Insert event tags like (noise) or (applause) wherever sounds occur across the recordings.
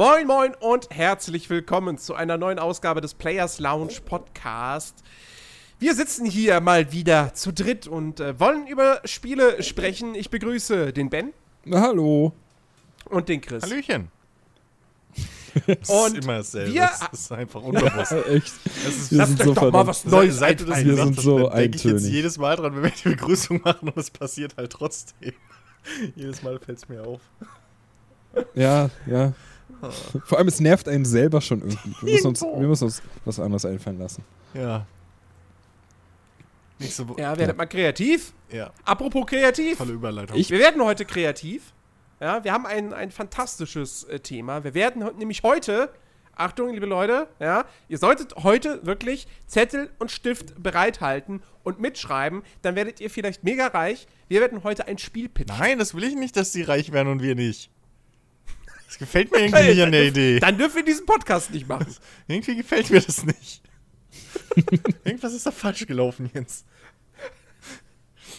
Moin, moin und herzlich willkommen zu einer neuen Ausgabe des Players Lounge Podcast. Wir sitzen hier mal wieder zu dritt und äh, wollen über Spiele sprechen. Ich begrüße den Ben. Na, hallo. Und den Chris. Hallöchen. (laughs) Das und ist immer dasselbe. Wir, das ist einfach unbewusst. (laughs) Ja, echt. Das ist, Lass doch, doch mal was Neues Seit du das wir sind so denke ich jetzt jedes Mal dran, wenn wir die Begrüßung machen und es passiert halt trotzdem. (laughs) jedes Mal fällt es mir auf. Ja, ja. (laughs) Vor allem, es nervt einen selber schon irgendwie. Wir müssen uns, wir müssen uns was anderes einfallen lassen. Ja. So, ja, werdet ja. mal kreativ. Ja. Apropos kreativ. Tolle Überleitung. Ich, wir werden heute kreativ. Ja, wir haben ein, ein fantastisches äh, Thema. Wir werden nämlich heute, Achtung, liebe Leute, ja, ihr solltet heute wirklich Zettel und Stift bereithalten und mitschreiben, dann werdet ihr vielleicht mega reich. Wir werden heute ein Spiel pitchen. Nein, das will ich nicht, dass sie reich werden und wir nicht. Das gefällt mir irgendwie nicht an der Idee. Dann dürfen wir diesen Podcast nicht machen. (laughs) irgendwie gefällt mir das nicht. (laughs) Irgendwas ist da falsch gelaufen, Jens.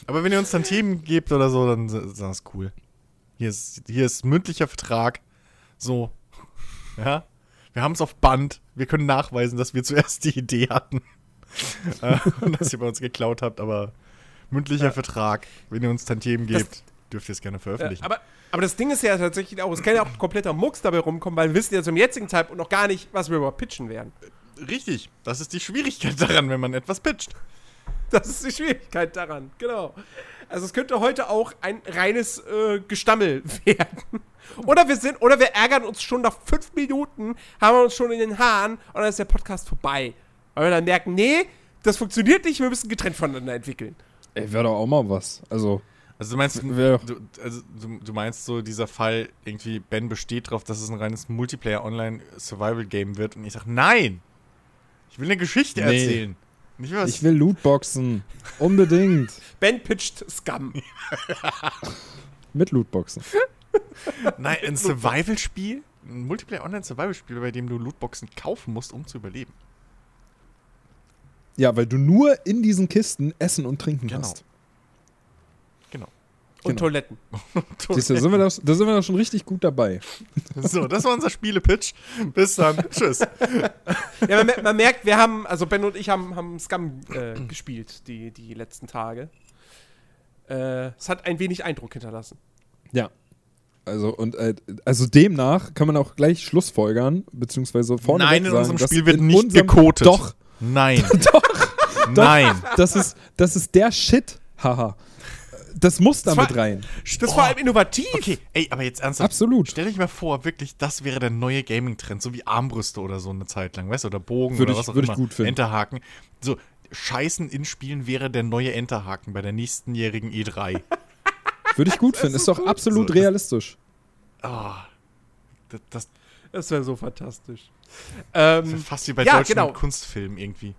Aber wenn ihr uns dann Themen gebt oder so, dann ist das cool. Hier ist, hier ist mündlicher Vertrag. So. Ja. Wir haben es auf Band. Wir können nachweisen, dass wir zuerst die Idee hatten. (laughs) äh, und dass ihr bei uns geklaut habt, aber mündlicher ja. Vertrag. Wenn ihr uns Tantiemen gebt, dürft ihr es gerne veröffentlichen. Ja, aber aber das Ding ist ja tatsächlich auch, es kann ja auch kompletter Mucks dabei rumkommen, weil wir wissen ja zum jetzigen Zeitpunkt noch gar nicht, was wir überhaupt pitchen werden. Richtig. Das ist die Schwierigkeit daran, wenn man etwas pitcht. Das ist die Schwierigkeit daran, genau. Also es könnte heute auch ein reines äh, Gestammel (laughs) werden. Oder wir sind, oder wir ärgern uns schon nach fünf Minuten, haben wir uns schon in den Haaren und dann ist der Podcast vorbei. Weil wir dann merken, nee, das funktioniert nicht, wir müssen getrennt voneinander entwickeln. Ey, wäre doch auch mal was. Also. Also du meinst, du, also du, du, meinst so, dieser Fall irgendwie, Ben besteht darauf, dass es ein reines Multiplayer-Online-Survival-Game wird und ich sag, nein! Ich will eine Geschichte nee. erzählen. Nicht was? Ich will Lootboxen. (laughs) Unbedingt. ben pitcht Scum. (laughs) Mit Lootboxen. Nein, ein Survival-Spiel? Ein Multiplayer-Online-Survival-Spiel, bei dem du Lootboxen kaufen musst, um zu überleben. Ja, weil du nur in diesen Kisten essen und trinken genau. kannst. Und genau. Toiletten. (laughs) Siehst du, da sind, wir doch, da sind wir doch schon richtig gut dabei. (laughs) So, das war unser Spielepitch. Bis dann. (laughs) Tschüss. Ja, man, man, merkt, wir haben, also Ben und ich haben, haben Scum äh, gespielt die, die letzten Tage. Äh, es hat ein wenig Eindruck hinterlassen. Ja. Also, und, äh, also demnach kann man auch gleich Schlussfolgern, beziehungsweise vorne Nein, in unserem Spiel wird nicht gekotet. Doch. Nein. doch. Nein. Das ist, das ist der Shit. Haha das muss da mit rein. Das oh. vor allem innovativ. Okay, ey, aber jetzt ernsthaft. Absolut. Stell dich mal vor, wirklich, das wäre der neue Gaming-Trend, so wie Armbrüste oder so eine Zeit lang, weißt du, oder Bogen würde oder was ich, auch würde immer. Ich gut finden. Enterhaken. So, Scheißen in Spielen wäre der neue Enterhaken bei der nächstenjährigen E3. (laughs) würde ich gut finden, ist, so ist doch absolut so, realistisch. Ah. Oh, das, das, das wäre so fantastisch. Ähm, fast wie bei ja, deutschen genau. Kunstfilmen irgendwie.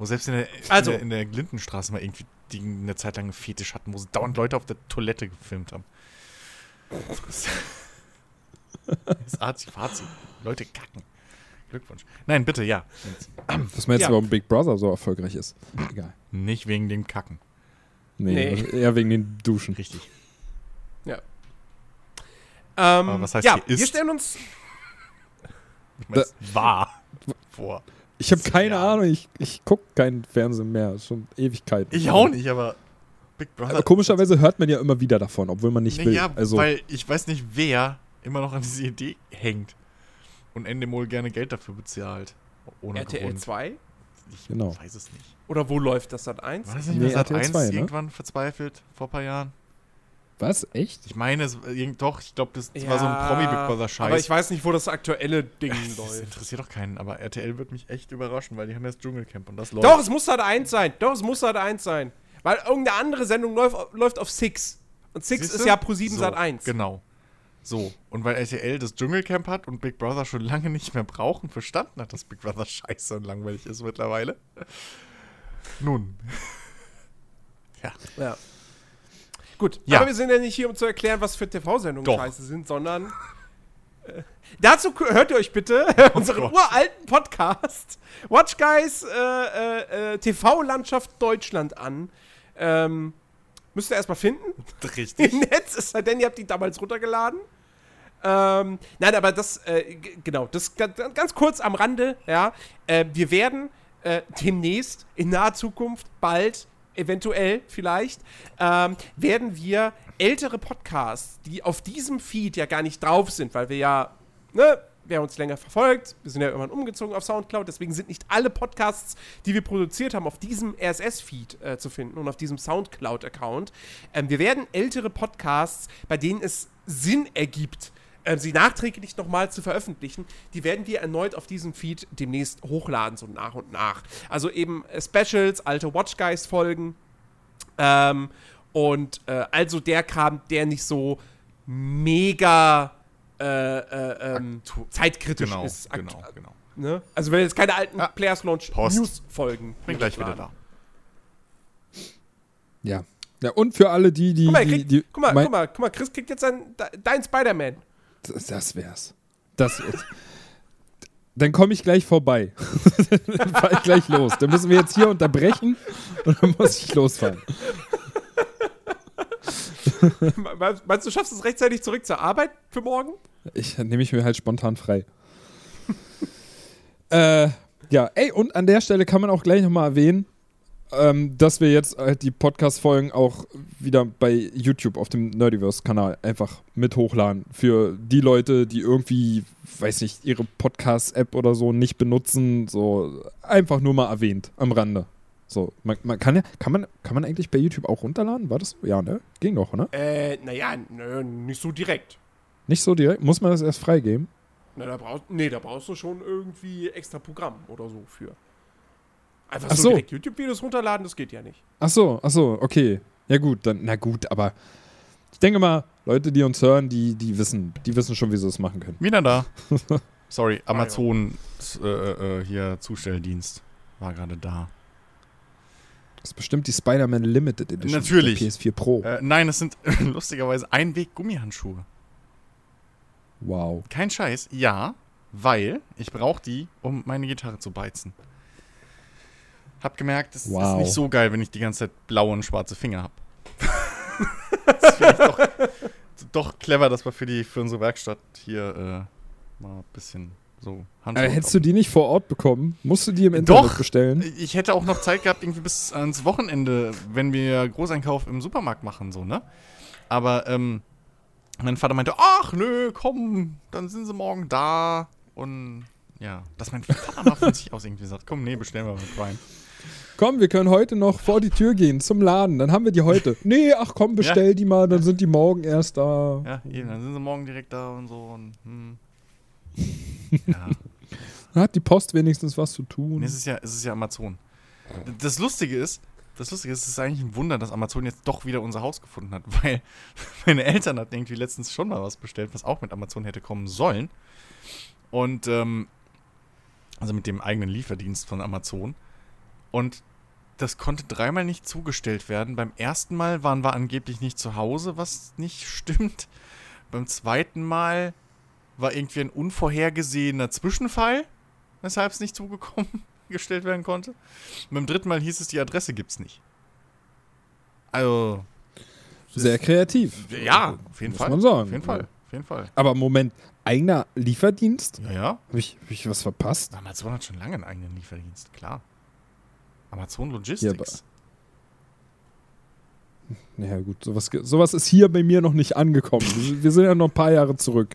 Wo selbst in der, also, in der, in der Glindenstraße mal irgendwie die eine Zeit lang einen Fetisch hatten, wo sie dauernd Leute auf der Toilette gefilmt haben. (laughs) Das ist Arzi, Fazi. Leute kacken. Glückwunsch. Nein, bitte, ja. Was meinst du, ja. warum Big Brother so erfolgreich ist? Egal. Nicht wegen dem Kacken. Nee, nee. eher wegen den Duschen. Richtig. Ja. Ähm, Aber was heißt ja, hier ist? Wir stellen uns. Ich meine, war vor. Ich habe keine ja. Ahnung, ich, ich gucke keinen Fernsehen mehr. Schon Ewigkeiten. Ich auch nicht, aber Big Brother. Aber komischerweise hört man ja immer wieder davon, obwohl man nicht nee, will. Ja, also, weil ich weiß nicht, wer immer noch an diese Idee hängt und Endemol gerne Geld dafür bezahlt. Ohne RTL Grund. 2? Ich genau. weiß es nicht. Oder wo läuft das Sat 1? Weiß nicht, nee, Sat 1 2, ne? irgendwann verzweifelt vor ein paar Jahren. Was? Echt? Ich meine, es, doch, ich glaube, das, das ja, war so ein Promi-Big Brother-Scheiß. Aber ich weiß nicht, wo das aktuelle Ding das läuft. Das interessiert doch keinen, aber RTL wird mich echt überraschen, weil die haben jetzt Dschungelcamp und das läuft. Doch, es muss halt eins sein. Doch, es muss halt eins sein. Weil irgendeine andere Sendung läuft, läuft auf Six. Und Six Siehste? ist ja Pro 7 so, Sat 1. Genau. So, und weil RTL das Dschungelcamp hat und Big Brother schon lange nicht mehr brauchen, verstanden hat, dass Big Brother scheiße und langweilig ist mittlerweile. Nun. (laughs) ja. Ja. Gut, ja. aber wir sind ja nicht hier, um zu erklären, was für TV-Sendungen scheiße sind, sondern äh, dazu hört ihr euch bitte oh (laughs) unseren Gott. uralten Podcast Watch Guys äh, äh, äh TV-Landschaft Deutschland an. Ähm, müsst ihr erstmal finden. (laughs) Richtig. Im Netz, es sei denn, ihr habt die damals runtergeladen. Ähm, nein, aber das, äh, genau, das ganz, kurz am Rande, ja. Äh, wir werden demnächst, in naher Zukunft, bald, eventuell vielleicht, ähm, werden wir ältere Podcasts, die auf diesem Feed ja gar nicht drauf sind, weil wir ja, ne, wer uns länger verfolgt, wir sind ja irgendwann umgezogen auf Soundcloud, deswegen sind nicht alle Podcasts, die wir produziert haben, auf diesem RSS-Feed äh, zu finden und auf diesem Soundcloud-Account. Ähm, wir werden ältere Podcasts, bei denen es Sinn ergibt, äh, sie nachträglich nochmal zu veröffentlichen, die werden wir erneut auf diesem Feed demnächst hochladen, so nach und nach. Also eben äh, Specials, alte Watchgeist-Folgen, ähm, und äh, also der Kram, der nicht so mega äh, äh, ähm, zeitkritisch Genau, ist. Genau, genau. Ne? Also wenn jetzt keine alten Ah, Players Launch Post. News Folgen. Bin gleich wieder da. Ja. Ja, und für alle die, die. Guck mal, er die, kriegt, die guck, mal mein- guck mal, guck mal, Chris kriegt jetzt sein, de- dein Spider-Man. Das, das wär's. Das wär's. Dann komme ich gleich vorbei. dann fahre ich gleich los. Dann müssen wir jetzt hier unterbrechen und dann muss ich losfahren. Meinst meinst du, schaffst es rechtzeitig zurück zur Arbeit für morgen? Ich nehme ich mir halt spontan frei. äh, ja, ey, und an der Stelle kann man auch gleich nochmal erwähnen, ähm, dass wir jetzt halt die Podcast-Folgen auch wieder bei YouTube auf dem Nerdiverse-Kanal einfach mit hochladen. Für die Leute, die irgendwie, weiß nicht, ihre Podcast-App oder so nicht benutzen, so einfach nur mal erwähnt am Rande. So, man, man kann ja, kann man, kann man eigentlich bei YouTube auch runterladen? War das so? Ja, ne? Ging doch, ne? Äh, naja, nö, nicht so direkt. Nicht so direkt? Muss man das erst freigeben? Na, da brauchst, nee, da brauchst du schon irgendwie extra Programm oder so für. Einfach Ach so, so. direkt YouTube-Videos runterladen, das geht ja nicht. Ach so, ach so, okay. Ja gut, dann, na gut, aber ich denke mal, Leute, die uns hören, die, die wissen, die wissen schon, wie sie es machen können. Wieder da. (laughs) Sorry, Amazon äh, äh, hier Zustelldienst war gerade da. Das ist bestimmt die Spider-Man Limited Edition. Natürlich. Der PS4 Pro. Äh, nein, es sind (laughs) lustigerweise Einweg-Gummihandschuhe. Wow. Kein Scheiß, ja, weil ich brauche die, um meine Gitarre zu beizen. Hab gemerkt, es ist Wow. nicht so geil, wenn ich die ganze Zeit blaue und schwarze Finger hab. (laughs) das finde ich doch, doch clever, dass wir für, die, für unsere Werkstatt hier äh, mal ein bisschen so Handschuhe Äh, hättest du die nicht vor Ort bekommen? Musst du die im Doch. Internet bestellen? Ich hätte auch noch Zeit gehabt, irgendwie bis ans Wochenende, wenn wir Großeinkauf im Supermarkt machen, so, ne? Aber, ähm, mein Vater meinte, ach nö, komm, dann sind sie morgen da. Und ja, dass mein Vater mal von sich aus irgendwie sagt, komm, nee, bestellen wir mit Prime. Komm, wir können heute noch vor die Tür gehen zum Laden. Dann haben wir die heute. (laughs) nee, ach komm, bestell die mal, dann sind die morgen erst da. Ja, eben, dann sind sie morgen direkt da und so. Und, hm. (laughs) Ja, Dann hat die Post wenigstens was zu tun. nee, es ist ja, es ist ja Amazon. Das Lustige ist, das Lustige ist, es ist eigentlich ein Wunder, dass Amazon jetzt doch wieder unser Haus gefunden hat, (laughs) weil meine Eltern hatten irgendwie letztens schon mal was bestellt, was auch mit Amazon hätte kommen sollen. Und, ähm, also mit dem eigenen Lieferdienst von Amazon. Und das konnte dreimal nicht zugestellt werden. Beim ersten Mal waren wir angeblich nicht zu Hause, was nicht stimmt. Beim zweiten Mal war irgendwie ein unvorhergesehener Zwischenfall, weshalb es nicht zugekommen (laughs) gestellt werden konnte. Und beim dritten Mal hieß es, die Adresse gibt's nicht. Also, Sehr kreativ. ja, auf jeden Muss Fall. man sagen. Auf jeden Fall. Auf jeden Fall. Aber Moment, eigener Lieferdienst? Ja, ja. Habe ich, hab ich was verpasst? Amazon hat schon lange einen eigenen Lieferdienst, klar. Amazon Ja, Logistics. Naja, gut, sowas, sowas ist hier bei mir noch nicht angekommen. Wir sind ja noch ein paar Jahre zurück.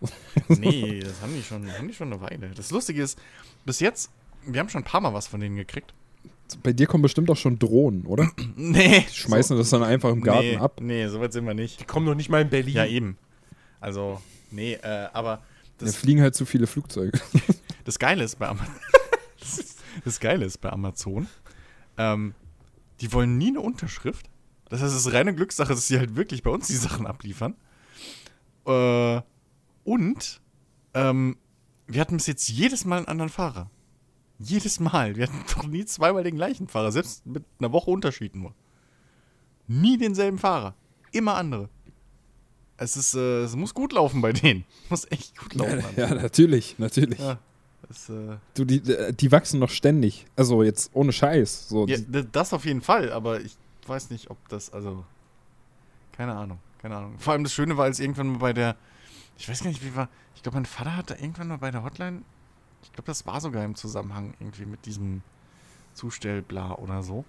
(laughs) nee, das haben die, schon, haben die schon eine Weile. Das Lustige ist, bis jetzt, wir haben schon ein paar Mal was von denen gekriegt. Bei dir kommen bestimmt auch schon Drohnen, oder? (clears throat) Nee. Die schmeißen das dann einfach im Garten nee, ab. Nee, so weit sind wir nicht. Die kommen noch nicht mal in Berlin. Ja, eben. Also, nee, äh, aber Da das, fliegen halt zu viele Flugzeuge. (laughs) das Geile ist bei Amazon. das (laughs) Geile ist bei Amazon, ähm, die wollen nie eine Unterschrift. Das heißt, es ist reine Glückssache, dass sie halt wirklich bei uns die Sachen abliefern. Äh, und ähm, wir hatten bis jetzt jedes Mal einen anderen Fahrer. Jedes Mal. Wir hatten (laughs) doch nie zweimal den gleichen Fahrer, selbst mit einer Woche Unterschied nur. Nie denselben Fahrer. Immer andere. Es ist, äh, es muss gut laufen bei denen. (laughs) Muss echt gut laufen. ja, natürlich, natürlich. Ja. Das, äh, Du, die, die wachsen noch ständig. Also jetzt ohne Scheiß. So, ja, das auf jeden Fall, aber ich weiß nicht, ob das, also, keine Ahnung, keine Ahnung. Vor allem das Schöne war, als irgendwann mal bei der, Ich weiß gar nicht, wie war. Ich glaube, mein Vater hat da irgendwann mal bei der Hotline. Ich glaube, das war sogar im Zusammenhang irgendwie mit diesem Zustellbla oder so.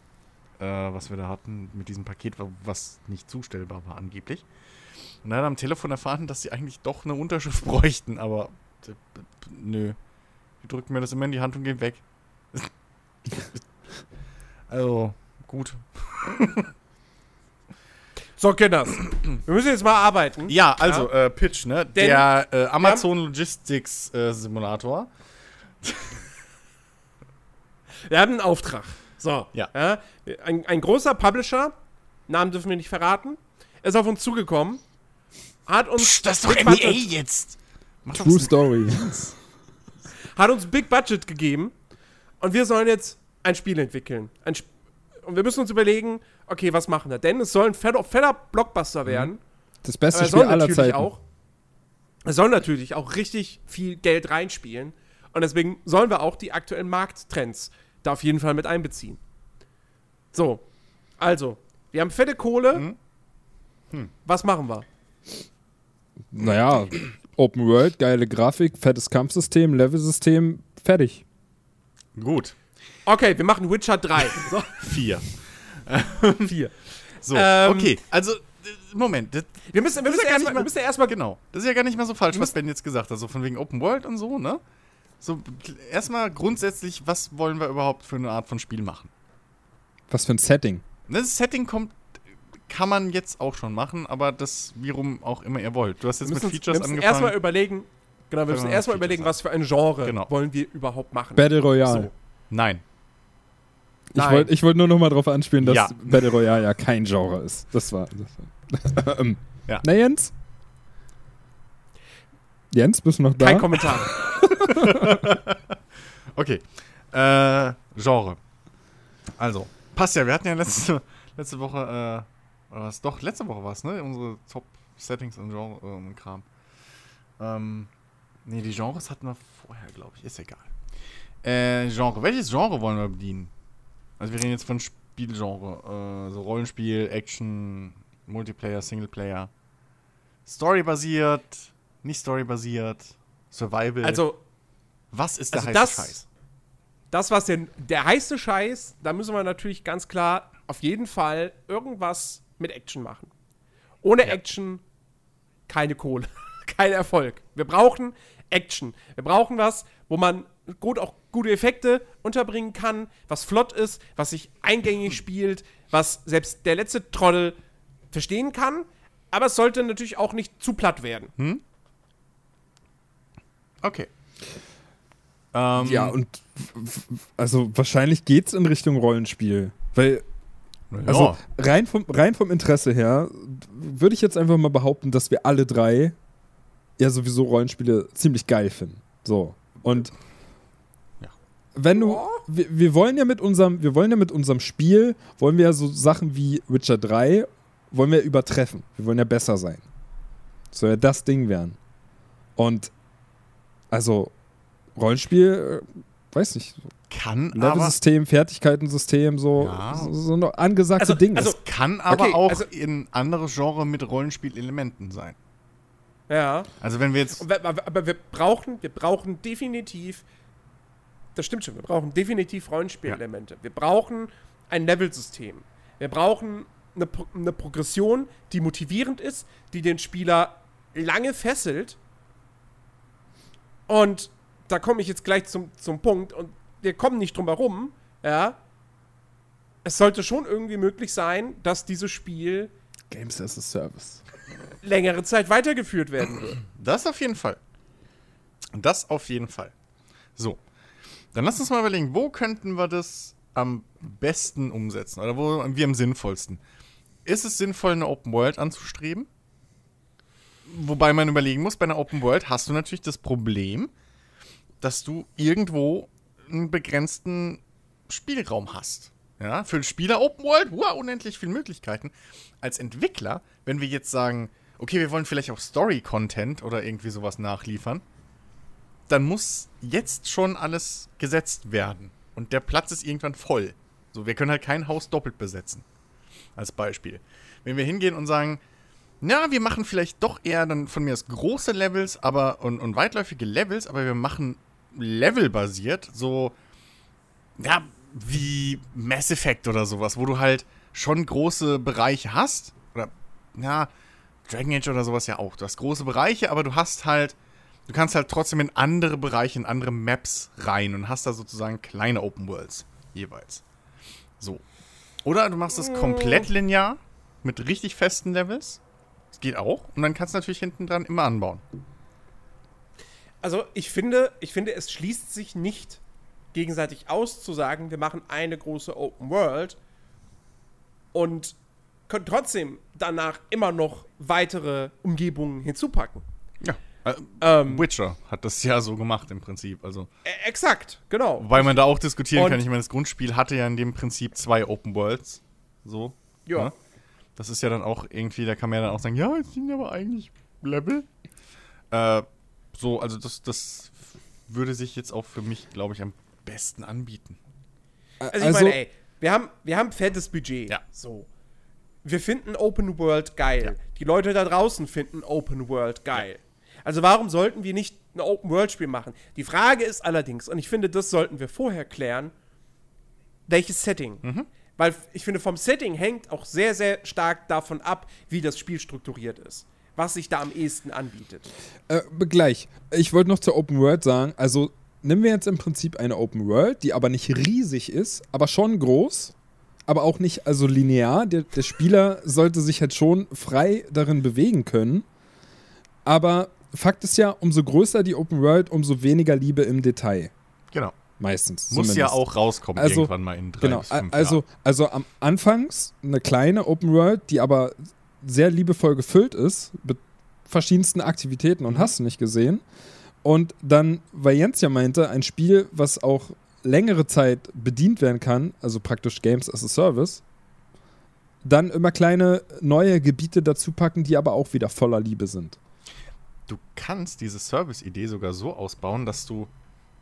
Äh, was wir da hatten, mit diesem Paket, wa- was nicht zustellbar war, angeblich. Und dann hat er am Telefon erfahren, dass sie eigentlich doch eine Unterschrift (laughs) bräuchten, aber äh, nö. Die drücken mir das immer in die Hand und gehen weg. (laughs) also, gut. (laughs) So, Kinders. Wir müssen jetzt mal arbeiten. Ja, also, Äh, Pitch, ne? Denn Der äh, Amazon Logistics äh, Simulator. (laughs) Wir haben einen Auftrag. So. Ja. ein, ein großer Publisher, Namen dürfen wir nicht verraten, ist auf uns zugekommen, hat uns Big Budget, jetzt. Mach doch True Story. Hat uns Big Budget gegeben und wir sollen jetzt ein Spiel entwickeln. Ein Sp und wir müssen uns überlegen, okay, was machen wir? Denn es soll ein fetter, fetter Blockbuster werden. Das beste es Spiel aller Zeiten. auch. Es soll natürlich auch richtig viel Geld reinspielen. Und deswegen sollen wir auch die aktuellen Markttrends da auf jeden Fall mit einbeziehen. So, also, wir haben fette Kohle. Mhm. Hm. Was machen wir? Naja, Open World, geile Grafik, fettes Kampfsystem, Levelsystem, fertig. Gut. Okay, wir machen Witcher 3. (laughs) So, Vier. (laughs) vier. So, Ähm, okay. Also, äh, Moment. Das, Wir müssen, wir müssen ja gar erstmal, nicht wir mal- müssen erstmal genau. Das ist ja gar nicht mal so falsch, was Ben jetzt gesagt hat. So von wegen Open World und so, ne? So, erstmal grundsätzlich, was wollen wir überhaupt für eine Art von Spiel machen? Was für ein Setting. Das Setting kommt, kann man jetzt auch schon machen, aber das, wie rum auch immer ihr wollt. Du hast jetzt wir mit Features wir müssen erstmal angefangen. überlegen, genau, wir müssen wir mit erstmal überlegen, was für ein Genre Genau. wollen wir überhaupt machen. Battle Royale. So. Nein. Ich Nein. wollte ich wollt nur noch mal drauf anspielen, dass Ja. Battle Royale ja kein Genre ist. Das war. Das war (laughs) ähm, Ja. Na, Jens? Jens, bist du noch da? Kein Kommentar. (laughs) Okay. Äh, Genre. Also, passt ja. Wir hatten ja letzte, letzte Woche, äh, oder was? Doch, letzte Woche war es, ne? Unsere Top-Settings und Genre äh, und Kram. Ähm, nee, die Genres hatten wir vorher, glaube ich. Ist egal. Äh, Genre. Welches Genre wollen wir bedienen? Also, wir reden jetzt von Spielgenre. Äh, so Rollenspiel, Action, Multiplayer, Singleplayer. Storybasiert, nicht storybasiert, Survival. Also, was ist der also heiße das- Scheiß? das, was denn der heiße Scheiß, da müssen wir natürlich ganz klar auf jeden Fall irgendwas mit Action machen. Ohne Ja. Action keine Kohle, (laughs) kein Erfolg. Wir brauchen Action. Wir brauchen was, wo man gut auch gute Effekte unterbringen kann, was flott ist, was sich eingängig spielt, was selbst der letzte Trottel verstehen kann, aber es sollte natürlich auch nicht zu platt werden. Okay. Ähm, Ja, und also wahrscheinlich geht's in Richtung Rollenspiel. Weil, ja. also rein vom, rein vom Interesse her, würde ich jetzt einfach mal behaupten, dass wir alle drei ja sowieso Rollenspiele ziemlich geil finden. So. Und Ja. wenn du. Wir, wir wollen ja mit unserem, wir wollen ja mit unserem Spiel, wollen wir ja so Sachen wie Witcher 3, wollen wir übertreffen. Wir wollen ja besser sein. Soll ja das Ding werden. Und also Rollenspiel, äh, weiß nicht, kann aber, Level-System, Fertigkeitensystem, so, Ja. so, so angesagte Also- Dinge. also- kann aber Okay, auch also- in andere Genre mit Rollenspielelementen sein. Ja. Also wenn wir jetzt Aber aber wir brauchen, wir brauchen definitiv, das stimmt schon, wir brauchen definitiv Rollenspielelemente. Wir brauchen ein Level-System. Wir brauchen eine, eine Progression, die motivierend ist, die den Spieler lange fesselt. Und da komme ich jetzt gleich zum, zum Punkt und wir kommen nicht drum herum, ja. Es sollte schon irgendwie möglich sein, dass dieses Spiel Games as a Service. längere Zeit weitergeführt werden wird. Das auf jeden Fall. Das auf jeden Fall. So. Dann lass uns mal überlegen, wo könnten wir das am besten umsetzen? Oder wo wir am sinnvollsten? Ist es sinnvoll, eine Open World anzustreben? Wobei man überlegen muss, bei einer Open World hast du natürlich das Problem, dass du irgendwo einen begrenzten Spielraum hast. Ja, für den Spieler Open World, wow, unendlich viele Möglichkeiten. Als Entwickler, wenn wir jetzt sagen, okay, wir wollen vielleicht auch Story-Content oder irgendwie sowas nachliefern, dann muss jetzt schon alles gesetzt werden. Und der Platz ist irgendwann voll. So, wir können halt kein Haus doppelt besetzen. Als Beispiel. Wenn wir hingehen und sagen, ja, wir machen vielleicht doch eher dann von mir aus große Levels, aber und, und weitläufige Levels, aber wir machen levelbasiert, so ja, wie Mass Effect oder sowas, wo du halt schon große Bereiche hast. Oder, ja, Dragon Age oder sowas ja auch. Du hast große Bereiche, aber du hast halt, du kannst halt trotzdem in andere Bereiche, in andere Maps rein und hast da sozusagen kleine Open Worlds jeweils. So. Oder du machst es komplett linear mit richtig festen Levels. Das geht auch. Und dann kannst du natürlich hinten dran immer anbauen. Also ich finde, ich finde, es schließt sich nicht gegenseitig aus, zu sagen, wir machen eine große Open World und können trotzdem danach immer noch weitere Umgebungen hinzupacken. Ja. Äh, Ähm, Witcher hat das ja so gemacht im Prinzip. Also, äh, exakt, genau. wobei man da auch diskutieren Und- kann. Ich meine, das Grundspiel hatte ja in dem Prinzip zwei Open Worlds. So. Ja. ne? Das ist ja dann auch irgendwie, da kann man ja dann auch sagen, ja, es sind aber eigentlich Level. Äh, so, also das, das würde sich jetzt auch für mich, glaube ich, am besten anbieten. Also ich meine, ey, wir haben, wir haben fettes Budget. Ja. So. Wir finden Open World geil. Ja. Die Leute da draußen finden Open World geil. Also warum sollten wir nicht ein Open World Spiel machen? Die Frage ist allerdings, und ich finde, das sollten wir vorher klären, welches Setting? Mhm. Weil ich finde, vom Setting hängt auch sehr, sehr stark davon ab, wie das Spiel strukturiert ist. Was sich da am ehesten anbietet. Äh, gleich. Ich wollte noch zur Open World sagen, also nehmen wir jetzt im Prinzip eine Open World, die aber nicht riesig ist, aber schon groß, aber auch nicht also linear. Der, der Spieler sollte sich halt schon frei darin bewegen können. Aber Fakt ist ja, umso größer die Open World, umso weniger Liebe im Detail. Genau. Meistens. Muss zumindest. ja auch rauskommen Also, irgendwann mal in drei Genau, bis fünf also, Jahren. also am Anfangs eine kleine Open World, die aber sehr liebevoll gefüllt ist mit verschiedensten Aktivitäten Mhm. und hast du nicht gesehen. Und dann, weil Jens ja meinte, ein Spiel, was auch längere Zeit bedient werden kann, also praktisch Games as a Service, dann immer kleine neue Gebiete dazu packen, die aber auch wieder voller Liebe sind. Du kannst diese Service-Idee sogar so ausbauen, dass du.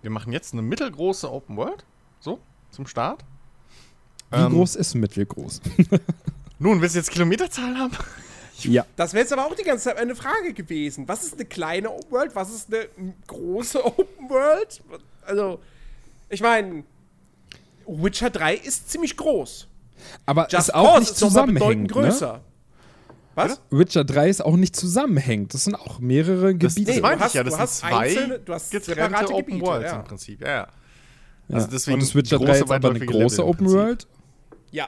Wir machen jetzt eine mittelgroße Open World. So, zum Start. Wie Ähm, groß ist mittelgroß? (laughs) Nun, willst du jetzt Kilometerzahl haben? ja. Das wäre jetzt aber auch die ganze Zeit eine Frage gewesen. Was ist eine kleine Open World? Was ist eine große (laughs) Open World? Also, ich meine, Witcher 3 ist ziemlich groß. Aber Just ist auch Cause nicht ist zusammenhängend. Ne? größer. Was? Witcher 3 ist auch nicht zusammenhängend. Das sind auch mehrere Das, Gebiete. das du hast- ich ja. Das du sind hast zwei einzelne- du hast getrennte separate Open Gebiete, Worlds ja. im Prinzip. Ja, ja. Ja. Also deswegen und ist Witcher 3 große, jetzt aber eine große Open Prinzip. World? Ja.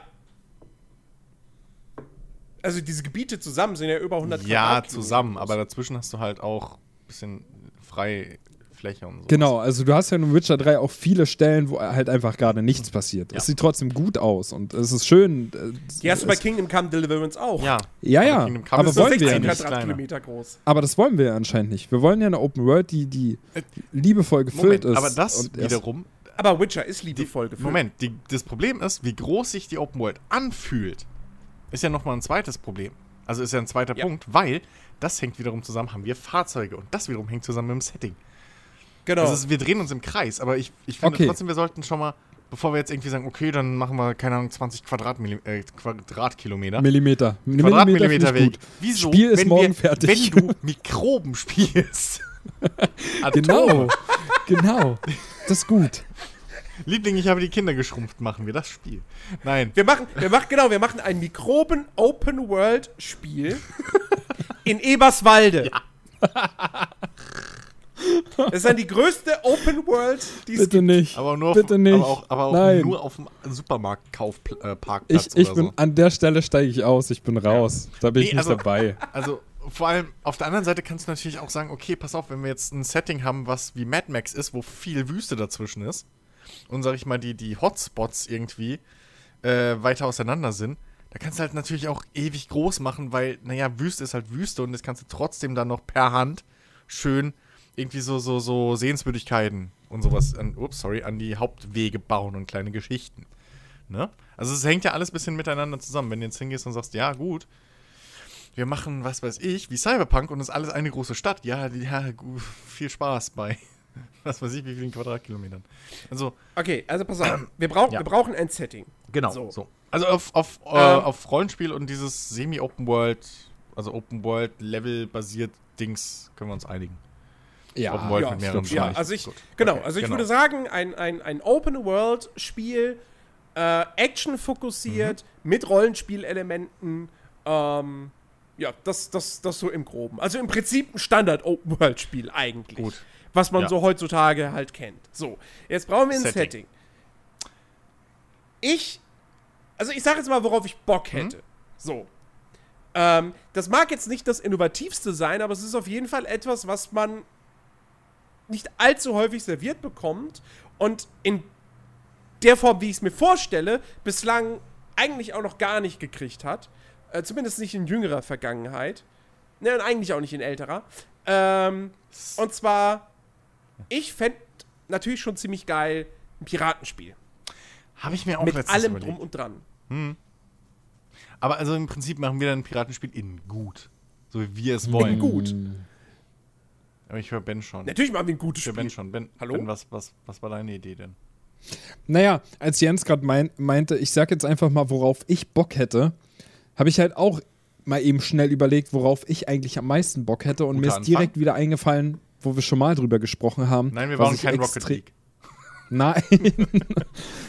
Also diese Gebiete zusammen sind ja über 100 Ja, Quadratkilometer zusammen, aber dazwischen hast du halt auch ein bisschen freie Fläche und so. Genau, also du hast ja in Witcher 3 auch viele Stellen, wo halt einfach gerade nichts passiert. Ja. Es sieht trotzdem gut aus und es ist schön. äh, Die hast du bei es, Kingdom Come Deliverance auch. Ja. Ja, ja, Aber Kingdom Come aber ist wollen das wir ja 16 nicht. Quadratkilometer groß. aber das wollen wir ja anscheinend nicht. Wir wollen ja eine Open World, die, die liebevoll gefüllt Moment, ist. aber das wiederum, Aber Witcher ist liebevoll gefüllt. Moment, die, das Problem ist, wie groß sich die Open World anfühlt, ist ja nochmal ein zweites Problem. Also ist ja ein zweiter Ja. Punkt, weil das hängt wiederum zusammen, haben wir Fahrzeuge und das wiederum hängt zusammen mit dem Setting. Genau. Das ist, wir drehen uns im Kreis, aber ich, ich finde Okay. trotzdem, wir sollten schon mal, bevor wir jetzt irgendwie sagen, okay, dann machen wir, keine Ahnung, 20 Quadratmilli äh, Quadratkilometer. Millimeter. Quadratmillimeter Weg. gut. Wieso? Spiel ist wenn morgen wir, fertig. Wenn du Mikroben spielst. (laughs) Genau, genau. Das ist gut. Liebling, ich habe die Kinder geschrumpft, machen wir das Spiel. Nein. wir machen, wir machen, genau, wir machen ein Mikroben-Open-World-Spiel (laughs) in Eberswalde. Das ist dann die größte Open World, die es Bitte gibt. nicht. Aber nur auf, Bitte nicht. Aber auch, aber auch Nein. nur auf dem Supermarktkaufparkplatz Ich, ich oder bin so. an der Stelle steige ich aus, ich bin raus. Da bin ich Nee, nicht also- dabei. Also vor allem auf der anderen Seite kannst du natürlich auch sagen, okay, pass auf, wenn wir jetzt ein Setting haben, was wie Mad Max ist, wo viel Wüste dazwischen ist und sag ich mal die, die Hotspots irgendwie äh, weiter auseinander sind, da kannst du halt natürlich auch ewig groß machen, weil, naja, Wüste ist halt Wüste und das kannst du trotzdem dann noch per Hand schön irgendwie so, so, so Sehenswürdigkeiten und sowas an, ups, sorry, an die Hauptwege bauen und kleine Geschichten. Ne? Also es hängt ja alles ein bisschen miteinander zusammen. Wenn du jetzt hingehst und sagst, ja, gut, wir machen, was weiß ich, wie Cyberpunk und es ist alles eine große Stadt. Ja, ja viel Spaß bei, (laughs) was weiß ich, wie vielen Quadratkilometern. Also, Okay, also pass auf. Wir, brauchen Ja. wir brauchen ein Setting. genau, So. so. Also auf, auf, äh, Ähm. auf Rollenspiel und dieses Semi-Open-World Also Open World, Level-basiert Dings, können wir uns einigen. Ja, Open World ja, mit mehreren Ja, also ich, Gut. genau, Okay, also ich genau. würde sagen, ein, ein, ein Open-World-Spiel, äh, Action-fokussiert, Mhm. mit Rollenspielelementen, ähm, ja, das, das, das so im Groben. Also im Prinzip ein Standard-Open-World-Spiel eigentlich. Gut. Was man Ja. so heutzutage halt kennt. So, jetzt brauchen wir ein Setting. Setting. Ich, also ich sage jetzt mal, worauf ich Bock Mhm. hätte. So. Ähm, das mag jetzt nicht das Innovativste sein, aber es ist auf jeden Fall etwas, was man nicht allzu häufig serviert bekommt und in der Form, wie ich es mir vorstelle, bislang eigentlich auch noch gar nicht gekriegt hat. Äh, zumindest nicht in jüngerer Vergangenheit. Ne, und eigentlich auch nicht in älterer. Ähm, und zwar, ich fände natürlich schon ziemlich geil ein Piratenspiel. Habe ich mir auch Mit letztens allem überlegt. drum und dran. Aber also im Prinzip machen wir dann ein Piratenspiel in gut. So wie wir es wollen. gut. Aber ich höre Ben schon. Natürlich machen wir ein gutes Ich Spiel. Ben schon. Ben, Hallo? Ben, was, was, was war deine Idee denn? Naja, als Jens gerade mein, meinte, ich sag jetzt einfach mal, worauf ich Bock hätte, habe ich halt auch mal eben schnell überlegt, worauf ich eigentlich am meisten Bock hätte. Und Guter mir ist Anfang. direkt wieder eingefallen, wo wir schon mal drüber gesprochen haben. Nein, wir ich kein Rocket League. (laughs) Nein. (laughs)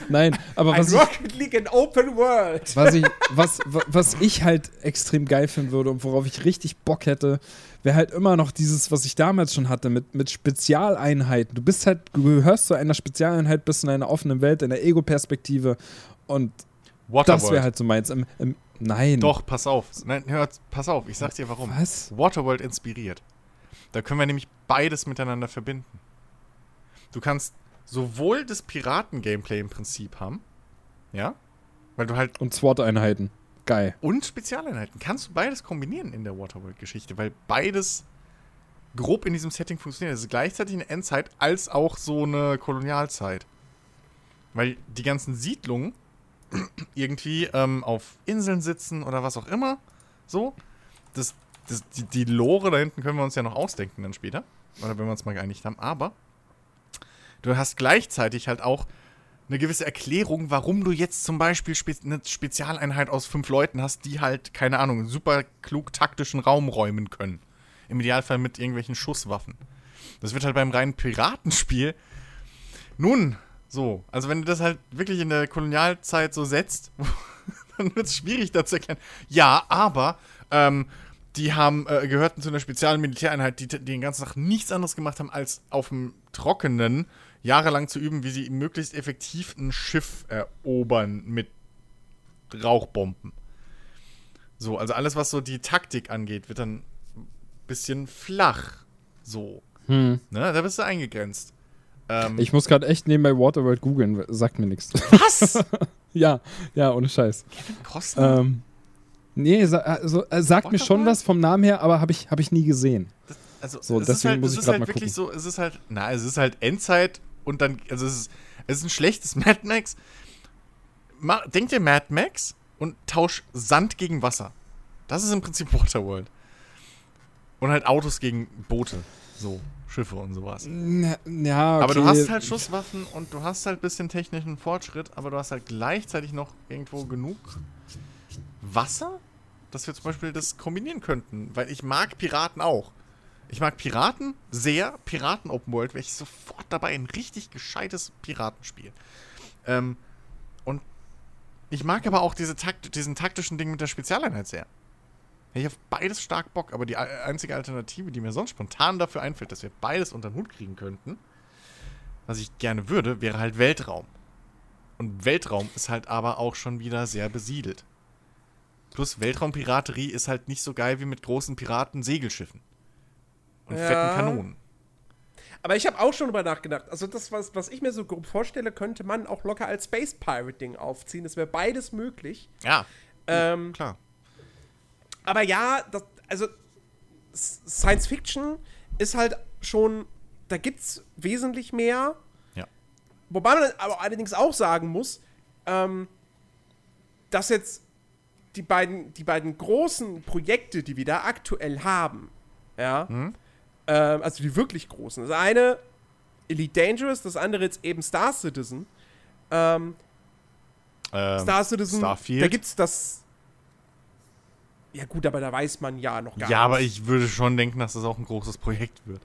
Nein, aber Ein was ich, Rocket League in Open World. (laughs) was, ich, was, wa- was ich halt extrem geil finden würde und worauf ich richtig Bock hätte, wäre halt immer noch dieses, was ich damals schon hatte, mit, mit Spezialeinheiten. Du bist halt, du gehörst zu einer Spezialeinheit, bist in einer offenen Welt, in der Ego-Perspektive und das wäre halt so meins. Im, im, nein. Doch, pass auf. Nein, hör, pass auf, ich sag dir warum. Was? Waterworld inspiriert. Da können wir nämlich beides miteinander verbinden. Du kannst sowohl das Piraten-Gameplay im Prinzip haben, ja, weil du halt Und SWAT-Einheiten. Geil. und Spezialeinheiten. Kannst du beides kombinieren in der Waterworld-Geschichte, weil beides grob in diesem Setting funktioniert. Es ist gleichzeitig eine Endzeit als auch so eine Kolonialzeit. Weil die ganzen Siedlungen (clears throat) irgendwie ähm, auf Inseln sitzen oder was auch immer. So. Das, das, die, die Lore da hinten können wir uns ja noch ausdenken dann später. Oder wenn wir uns mal geeinigt haben. Aber du hast gleichzeitig halt auch eine gewisse Erklärung, warum du jetzt zum Beispiel spe eine Spezialeinheit aus fünf Leuten hast, die halt, keine Ahnung, super klug taktischen Raum räumen können. Im Idealfall mit irgendwelchen Schusswaffen. Das wird halt beim reinen Piratenspiel. Nun, so. Also, wenn du das halt wirklich in der Kolonialzeit so setzt, (laughs) dann wird es schwierig, da zu erklären. Ja, aber, ähm, die haben, äh, gehörten zu einer speziellen Militäreinheit, die, die den ganzen Tag nichts anderes gemacht haben, als auf dem Trockenen jahrelang zu üben, wie sie möglichst effektiv ein Schiff erobern mit Rauchbomben. So, also alles, was so die Taktik angeht, wird dann ein bisschen flach. So. Hm. Ne, da bist du eingegrenzt. Ähm, Ich muss gerade echt nebenbei Waterworld googeln, sagt mir nichts. was? (laughs) ja, ja, ohne Scheiß. Costner? Ähm, nee, also, sagt mir schon was vom Namen her, aber habe ich, hab ich nie gesehen. Also, So, es deswegen ist halt, muss es ich grad halt mal wirklich so, es ist halt, na, es ist halt Endzeit und dann, also es ist, es ist ein schlechtes (laughs) Mad Max. Ma, denk dir Mad Max und tausch Sand gegen Wasser. Das ist im Prinzip Waterworld. Und halt Autos gegen Boote. So, Schiffe und sowas. Na, ja, okay. Aber du hast halt Schusswaffen und du hast halt ein bisschen technischen Fortschritt, aber du hast halt gleichzeitig noch irgendwo genug Wasser, dass wir zum Beispiel das kombinieren könnten. Weil ich mag Piraten auch. Ich mag Piraten sehr. Piraten Open World wäre ich sofort dabei. Ein richtig gescheites Piratenspiel. Ähm, und ich mag aber auch diese Takt diesen taktischen Ding mit der Spezialeinheit sehr. Ich habe beides stark Bock, aber die ei- einzige Alternative, die mir sonst spontan dafür einfällt, dass wir beides unter den Hut kriegen könnten, was ich gerne würde, wäre halt Weltraum. Und Weltraum ist halt aber auch schon wieder sehr besiedelt. Plus Weltraumpiraterie ist halt nicht so geil wie mit großen Piraten-Segelschiffen. Und Ja. fetten Kanonen. Aber ich habe auch schon drüber nachgedacht. Also das, was, was ich mir so grob vorstelle, könnte man auch locker als Space Pirate-Ding aufziehen. Das wäre beides möglich. Ja, Ähm, klar. aber ja, das, also Science Fiction ist halt schon, da gibt's wesentlich mehr. Ja. Wobei man aber allerdings auch sagen muss, ähm, dass jetzt die beiden, die beiden großen Projekte, die wir da aktuell haben, ja, Mhm. ähm, also die wirklich großen. Das eine Elite Dangerous, das andere jetzt eben Star Citizen. Ähm, Ähm, Star Citizen, Starfield. da gibt's das. Ja, gut, aber da weiß man ja noch gar ja, aber nichts. ich würde schon denken, dass das auch ein großes Projekt wird.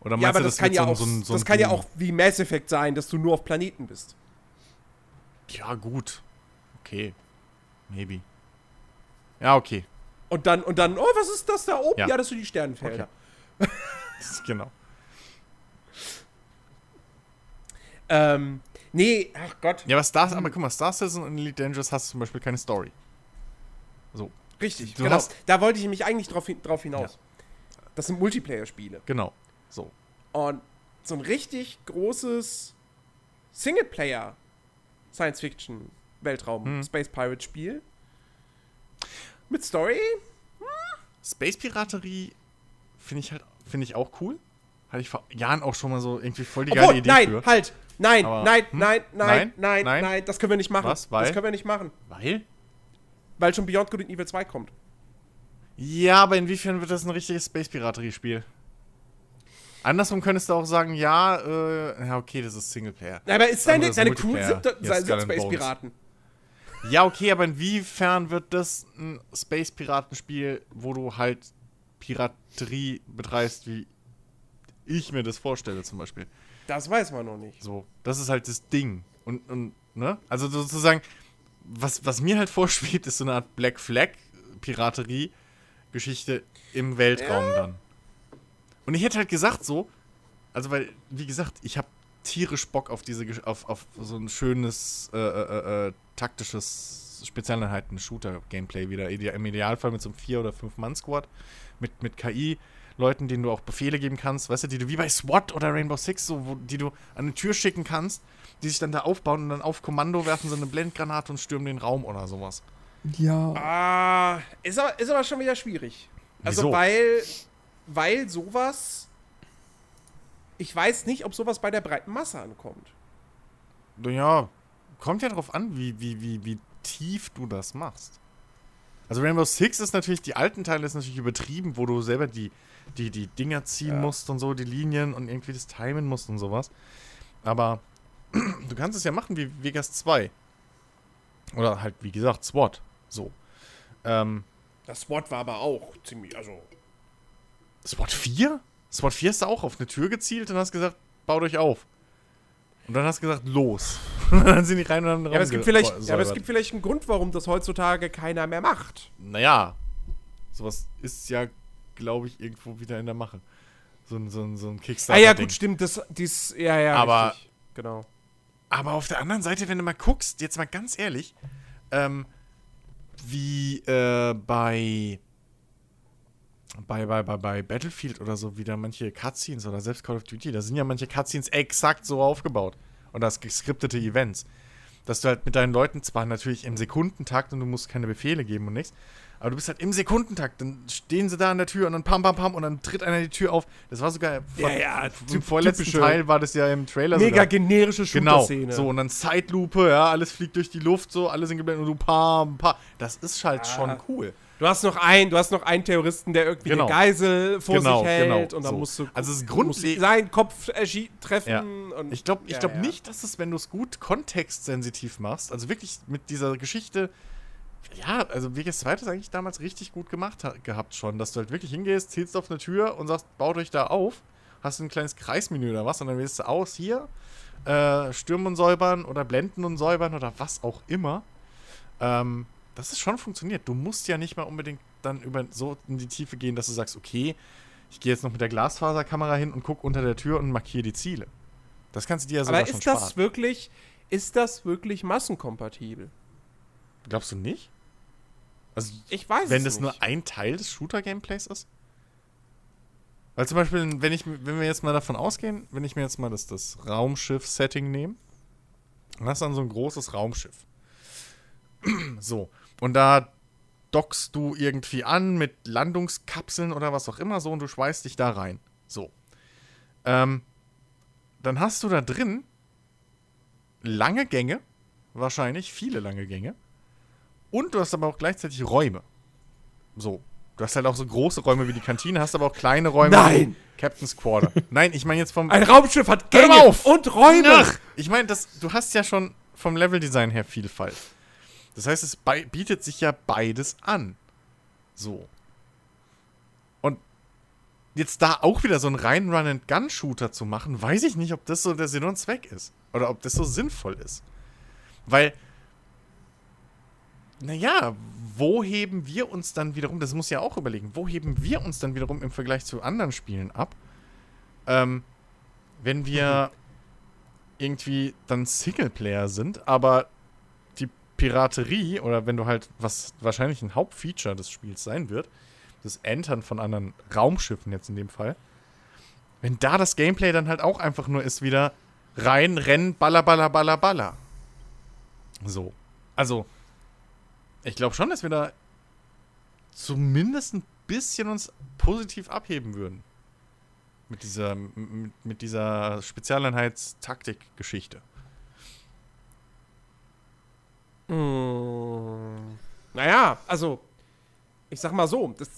Oder meinst Ja, aber du, das, kann wird ja so auch, so ein- so das kann ja auch wie Mass Effect sein, dass du nur auf Planeten bist. Ja, gut. Okay. Maybe. Ja, okay. Und dann, und dann, oh, was ist das da oben? Ja. Ja, das sind die Sternenfelder. (laughs) Das ist genau. Ähm, nee, ach Gott. Ja, aber Star, aber guck mal, Star Citizen und Elite Dangerous hast du zum Beispiel keine Story. So, Richtig, Du genau. hast- da wollte ich mich eigentlich drauf, hin- drauf hinaus. Das sind Multiplayer-Spiele. genau. So. Und so ein richtig großes Singleplayer Science-Fiction Weltraum Hm. Mit Story? Space Piraterie finde ich halt, finde ich auch cool. Hatte ich vor Jahren auch schon mal so irgendwie voll die geile Obwohl, Idee nein, für. halt. Nein, Aber- nein, hm? nein, nein, Nein? nein, nein, Nein? das können wir nicht machen. Was? Weil? Das können wir nicht machen, Weil? weil schon Beyond Good and Evil 2 kommt. Ja, aber inwiefern wird das ein richtiges Space Piraterie-Spiel? Andersrum könntest du auch sagen, ja, äh, ja, okay, das ist Singleplayer. Aber ist deine, deine. Crew sind, sind Skull and Space Bones. Piraten. Ja, okay, aber inwiefern wird das ein Space-Piraten-Spiel, wo du halt Piraterie betreibst, wie ich mir das vorstelle zum Beispiel? Das weiß man noch nicht. So, das ist halt das Ding. Und, und ne? Also sozusagen, was, was mir halt (laughs) vorschwebt, ist so eine Art Black Flag-Piraterie-Geschichte im Weltraum dann. Und ich hätte halt gesagt so, also weil, wie gesagt, ich habe tierisch Bock auf diese, auf, auf so ein schönes, äh, äh, äh, taktisches Spezialeinheiten-Shooter-Gameplay wieder. Ide Im Idealfall mit so einem 4- oder 5-Mann-Squad, mit, mit KI. Leuten, denen du auch Befehle geben kannst, weißt du, die du wie bei SWAT oder Rainbow Six, so, wo, die du an eine Tür schicken kannst, die sich dann da aufbauen und dann auf Kommando werfen sie eine Blendgranate und stürmen den Raum oder sowas. Ja. Ah, ist aber, ist aber schon wieder schwierig. Also, Wieso? weil, weil sowas. Ich weiß nicht, ob sowas bei der breiten Masse ankommt. Naja, kommt ja drauf an, wie, wie, wie, wie tief du das machst. Also Rainbow Six ist natürlich, die alten Teile ist natürlich übertrieben, wo du selber die, die, die Dinger ziehen Ja. musst und so, die Linien und irgendwie das timen musst und sowas. Aber (clears throat) du kannst es ja machen wie Vegas 2. Oder halt, wie gesagt, SWAT. So. Ähm, Das SWAT war aber auch ziemlich, also. SWAT 4? SWAT 4 hast du auch auf eine Tür gezielt und hast gesagt, baut euch auf. Und dann hast du gesagt, los. (laughs) Und dann sind die rein und haben Ja, aber, es gibt vielleicht, ja, aber es gibt vielleicht einen Grund, warum das heutzutage keiner mehr macht. Naja, sowas ist ja, glaube ich, irgendwo wieder in der Mache. So ein, so ein, so ein Ah Kickstarter. ja, gut, stimmt. Das, dies, ja, ja, Aber- richtig. Genau. Aber auf der anderen Seite, wenn du mal guckst, jetzt mal ganz ehrlich, ähm, wie äh, bei, bei, bei, bei, bei Battlefield oder so wieder manche Cutscenes oder selbst Call of Duty, da sind ja manche Cutscenes exakt so aufgebaut. Und das geskriptete Events. Dass du halt mit deinen Leuten zwar natürlich im Sekundentakt und du musst keine Befehle geben und nichts, aber du bist halt im Sekundentakt, dann stehen sie da an der Tür und dann pam, pam, pam und dann tritt einer die Tür auf. Das war sogar Ja, ja, im vorletzten Teil war das ja im Trailer Mega sogar. generische Genau, Shooter-Szene. so und dann Zeitlupe, ja, alles fliegt durch die Luft, so, alle sind geblendet und du pam, pam. Das ist halt Ah. schon cool. Du hast noch einen, du hast noch einen Terroristen, der irgendwie Genau. eine Geisel vor Genau, sich hält genau, und dann so. musst du Also es ist musst grundleg- seinen Kopf treffen Ja. und Ich glaube ich Ja, glaub ja. nicht, dass es, wenn du es gut kontextsensitiv machst, also wirklich mit dieser Geschichte, ja, also Vegas 2 hat das eigentlich damals richtig gut gemacht ha gehabt schon, dass du halt wirklich hingehst, zielst auf eine Tür und sagst, baut euch da auf, hast ein kleines Kreismenü oder was und dann wählst du aus, hier, äh, stürmen und säubern oder blenden und säubern oder was auch immer. Ähm, das ist schon funktioniert. Du musst ja nicht mal unbedingt dann über so in die Tiefe gehen, dass du sagst, okay, ich gehe jetzt noch mit der Glasfaserkamera hin und guck unter der Tür und markiere die Ziele. Das kannst du dir ja sogar Aber ist das sparen. wirklich ist das wirklich massenkompatibel? Glaubst du nicht? Also, Ich weiß wenn es das nicht. nur ein Teil des Shooter-Gameplays ist? Weil zum Beispiel, wenn, ich, wenn wir jetzt mal davon ausgehen, wenn ich mir jetzt mal das, das Raumschiff-Setting nehme, dann hast du dann so ein großes Raumschiff. (clears throat) so, und da dockst du irgendwie an mit Landungskapseln oder was auch immer so und du schweißt dich da rein. So. Ähm, dann hast du da drin lange Gänge, wahrscheinlich viele lange Gänge. Und du hast aber auch gleichzeitig Räume. So. Du hast halt auch so große Räume wie die Kantine, hast aber auch kleine Räume Nein! Captain's Quarter. (laughs) Nein, ich meine jetzt vom. Ein Raumschiff hat Gänge auf! und Räume. Ach, ich meine, das, du hast ja schon vom Leveldesign her Vielfalt. Das heißt, es bietet sich ja beides an. So. Und jetzt da auch wieder so einen rein Run-and-Gun-Shooter zu machen, weiß ich nicht, ob das so der Sinn und Zweck ist. Oder ob das so sinnvoll ist. Weil, naja, wo heben wir uns dann wiederum, das muss ja auch überlegen, wo heben wir uns dann wiederum im Vergleich zu anderen Spielen ab, ähm, wenn wir irgendwie dann Singleplayer sind, aber Piraterie, oder wenn du halt, was wahrscheinlich ein Hauptfeature des Spiels sein wird, das Entern von anderen Raumschiffen jetzt in dem Fall, wenn da das Gameplay dann halt auch einfach nur ist wieder rein, rennen, baller, baller, baller, baller. So. Also, ich glaube schon, dass wir da zumindest ein bisschen uns positiv abheben würden. Mit dieser, mit, mit dieser Spezialeinheitstaktik-Geschichte. Hm. Naja, also, ich sag mal so, das,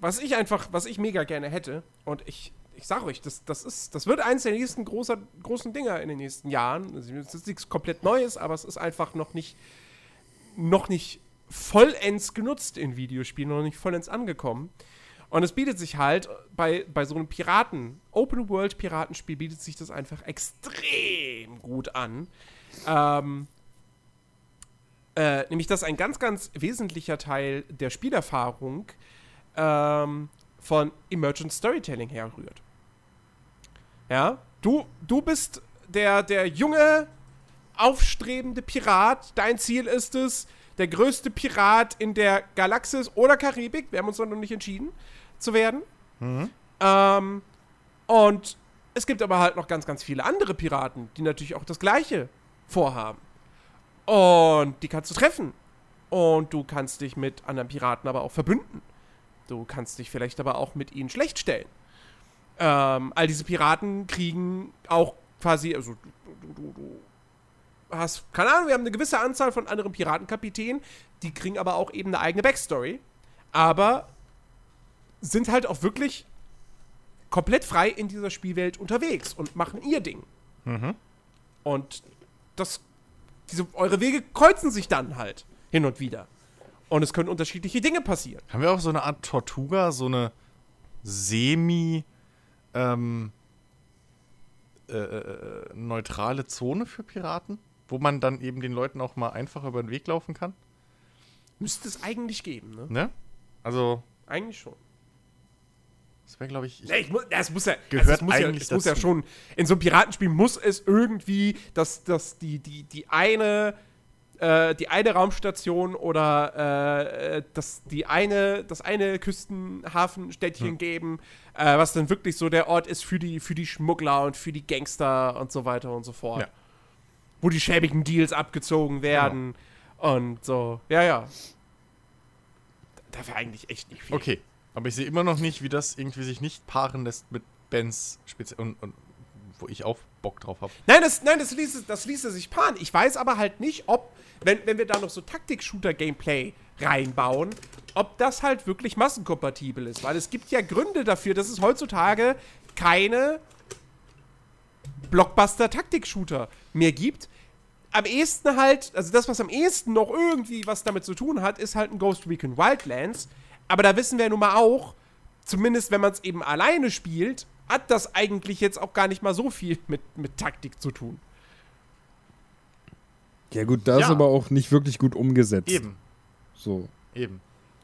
was ich einfach, was ich mega gerne hätte, und ich, ich sag euch, das, das, ist, das wird eins der nächsten großer, großen Dinger in den nächsten Jahren. Es ist nichts komplett Neues, aber es ist einfach noch nicht, noch nicht vollends genutzt in Videospielen, noch nicht vollends angekommen. Und es bietet sich halt bei, bei so einem Piraten, Open-World-Piratenspiel bietet sich das einfach extrem gut an. Ähm, äh, nämlich, dass ein ganz, ganz wesentlicher Teil der Spielerfahrung ähm, von Emergent Storytelling herrührt. Ja, du, du bist der, der junge, aufstrebende Pirat. Dein Ziel ist es, der größte Pirat in der Galaxis oder Karibik, wir haben uns noch nicht entschieden, zu werden. Ähm, und es gibt aber halt noch ganz, ganz viele andere Piraten, die natürlich auch das Gleiche vorhaben. Und die kannst du treffen. Und du kannst dich mit anderen Piraten aber auch verbünden. Du kannst dich vielleicht aber auch mit ihnen schlecht stellen. Ähm, all diese Piraten kriegen auch quasi, also du, du, du, du hast, keine Ahnung, wir haben eine gewisse Anzahl von anderen Piratenkapitänen, die kriegen aber auch eben eine eigene Backstory. Aber sind halt auch wirklich komplett frei in dieser Spielwelt unterwegs und machen ihr Ding. Und das, diese, eure Wege kreuzen sich dann halt hin und wieder. Und es können unterschiedliche Dinge passieren. Haben wir auch so eine Art Tortuga, so eine semi ähm, äh, äh, neutrale Zone für Piraten, wo man dann eben den Leuten auch mal einfach über den Weg laufen kann? Müsste es eigentlich geben, ne? Ne? Also, Eigentlich schon. Das wäre, glaube ich, ich Nee, ich muss, das muss ja, Gehört also muss ja, eigentlich es muss ja schon, in so einem Piratenspiel muss es irgendwie, dass, dass die, die, die eine, äh, die eine Raumstation oder äh, dass die eine, das eine Küstenhafenstädtchen Hm. geben, äh, was dann wirklich so der Ort ist für die, für die Schmuggler und für die Gangster und so weiter und so fort. Ja. Wo die schäbigen Deals abgezogen werden und so. Ja, ja. Da wäre eigentlich echt nicht viel. Okay, aber ich sehe immer noch nicht, wie das irgendwie sich nicht paaren lässt mit Bens speziell und, und wo ich auch Bock drauf habe. Nein, das, nein das, ließe, das ließe sich paaren. Ich weiß aber halt nicht, ob, wenn, wenn wir da noch so Taktik-Shooter-Gameplay reinbauen, ob das halt wirklich massenkompatibel ist. Weil es gibt ja Gründe dafür, dass es heutzutage keine Blockbuster-Taktik-Shooter mehr gibt. Am ehesten halt, also das, was am ehesten noch irgendwie was damit zu tun hat, ist halt ein Ghost Recon Wildlands. Aber da wissen wir nun mal auch, zumindest wenn man es eben alleine spielt, hat das eigentlich jetzt auch gar nicht mal so viel mit, mit Taktik zu tun. Ja, gut, da Ja. ist aber auch nicht wirklich gut umgesetzt. Eben, So. eben.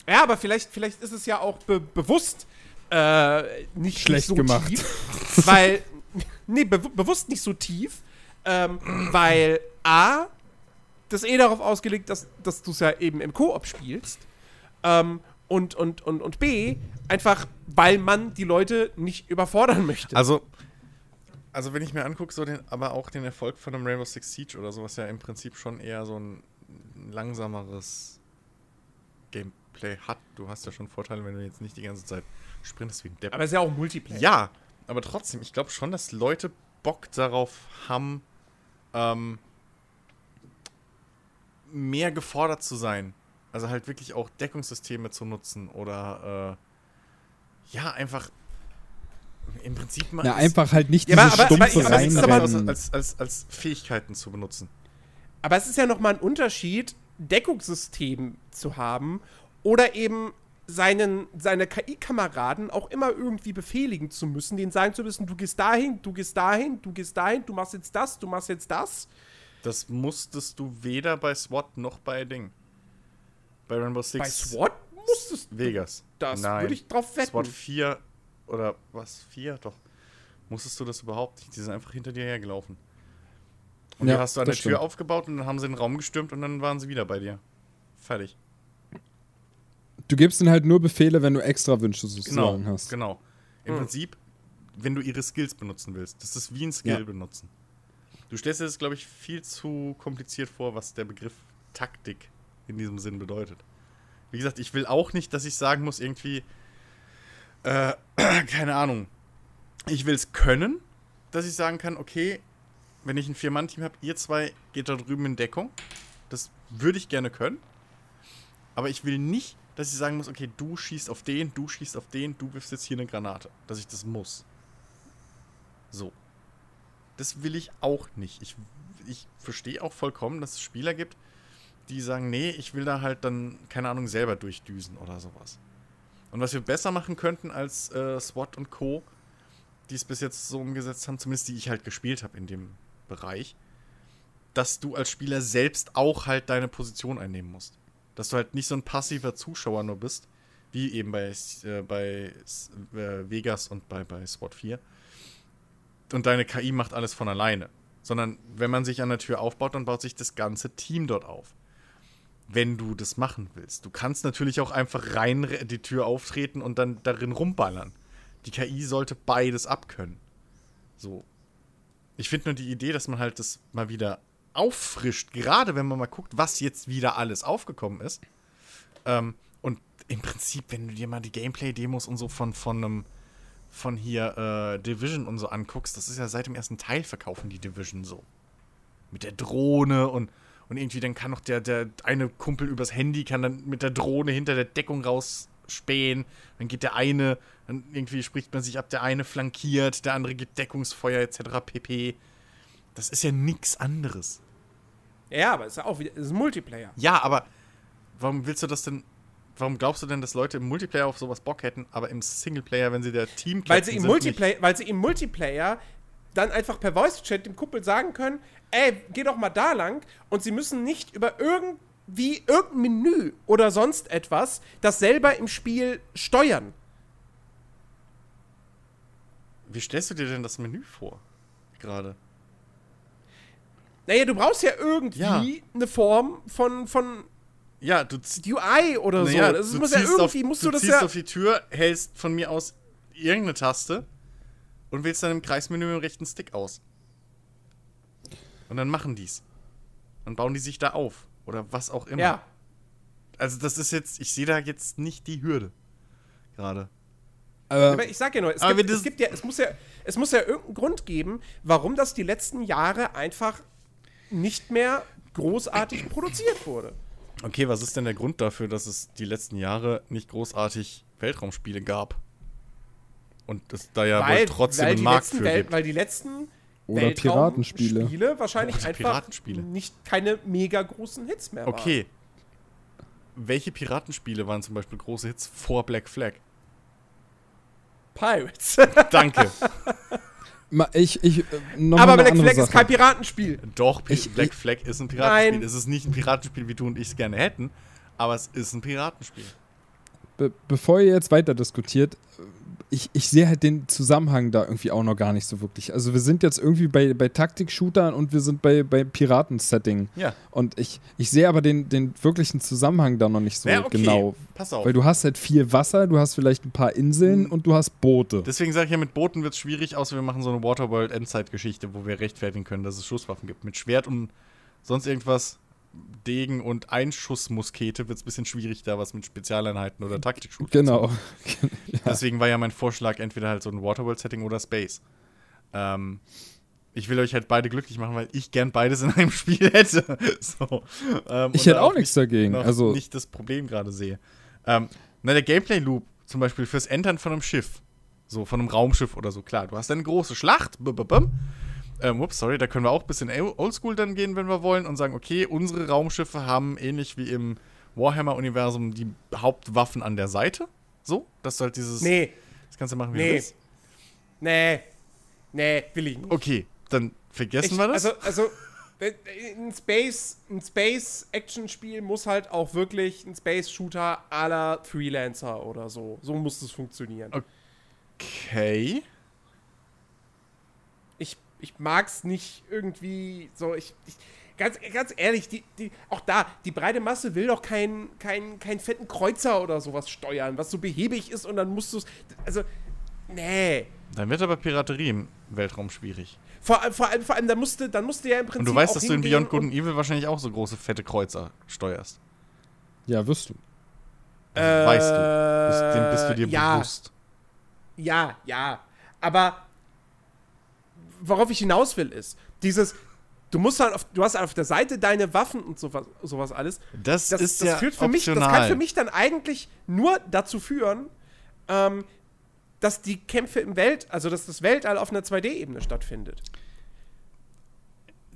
Ja, aber vielleicht, vielleicht ist es ja auch be bewusst äh, nicht, Schlecht nicht so gemacht. tief. Weil, (laughs) nee, be bewusst nicht so tief, ähm, weil A, das eh darauf ausgelegt, dass, dass du es ja eben im Koop spielst. Ähm, und, und, und, und B, einfach, weil man die Leute nicht überfordern möchte. Also, also wenn ich mir angucke, so den, aber auch den Erfolg von einem Rainbow Six Siege oder so, was ja im Prinzip schon eher so ein langsameres Gameplay hat. Du hast ja schon Vorteile, wenn du jetzt nicht die ganze Zeit sprintest wie ein Depp. aber es ist ja auch Multiplayer. Ja, aber trotzdem, ich glaube schon, dass Leute Bock darauf haben, ähm, mehr gefordert zu sein. Also halt wirklich auch Deckungssysteme zu nutzen oder äh, ja, einfach im Prinzip mal es- einfach halt nicht Ja, diese aber- aber- aber- aber es ist aber- Reinrennen. als, als, als Fähigkeiten zu benutzen. Aber es ist ja nochmal ein Unterschied, Deckungssystem zu haben oder eben seinen, seine KI-Kameraden auch immer irgendwie befehligen zu müssen, denen sagen zu müssen, du gehst dahin, du gehst dahin, du gehst dahin, du machst jetzt das, du machst jetzt das. Das musstest du weder bei SWAT noch bei Ding. Bei Rainbow Six. Bei SWAT musstest Vegas. Das Nein. würde ich drauf wetten. SWAT 4 oder was? 4? Doch. Musstest du das überhaupt nicht? Die sind einfach hinter dir hergelaufen. Und Ja, die hast du an der das Tür stimmt. aufgebaut und dann haben sie den Raum gestürmt und dann waren sie wieder bei dir. Fertig. Du gibst ihnen halt nur Befehle, wenn du extra Wünsche Genau. sozusagen hast. Genau. Im Hm. Prinzip, wenn du ihre Skills benutzen willst. Das ist wie ein Skill Ja. benutzen. Du stellst dir das, glaube ich, viel zu kompliziert vor, was der Begriff Taktik in diesem Sinn bedeutet. Wie gesagt, ich will auch nicht, dass ich sagen muss, irgendwie, äh, (clears throat) keine Ahnung. Ich will es können, dass ich sagen kann, okay, wenn ich ein Vier-Mann-Team habe, ihr zwei geht da drüben in Deckung. Das würde ich gerne können. Aber ich will nicht, dass ich sagen muss, okay, du schießt auf den, du schießt auf den, du wirfst jetzt hier eine Granate. Dass ich das muss. So. Das will ich auch nicht. Ich, ich verstehe auch vollkommen, dass es Spieler gibt, die sagen, nee, ich will da halt dann, keine Ahnung, selber durchdüsen oder sowas. Und was wir besser machen könnten als äh, SWAT und Co., die es bis jetzt so umgesetzt haben, zumindest die ich halt gespielt habe in dem Bereich, dass du als Spieler selbst auch halt deine Position einnehmen musst. Dass du halt nicht so ein passiver Zuschauer nur bist, wie eben bei, äh, bei äh, Vegas und bei, bei SWAT 4. Und deine KI macht alles von alleine. Sondern wenn man sich an der Tür aufbaut, dann baut sich das ganze Team dort auf. Wenn du das machen willst. Du kannst natürlich auch einfach rein re- die Tür auftreten und dann darin rumballern. Die KI sollte beides abkönnen. So. Ich finde nur die Idee, dass man halt das mal wieder auffrischt, gerade wenn man mal guckt, was jetzt wieder alles aufgekommen ist. Ähm, und im Prinzip, wenn du dir mal die Gameplay-Demos und so von, von einem von hier äh, Division und so anguckst, das ist ja seit dem ersten Teil verkaufen die Division so. Mit der Drohne und, und irgendwie dann kann noch der, der eine Kumpel übers Handy, kann dann mit der Drohne hinter der Deckung rausspähen. Dann geht der eine, dann irgendwie spricht man sich ab, der eine flankiert, der andere gibt Deckungsfeuer etc. pp. Das ist ja nichts anderes. Ja, aber es ist ja auch wieder, es ist ein Multiplayer. Ja, aber warum willst du das denn? Warum glaubst du denn, dass Leute im Multiplayer auf sowas Bock hätten, aber im Singleplayer, wenn sie der Team Weil sie, im Multiplayer, weil sie im Multiplayer dann einfach per Voice-Chat dem Kumpel sagen können, ey, geh doch mal da lang und sie müssen nicht über irgendwie irgendein Menü oder sonst etwas das selber im Spiel steuern. Wie stellst du dir denn das Menü vor? Gerade. Naja, du brauchst ja irgendwie Ja. eine Form von, von Ja, du, UI oder so. naja, Das du muss ja ziehst irgendwie, auf, musst du du das ziehst ja. auf die Tür, hältst von mir aus irgendeine Taste und wählst dann im Kreismenü mit dem rechten Stick aus. Und dann machen die's. Dann bauen die sich da auf. Oder was auch immer. Ja. Also das ist jetzt, ich sehe da jetzt nicht die Hürde. Gerade. Aber Aber ich sag ja nur, es gibt, es gibt ja, es muss ja, es muss ja irgendeinen Grund geben, warum das die letzten Jahre einfach nicht mehr großartig produziert wurde. Okay, was ist denn der Grund dafür, dass es die letzten Jahre nicht großartig Weltraumspiele gab? Und es da ja wohl trotzdem weil einen die Markt letzten für Welt, gibt. weil die letzten Oder Weltraumspiele Piratenspiele. wahrscheinlich Oder einfach Piratenspiele. nicht keine mega großen Hits mehr Okay. Welche Piratenspiele waren zum Beispiel große Hits vor Black Flag? waren. Pirates. (laughs) Danke. ich, ich, äh, noch Aber Black Flag ist Sache. kein Piratenspiel. Doch, Pi- Ich- Black Flag ist ein Piratenspiel. Nein. Es ist nicht ein Piratenspiel, wie du und ich es gerne hätten, aber es ist ein Piratenspiel. Be bevor ihr jetzt weiter diskutiert, ich, ich sehe halt den Zusammenhang da irgendwie auch noch gar nicht so wirklich. Also wir sind jetzt irgendwie bei, bei Taktik-Shootern und wir sind bei, bei Piraten-Setting. Ja. Und ich, ich sehe aber den, den wirklichen Zusammenhang da noch nicht so Ja, okay. genau. Pass auf. Weil du hast halt viel Wasser, du hast vielleicht ein paar Inseln Mhm. und du hast Boote. Deswegen sage ich ja, mit Booten wird es schwierig, außer wir machen so eine Waterworld-Endzeit-Geschichte, wo wir rechtfertigen können, dass es Schusswaffen gibt. Mit Schwert und sonst irgendwas, Degen und Einschussmuskete wird es ein bisschen schwierig, da was mit Spezialeinheiten oder taktik zu genau. machen. (laughs) Deswegen war ja mein Vorschlag entweder halt so ein Waterworld-Setting oder Space. Ähm, ich will euch halt beide glücklich machen, weil ich gern beides in einem (laughs) Spiel hätte. (laughs) so, ähm, Ich hätte auch nichts dagegen. Also, nicht das Problem gerade sehe. Ähm, na, der Gameplay-Loop zum Beispiel fürs Entern von einem Schiff, so von einem Raumschiff oder so, klar, du hast eine große Schlacht, b -b -bum. Ähm, ups, sorry, da können wir auch ein bisschen oldschool dann gehen, wenn wir wollen und sagen, okay, unsere Raumschiffe haben ähnlich wie im Warhammer-Universum die Hauptwaffen an der Seite. So, dass du halt dieses. Nee, Das kannst du machen, wie Nee. du willst. nee, nee, will ich nicht. Okay, dann vergessen Ich, wir das. Also, also äh, ein Space, ein Space-Action-Spiel muss halt auch wirklich ein Space-Shooter à la Freelancer oder so. So muss es funktionieren. okay. Ich, mag's nicht irgendwie so. Ich, ich ganz, ganz ehrlich, die, die, auch da, die breite Masse will doch keinen kein, kein fetten Kreuzer oder sowas steuern, was so behäbig ist und dann musst du es. Also, nee. Dann wird aber Piraterie im Weltraum schwierig. Vor, allem- vor allem, vor allem, dann musste, dann musste ja im Prinzip. Und du weißt, auch dass du in Beyond Good and Evil wahrscheinlich auch so große, fette Kreuzer steuerst. Ja, wirst du. Also weißt du. Bist, dem bist du dir Äh, ja. bewusst. Ja, ja. Aber worauf ich hinaus will, ist, dieses, du musst halt auf, du hast auf der Seite deine Waffen und sowas, sowas alles. Das, Das, ist das ja führt für mich, das optional. kann für mich dann eigentlich nur dazu führen, ähm, dass die Kämpfe im Welt, also dass das Weltall auf einer 2D-Ebene stattfindet.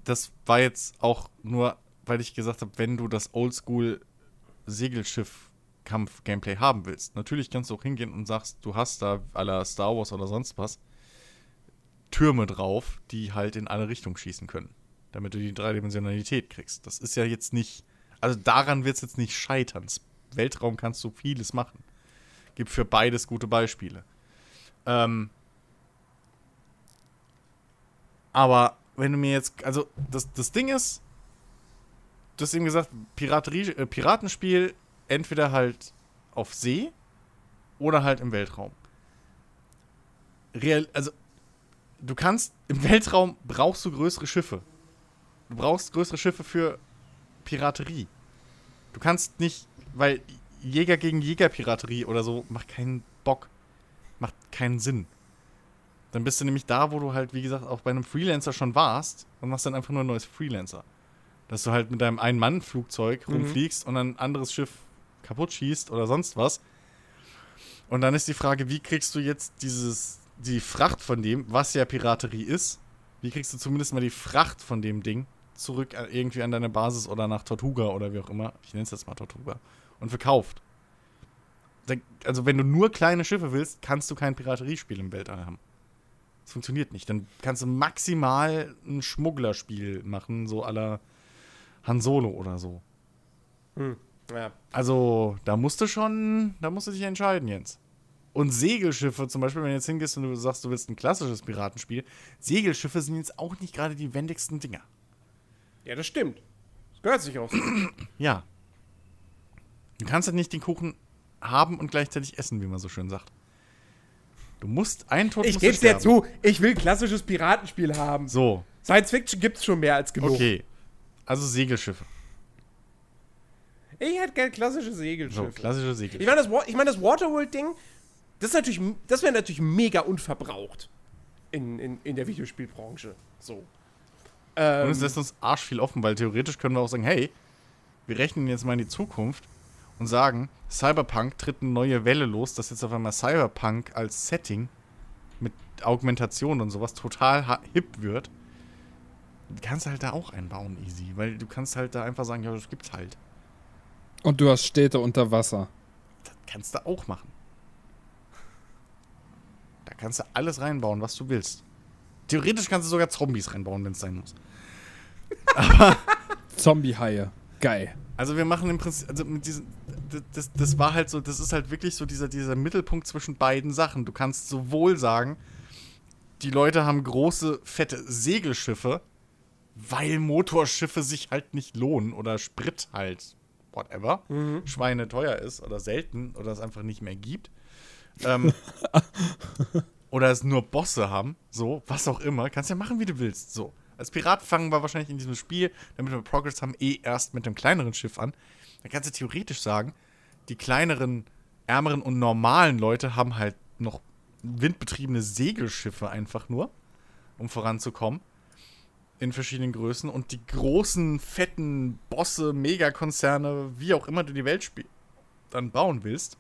das war jetzt auch nur, weil ich gesagt habe, wenn du das Oldschool Segelschiff-Kampf-Gameplay haben willst. Natürlich kannst du auch hingehen und sagst, du hast da la Star Wars oder sonst was Türme drauf, die halt in alle Richtungen schießen können. Damit du die Dreidimensionalität kriegst. Das ist ja jetzt nicht. Also daran wird es jetzt nicht scheitern. Weltraum kannst du vieles machen. Gibt für beides gute Beispiele. Ähm, aber wenn du mir jetzt, also das, das Ding ist, du hast eben gesagt, Piraterie, äh, Piratenspiel entweder halt auf See oder halt im Weltraum. Real, also du kannst im Weltraum brauchst du größere Schiffe. Du brauchst größere Schiffe für Piraterie. Du kannst nicht, weil Jäger gegen Jäger Piraterie oder so macht keinen Bock, macht keinen Sinn. Dann bist du nämlich da, wo du halt, wie gesagt, auch bei einem Freelancer schon warst und machst dann einfach nur ein neues Freelancer. Dass du halt mit deinem Ein-Mann-Flugzeug Mhm. rumfliegst und ein anderes Schiff kaputt schießt oder sonst was. Und dann ist die Frage, wie kriegst du jetzt dieses, die Fracht von dem, was ja Piraterie ist, wie kriegst du zumindest mal die Fracht von dem Ding zurück an- irgendwie an deine Basis oder nach Tortuga oder wie auch immer. Ich nenne es jetzt mal Tortuga. Und verkauft. Also, wenn du nur kleine Schiffe willst, kannst du kein Pirateriespiel im Weltall haben. Das funktioniert nicht. Dann kannst du maximal ein Schmugglerspiel machen, so aller Han Solo oder so. Hm. Ja. Also, da musst du schon, da musst du dich entscheiden, Jens. Und Segelschiffe, zum Beispiel, wenn du jetzt hingehst und du sagst, du willst ein klassisches Piratenspiel, Segelschiffe sind jetzt auch nicht gerade die wendigsten Dinger. ja, das stimmt. Das gehört sich auch so. (clears throat) Ja. Du kannst halt nicht den Kuchen haben und gleichzeitig essen, wie man so schön sagt. Du musst einen Tod Ich geb's dir zu, ich will ein klassisches Piratenspiel haben. So, Science Fiction gibt's schon mehr als genug. okay. Also Segelschiffe. Ich hätte gern klassische So, Segelschiffe. klassische ich Segelschiffe. meine, das, ich mein, das Waterworld-Ding, das ist natürlich, das wäre natürlich mega unverbraucht in, in, in der Videospielbranche. So. Und Ähm, es lässt uns arsch viel offen, weil theoretisch können wir auch sagen, hey, wir rechnen jetzt mal in die Zukunft und sagen, Cyberpunk tritt eine neue Welle los, dass jetzt auf einmal Cyberpunk als Setting mit Augmentation und sowas total hip wird. Kannst du halt da auch einbauen, easy. Weil du kannst halt da einfach sagen, ja, das gibt's halt. Und du hast Städte unter Wasser. Das kannst du auch machen. Kannst du alles reinbauen, was du willst. Theoretisch kannst du sogar Zombies reinbauen, wenn es sein muss. (laughs) Zombie-Haie. Geil. Also wir machen im Prinzip, also mit diesen, das, das, war halt so, das ist halt wirklich so dieser, dieser Mittelpunkt zwischen beiden Sachen. Du kannst sowohl sagen, die Leute haben große, fette Segelschiffe, weil Motorschiffe sich halt nicht lohnen oder Sprit halt, whatever, Schweine teuer ist oder selten oder es einfach nicht mehr gibt. Ähm, (laughs) oder es nur Bosse haben, so, was auch immer. Kannst ja machen, wie du willst, so. Als Pirat fangen wir wahrscheinlich in diesem Spiel, damit wir Progress haben, eh erst mit dem kleineren Schiff an. Dann kannst du theoretisch sagen, die kleineren, ärmeren und normalen Leute haben halt noch windbetriebene Segelschiffe einfach nur, um voranzukommen. In verschiedenen Größen. Und die großen, fetten Bosse, Megakonzerne, wie auch immer du die Welt spiel dann bauen willst,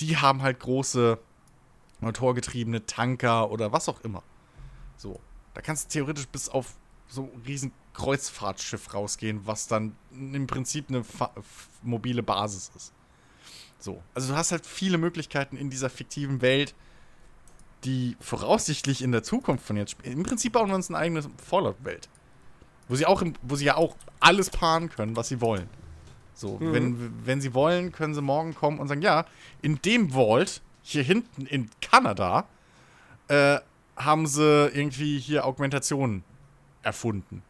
die haben halt große motorgetriebene Tanker oder was auch immer. So. Da kannst du theoretisch bis auf so riesen Kreuzfahrtschiff rausgehen, was dann im Prinzip eine mobile Basis ist. So. Also du hast halt viele Möglichkeiten in dieser fiktiven Welt, die voraussichtlich in der Zukunft von jetzt. Im Prinzip bauen wir uns eine eigene Fallout-Welt. Wo sie auch, im, wo sie ja auch alles paaren können, was sie wollen. So, Mhm. wenn, wenn sie wollen, können sie morgen kommen und sagen, ja, in dem Vault, hier hinten in Kanada, äh, haben sie irgendwie hier Augmentationen erfunden.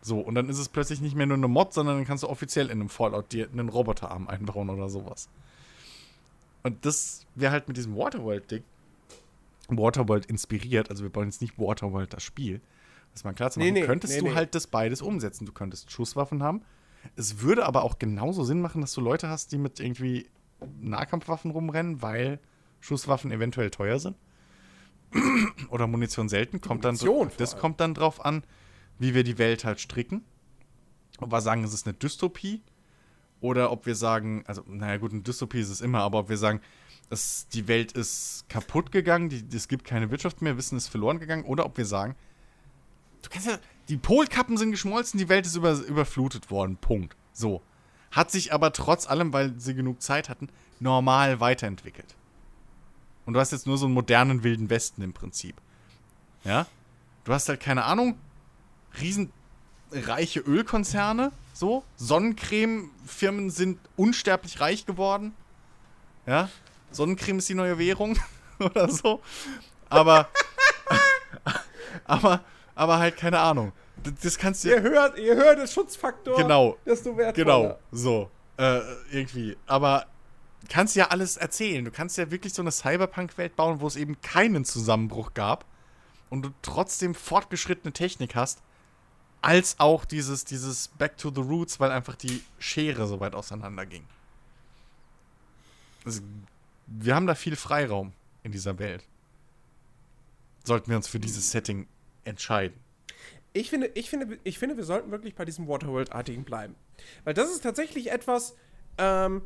So, und dann ist es plötzlich nicht mehr nur eine Mod, sondern dann kannst du offiziell in einem Fallout dir einen Roboterarm (laughs) einbauen oder sowas. Und das wäre halt mit diesem Waterworld-Ding, Waterworld inspiriert, also wir bauen jetzt nicht Waterworld das Spiel, das mal klar zu machen, Nee, nee, könntest nee, du halt das beides umsetzen. Du könntest Schusswaffen haben. Es würde aber auch genauso Sinn machen, dass du Leute hast, die mit irgendwie Nahkampfwaffen rumrennen, weil Schusswaffen eventuell teuer sind. (clears throat) Oder Munition selten. Kommt dann, Munition vor das kommt dann drauf an, wie wir die Welt halt stricken. Ob wir sagen, es ist eine Dystopie. Oder ob wir sagen, also, naja, gut, eine Dystopie ist es immer, aber ob wir sagen, es, die Welt ist kaputt gegangen, die, es gibt keine Wirtschaft mehr, Wissen ist verloren gegangen. Oder ob wir sagen, du kannst ja, die Polkappen sind geschmolzen, die Welt ist über, überflutet worden. Punkt. So. Hat sich aber trotz allem, weil sie genug Zeit hatten, normal weiterentwickelt. Und du hast jetzt nur so einen modernen Wilden Westen im Prinzip. Ja? Du hast halt keine Ahnung, riesenreiche Ölkonzerne, so. Sonnencreme-Firmen sind unsterblich reich geworden. Ja? Sonnencreme ist die neue Währung (laughs) oder so. Aber, (laughs) aber, aber halt keine Ahnung. Das, das kannst du Ihr hört, ihr hört den Schutzfaktor, Genau. desto wertvoller. Genau, so. Äh, irgendwie. Aber kannst ja alles erzählen. Du kannst ja wirklich so eine Cyberpunk-Welt bauen, wo es eben keinen Zusammenbruch gab und du trotzdem fortgeschrittene Technik hast, als auch dieses, dieses Back to the Roots, weil einfach die Schere so weit auseinander ging. Also, wir haben da viel Freiraum in dieser Welt. Sollten wir uns für dieses Setting entscheiden. Ich finde, ich, finde, ich finde, wir sollten wirklich bei diesem Waterworld-artigen bleiben. Weil das ist tatsächlich etwas, ähm,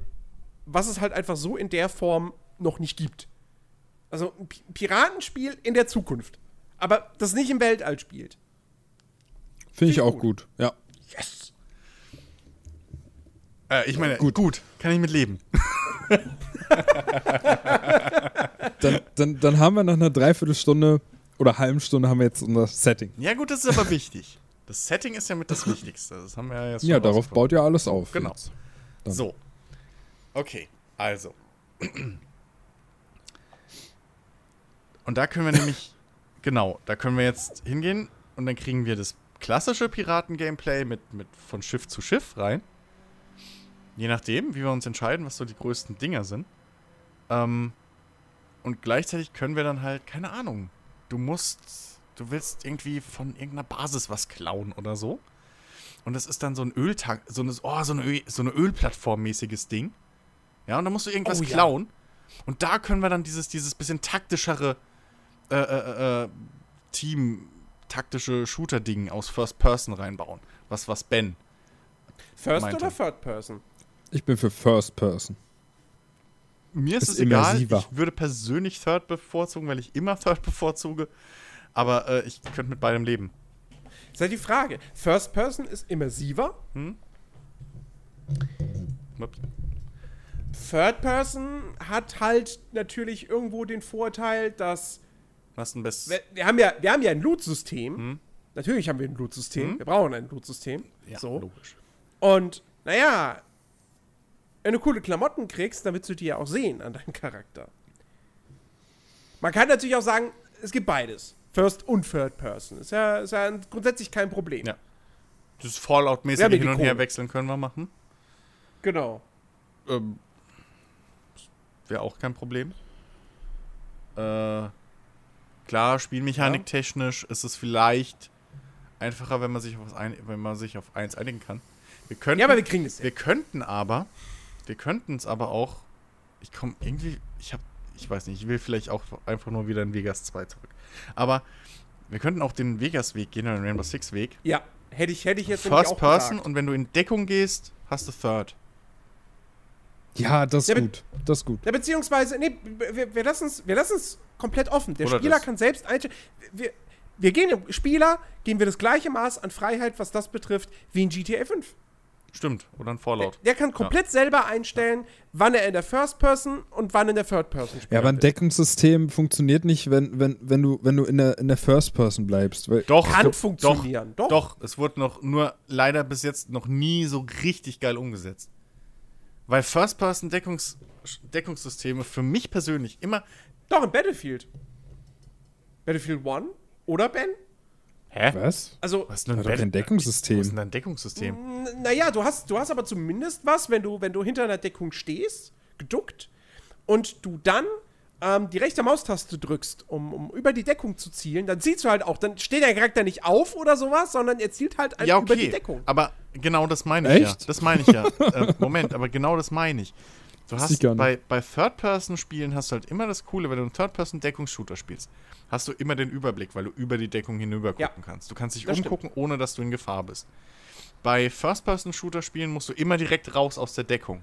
was es halt einfach so in der Form noch nicht gibt. Also ein Pi- Piratenspiel in der Zukunft. Aber das nicht im Weltall spielt. Finde ich Finde ich auch gut. Ja. Yes! Äh, ich meine, gut. Gut. kann ich mit leben. (laughs) Dann, dann, dann haben wir nach einer Dreiviertelstunde oder halben Stunde haben wir jetzt unser Setting. Ja, gut, das ist aber wichtig. Das Setting ist ja mit das Wichtigste. Das haben wir ja jetzt schon Ja, darauf baut ja alles auf. Genau. So. Okay, also. Und da können wir nämlich, genau, da können wir jetzt hingehen und dann kriegen wir das klassische Piraten-Gameplay mit, mit von Schiff zu Schiff rein. Je nachdem, wie wir uns entscheiden, was so die größten Dinger sind. Ähm, und gleichzeitig können wir dann halt, keine Ahnung, du musst, du willst irgendwie von irgendeiner Basis was klauen oder so. Und das ist dann so ein Öltag, so eine, oh, so eine, Öl, so eine Ölplattform-mäßiges Ding. Ja, und da musst du irgendwas Oh, ja. klauen. Und da können wir dann dieses, dieses bisschen taktischere äh, äh, äh, Team, taktische Shooter-Ding aus First Person reinbauen. Was, was Ben. First Meinte. oder Third Person? Ich bin für First Person. Mir ist, Ist es egal. immersiver. Ich würde persönlich Third bevorzugen, weil ich immer Third (laughs) bevorzuge. Aber äh, ich könnte mit beidem leben. Ist halt die Frage. First Person ist immersiver. Ups. Third Person hat halt natürlich irgendwo den Vorteil, dass Was ein Best. wir, wir haben ja, wir haben ja ein Loot-System. Hm. Natürlich haben wir ein Loot-System. Hm. Wir brauchen ein Loot-System. Ja, so. logisch. Und naja, wenn du coole Klamotten kriegst, dann willst du die ja auch sehen an deinem Charakter. Man kann natürlich auch sagen, es gibt beides. First und Third Person. Ist ja, ist ja grundsätzlich kein Problem. Ja. Das Fallout-mäßige hin und her wechseln können wir machen. Genau. Ähm, Wäre auch kein Problem. Äh, klar, spielmechaniktechnisch ist es vielleicht einfacher, wenn man sich auf, ein, wenn man sich auf eins einigen kann. Wir könnten, Ja, aber wir kriegen es. wir könnten aber, wir könnten es aber auch, ich komme irgendwie, ich habe, ich weiß nicht, ich will vielleicht auch einfach nur wieder in Vegas 2 zurück. Aber wir könnten auch den Vegas-Weg gehen, oder den Rainbow Six-Weg. Ja, hätte ich, hätte ich jetzt First auch Person gesagt. und wenn du in Deckung gehst, hast du Third. Ja, das ist Ja, gut. Das ist gut. Ja, beziehungsweise, nee, wir, wir lassen es wir lassen's komplett offen. Der Oder Spieler das. kann selbst einstellen. Wir, wir gehen dem Spieler, geben wir das gleiche Maß an Freiheit, was das betrifft, wie in GTA 5. Stimmt. Oder ein Fallout. Der kann komplett selber einstellen, wann er in der First Person und wann in der Third Person spielt. Ja, aber ein Deckungssystem funktioniert nicht, wenn, wenn, wenn, du, wenn du in der, in der First Person bleibst. Weil Doch, Kann doch, funktionieren, Doch, doch. doch. es wurde noch nur leider bis jetzt noch nie so richtig geil umgesetzt. Weil First-Person-Deckungs Deckungssysteme für mich persönlich immer. Doch, in Battlefield. Battlefield 1 oder Ben? Hä? Was? Also, Was ist denn doch kein Was ist denn Deckungssystem. dein Deckungssystem? naja, du hast, du hast aber zumindest was, wenn du, wenn du hinter einer Deckung stehst, geduckt, und du dann ähm, die rechte Maustaste drückst, um, um über die Deckung zu zielen, dann siehst du halt auch, dann steht der Charakter nicht auf oder sowas, sondern er zielt halt Ja, über die okay. Deckung. Aber genau das meine ich Echt? ja. Das meine ich ja. äh, Moment, aber genau das meine ich. Du hast bei, bei Third-Person-Spielen hast du halt immer das Coole, wenn du einen Third-Person-Deckungsshooter spielst, hast du immer den Überblick, weil du über die Deckung hinüber gucken Ja. kannst. Du kannst dich Das umgucken, ohne dass du in Gefahr bist. Bei First-Person-Shooter-Spielen musst du immer direkt raus aus der Deckung.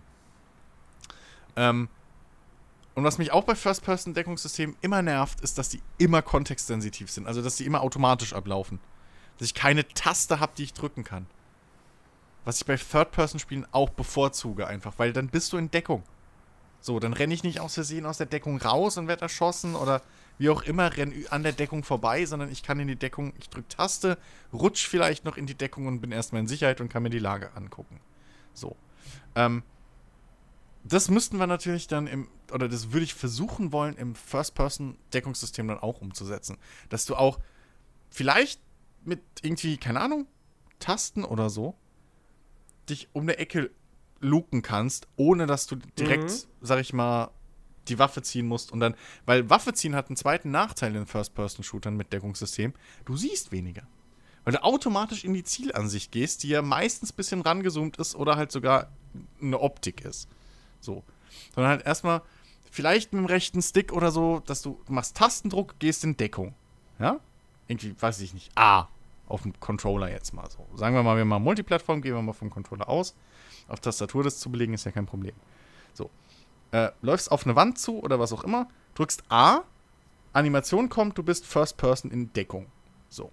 Ähm, und was mich auch bei First-Person-Deckungssystemen immer nervt, ist, dass die immer kontextsensitiv sind. Also, dass die immer automatisch ablaufen. Dass ich keine Taste habe, die ich drücken kann. Was ich bei Third-Person-Spielen auch bevorzuge, einfach, weil dann bist du in Deckung. So, dann renne ich nicht aus Versehen aus der Deckung raus und werde erschossen oder wie auch immer, renn an der Deckung vorbei, sondern ich kann in die Deckung, ich drücke Taste, rutsch vielleicht noch in die Deckung und bin erstmal in Sicherheit und kann mir die Lage angucken. So. Ähm, das müssten wir natürlich dann im, oder das würde ich versuchen wollen, im First-Person-Deckungssystem dann auch umzusetzen. Dass du auch vielleicht mit irgendwie, keine Ahnung, Tasten oder so, dich um eine Ecke luken kannst, ohne dass du direkt, Mhm. sag ich mal, die Waffe ziehen musst und dann, weil Waffe ziehen hat einen zweiten Nachteil in First-Person-Shootern mit Deckungssystem, du siehst weniger. Weil du automatisch in die Zielansicht gehst, die ja meistens ein bisschen rangezoomt ist oder halt sogar eine Optik ist. So. Sondern halt erstmal, vielleicht mit dem rechten Stick oder so, dass du, machst Tastendruck, gehst in Deckung. Ja? Irgendwie, weiß ich nicht, A. Auf dem Controller jetzt mal so. Sagen wir mal, wir machen Multiplattform, gehen wir mal vom Controller aus. Auf Tastatur das zu belegen, ist ja kein Problem. So. Äh, läufst auf eine Wand zu oder was auch immer, drückst A, Animation kommt, du bist First Person in Deckung. So.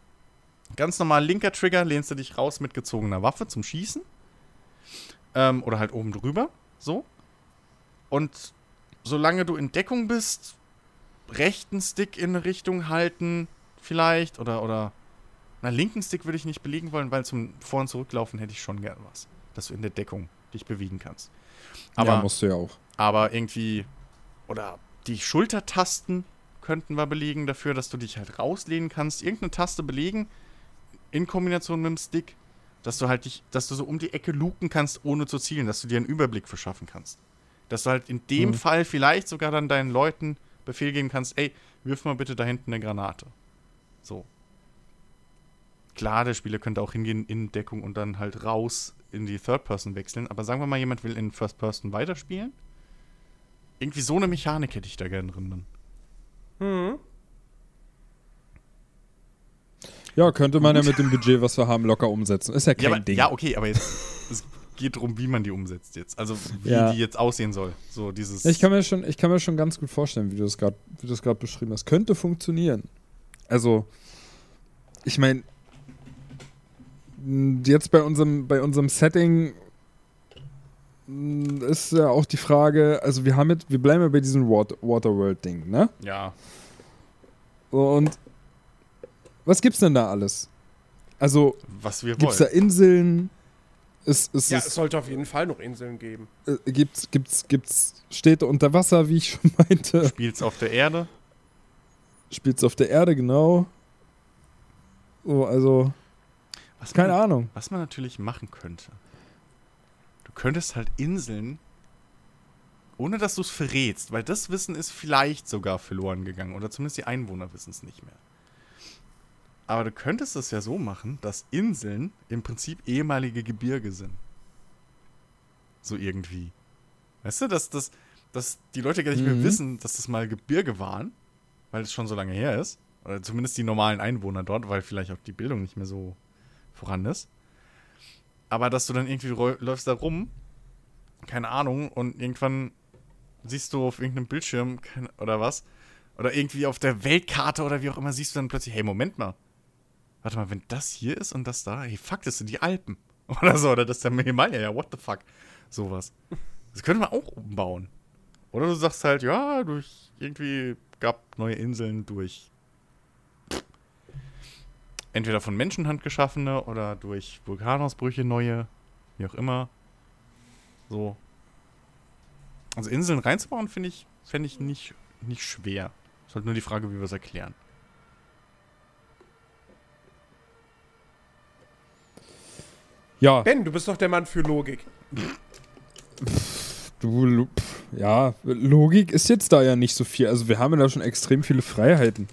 Ganz normal linker Trigger, lehnst du dich raus mit gezogener Waffe zum Schießen. Ähm, oder halt oben drüber. So. Und solange du in Deckung bist, rechten Stick in eine Richtung halten, vielleicht. Oder, oder. Na, linken Stick würde ich nicht belegen wollen, weil zum Vor- und Zurücklaufen hätte ich schon gern was. Dass du in der Deckung dich bewegen kannst. Aber, ja, musst du ja auch. aber irgendwie. Oder die Schultertasten könnten wir belegen dafür, dass du dich halt rauslehnen kannst. Irgendeine Taste belegen. In Kombination mit dem Stick. Dass du halt dich, dass du so um die Ecke luken kannst, ohne zu zielen, dass du dir einen Überblick verschaffen kannst. Dass du halt in dem Mhm. Fall vielleicht sogar dann deinen Leuten Befehl geben kannst, ey, wirf mal bitte da hinten eine Granate. So. Klar, der Spieler könnte auch hingehen in Deckung und dann halt raus in die Third Person wechseln, aber sagen wir mal, jemand will in First Person weiterspielen. Irgendwie so eine Mechanik hätte ich da gern drin. Dann. Mhm. Ja, könnte man ja mit dem Budget, was wir haben, locker umsetzen. Ist ja kein Ja, aber, Ding. ja, okay, aber jetzt, (laughs) es geht darum, wie man die umsetzt jetzt. Also, wie Ja. die jetzt aussehen soll. So dieses. Ich kann mir schon, ich kann mir schon ganz gut vorstellen, wie du das gerade, wie du das gerade beschrieben hast. Könnte funktionieren. Also, ich meine, jetzt bei unserem, bei unserem Setting ist ja auch die Frage, also wir haben jetzt, wir bleiben ja bei diesem Wat- Waterworld-Ding, ne? ja. Und was gibt's denn da alles? Also, Was wir gibt's da wollen. Inseln? Ist, ist Ja, es, es sollte auf jeden Fall noch Inseln geben. äh, gibt's, gibt's, gibt's Städte unter Wasser, wie ich schon (laughs) meinte? Spielt's auf der Erde. Spielt's auf der Erde, genau. So, also, Was keine man, Ahnung. Was man natürlich machen könnte. Du könntest halt Inseln, ohne dass du es verrätst, weil das Wissen ist vielleicht sogar verloren gegangen. Oder zumindest die Einwohner wissen es nicht mehr. Aber du könntest es ja so machen, dass Inseln im Prinzip ehemalige Gebirge sind. So irgendwie. Weißt du, dass, dass, dass die Leute gar nicht mehr Mhm. wissen, dass das mal Gebirge waren, weil es schon so lange her ist. Oder zumindest die normalen Einwohner dort, weil vielleicht auch die Bildung nicht mehr so voran ist. Aber dass du dann irgendwie läufst da rum, keine Ahnung, und irgendwann siehst du auf irgendeinem Bildschirm oder was, oder irgendwie auf der Weltkarte oder wie auch immer, siehst du dann plötzlich, hey, Moment mal, warte mal, wenn das hier ist und das da, hey, fuck, das sind die Alpen. (laughs) Oder so, oder das ist der Himalaya, ja, what the fuck. Sowas. Das könnte man auch umbauen. Oder du sagst halt, ja, durch irgendwie gab neue Inseln durch entweder von Menschenhand geschaffene oder durch Vulkanausbrüche neue, wie auch immer. So. Also Inseln reinzubauen, finde ich, fände ich nicht, nicht schwer. Ist halt nur die Frage, wie wir es erklären. Ja, Ben, du bist doch der Mann für Logik. du, ja, Logik ist jetzt da ja nicht so viel. Also wir haben ja da schon extrem viele Freiheiten.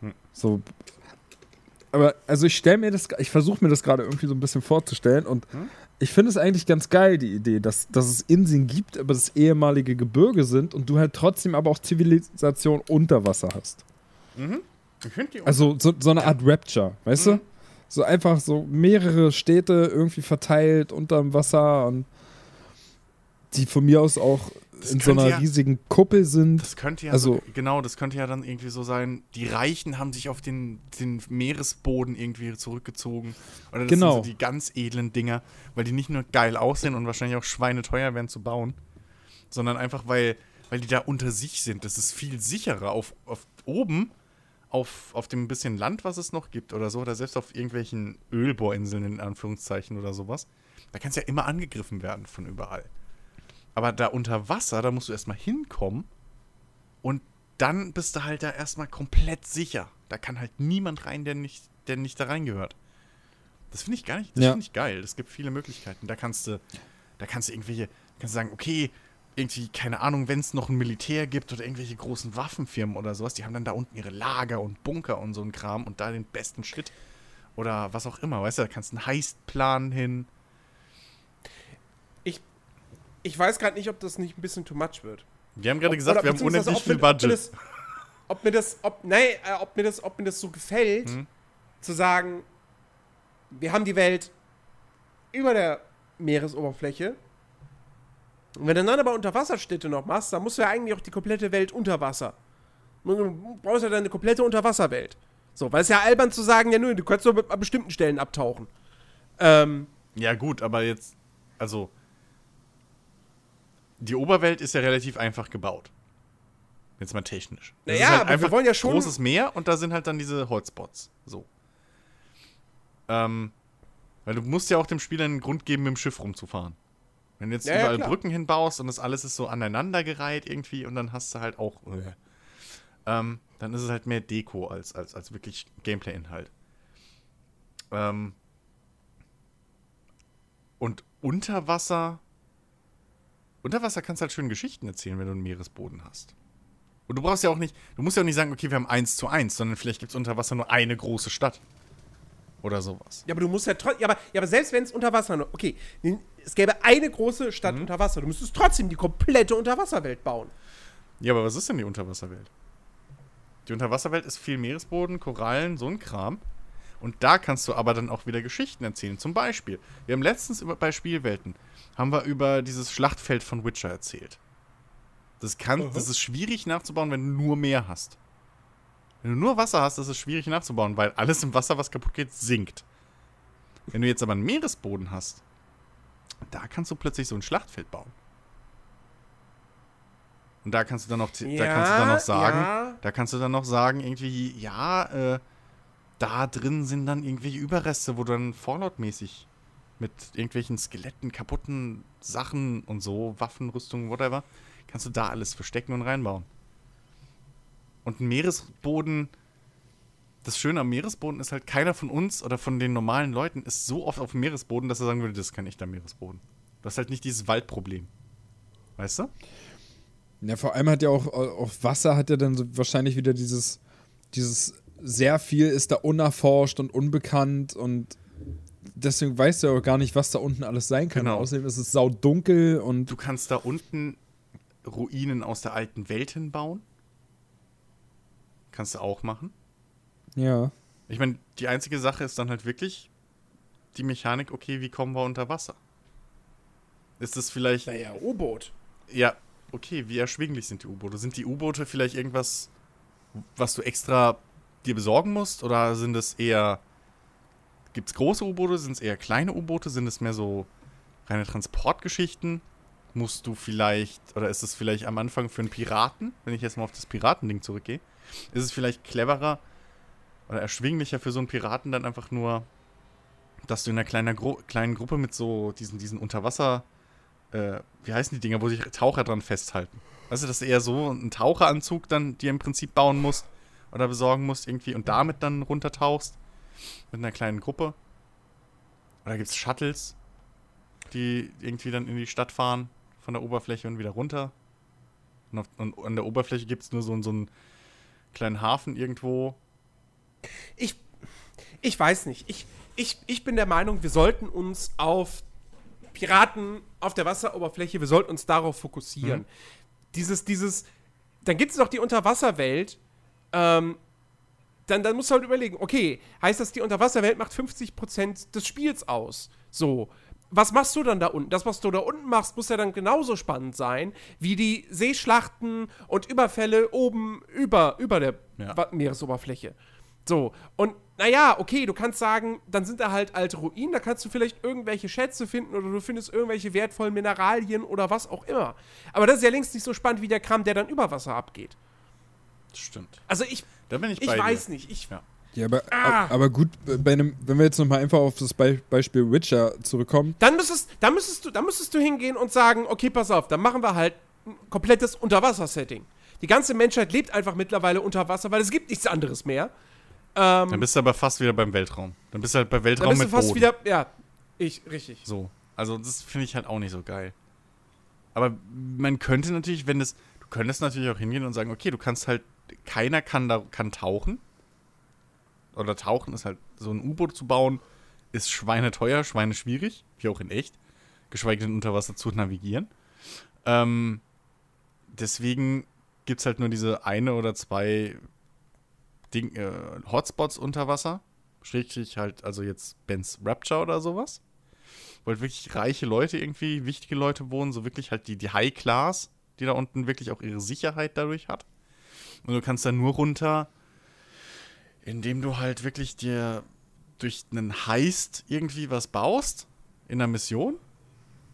Hm. So. Aber, also ich stelle mir das, ich versuche mir das gerade irgendwie so ein bisschen vorzustellen und Hm? ich finde es eigentlich ganz geil, die Idee, dass, dass es Inseln gibt, aber das ehemalige Gebirge sind und du halt trotzdem aber auch Zivilisation unter Wasser hast. Mhm. Ich finde die Also so, so eine Art Rapture, weißt Mhm. du? So einfach so mehrere Städte irgendwie verteilt unterm Wasser und die von mir aus auch Das in so einer ja- riesigen Kuppel sind. Das könnte ja Also- so, genau, das könnte ja dann irgendwie so sein, die Reichen haben sich auf den, den Meeresboden irgendwie zurückgezogen. Oder das Genau. sind so die ganz edlen Dinger, weil die nicht nur geil aussehen und wahrscheinlich auch schweineteuer werden zu bauen, sondern einfach, weil, weil die da unter sich sind. Das ist viel sicherer. Auf, auf oben, auf, auf dem bisschen Land, was es noch gibt oder so, oder selbst auf irgendwelchen Ölbohrinseln in Anführungszeichen oder sowas, da kannst du ja immer angegriffen werden von überall. Aber da unter Wasser, da musst du erstmal hinkommen und dann bist du halt da erstmal komplett sicher. Da kann halt niemand rein, der nicht, der nicht da reingehört. Das finde ich gar nicht, das Ja. finde ich geil. Es gibt viele Möglichkeiten. Da kannst du, da kannst du irgendwelche, kannst du sagen, okay, irgendwie, keine Ahnung, wenn es noch ein Militär gibt oder irgendwelche großen Waffenfirmen oder sowas, die haben dann da unten ihre Lager und Bunker und so ein Kram und da den besten Shit. Oder was auch immer, weißt du, da kannst du einen Heist planen hin. Ich weiß gerade nicht, ob das nicht ein bisschen too much wird. Wir haben gerade gesagt, wir haben unendlich viel mir- ob mir Budget. das- Ob mir das, ob, nein, äh, ob mir das, ob mir das so gefällt, Mhm. zu sagen, wir haben die Welt über der Meeresoberfläche. Und wenn du dann aber Unterwasserstädte noch machst, dann musst du ja eigentlich auch die komplette Welt unter Wasser. Du brauchst ja dann eine komplette Unterwasserwelt. So, weil es ja albern zu sagen, ja, nur, du kannst nur an bestimmten Stellen abtauchen. Ähm, Ja, gut, aber jetzt, also, die Oberwelt ist ja relativ einfach gebaut. Jetzt mal technisch. Das Naja, ist halt aber wir wollen ja schon- großes Meer und da sind halt dann diese Hotspots. So. Ähm, weil du musst ja auch dem Spieler einen Grund geben, mit dem Schiff rumzufahren. Wenn du jetzt Ja, ja, überall klar. Brücken hinbaust und das alles ist so aneinandergereiht irgendwie und dann hast du halt auch. Äh, ähm, dann ist es halt mehr Deko als, als, als wirklich Gameplay-Inhalt. Ähm, und unter Wasser. Unter Wasser kannst du halt schön Geschichten erzählen, wenn du einen Meeresboden hast. Und du brauchst ja auch nicht, du musst ja auch nicht sagen, okay, wir haben eins zu eins, sondern vielleicht gibt es unter Wasser nur eine große Stadt. Oder sowas. Ja, aber du musst ja trotzdem. Ja aber, ja, aber selbst wenn es unter Wasser nur. Okay, es gäbe eine große Stadt Mhm. unter Wasser. Du müsstest trotzdem die komplette Unterwasserwelt bauen. Ja, aber was ist denn die Unterwasserwelt? Die Unterwasserwelt ist viel Meeresboden, Korallen, so ein Kram. Und da kannst du aber dann auch wieder Geschichten erzählen. Zum Beispiel, wir haben letztens über, bei Spielwelten, haben wir über dieses Schlachtfeld von Witcher erzählt. Das, kann, das ist schwierig nachzubauen, wenn du nur Meer hast. Wenn du nur Wasser hast, ist es schwierig nachzubauen, weil alles im Wasser, was kaputt geht, sinkt. Wenn du jetzt aber einen Meeresboden hast, da kannst du plötzlich so ein Schlachtfeld bauen. Und da kannst du dann noch, da kannst du dann noch sagen, Ja, da kannst du dann noch sagen, irgendwie, ja, äh, da drin sind dann irgendwelche Überreste, wo du dann Fallout-mäßig mit irgendwelchen Skeletten, kaputten Sachen und so, Waffen, Rüstungen, whatever, kannst du da alles verstecken und reinbauen. Und ein Meeresboden, das Schöne am Meeresboden ist halt, keiner von uns oder von den normalen Leuten ist so oft auf dem Meeresboden, dass er sagen würde, das ist kein echter Meeresboden. Du hast halt nicht dieses Waldproblem. Weißt du? Ja, vor allem hat ja auch, auch Wasser hat ja dann so wahrscheinlich wieder dieses, dieses sehr viel ist da unerforscht und unbekannt und deswegen weißt du ja auch gar nicht, was da unten alles sein kann. Genau. Außerdem ist es saudunkel und Du kannst da unten Ruinen aus der alten Welt hinbauen. Kannst du auch machen. ja. Ich meine, die einzige Sache ist dann halt wirklich die Mechanik, okay, wie kommen wir unter Wasser? Ist es vielleicht, naja, U-Boot. ja, okay, wie erschwinglich sind die U-Boote? Sind die U-Boote vielleicht irgendwas, was du extra dir besorgen musst? Oder sind es eher Gibt es große U-Boote? Sind es eher kleine U-Boote? Sind es mehr so reine Transportgeschichten? Musst du vielleicht, oder ist es vielleicht am Anfang für einen Piraten, wenn ich jetzt mal auf das Piratending zurückgehe, ist es vielleicht cleverer oder erschwinglicher für so einen Piraten dann einfach nur, dass du in einer kleinen, Gru kleinen Gruppe mit so diesen, diesen Unterwasser, äh, wie heißen die Dinger, wo sich Taucher dran festhalten. Weißt du, dass du eher so einen Taucheranzug dann dir im Prinzip bauen musst oder besorgen musst irgendwie und damit dann runtertauchst mit einer kleinen Gruppe. Oder gibt es Shuttles, die irgendwie dann in die Stadt fahren, von der Oberfläche und wieder runter. Und, auf, und an der Oberfläche gibt es nur so, so einen kleinen Hafen irgendwo. Ich, ich weiß nicht. Ich, ich, ich bin der Meinung, wir sollten uns auf Piraten auf der Wasseroberfläche, wir sollten uns darauf fokussieren. Mhm. Dieses, dieses, dann gibt es noch die Unterwasserwelt, ähm, dann, dann musst du halt überlegen, okay, heißt das, die Unterwasserwelt macht 50% des Spiels aus. So. Was machst du dann da unten? Das, was du da unten machst, muss ja dann genauso spannend sein, wie die Seeschlachten und Überfälle oben über, über der Ja. Meeresoberfläche. So. Und naja, okay, du kannst sagen, dann sind da halt alte Ruinen, da kannst du vielleicht irgendwelche Schätze finden oder du findest irgendwelche wertvollen Mineralien oder was auch immer. Aber das ist ja längst nicht so spannend wie der Kram, der dann über Wasser abgeht. Das stimmt. Also ich, Da bin ich ich bei weiß dir. nicht. Ich, Ja. Ja, aber, Ah. aber gut, bei einem, wenn wir jetzt nochmal einfach auf das Be Beispiel Witcher zurückkommen, Dann müsstest, dann, müsstest du, dann müsstest du hingehen und sagen, okay, pass auf, dann machen wir halt ein komplettes Unterwasser-Setting. Die ganze Menschheit lebt einfach mittlerweile unter Wasser, weil es gibt nichts anderes mehr. Ähm, Dann bist du aber fast wieder beim Weltraum. Dann bist du halt bei dann Weltraum bist du mit fast Boden. wieder, ja, ich, richtig. So. Also das finde ich halt auch nicht so geil. Aber man könnte natürlich, wenn es, du könntest natürlich auch hingehen und sagen, okay, du kannst halt, keiner kann da kann tauchen. Oder tauchen ist halt, so ein U-Boot zu bauen, ist schweineteuer, schweineschwierig, wie auch in echt. Geschweige denn unter Wasser zu navigieren. Ähm, deswegen gibt es halt nur diese eine oder zwei Ding, äh, Hotspots unter Wasser. Schrägstrich halt, also jetzt Ben's Rapture oder sowas halt wirklich reiche Leute irgendwie, wichtige Leute wohnen, so wirklich halt die, die High Class, die da unten wirklich auch ihre Sicherheit dadurch hat. Und du kannst da nur runter, indem du halt wirklich dir durch einen Heist irgendwie was baust in einer Mission.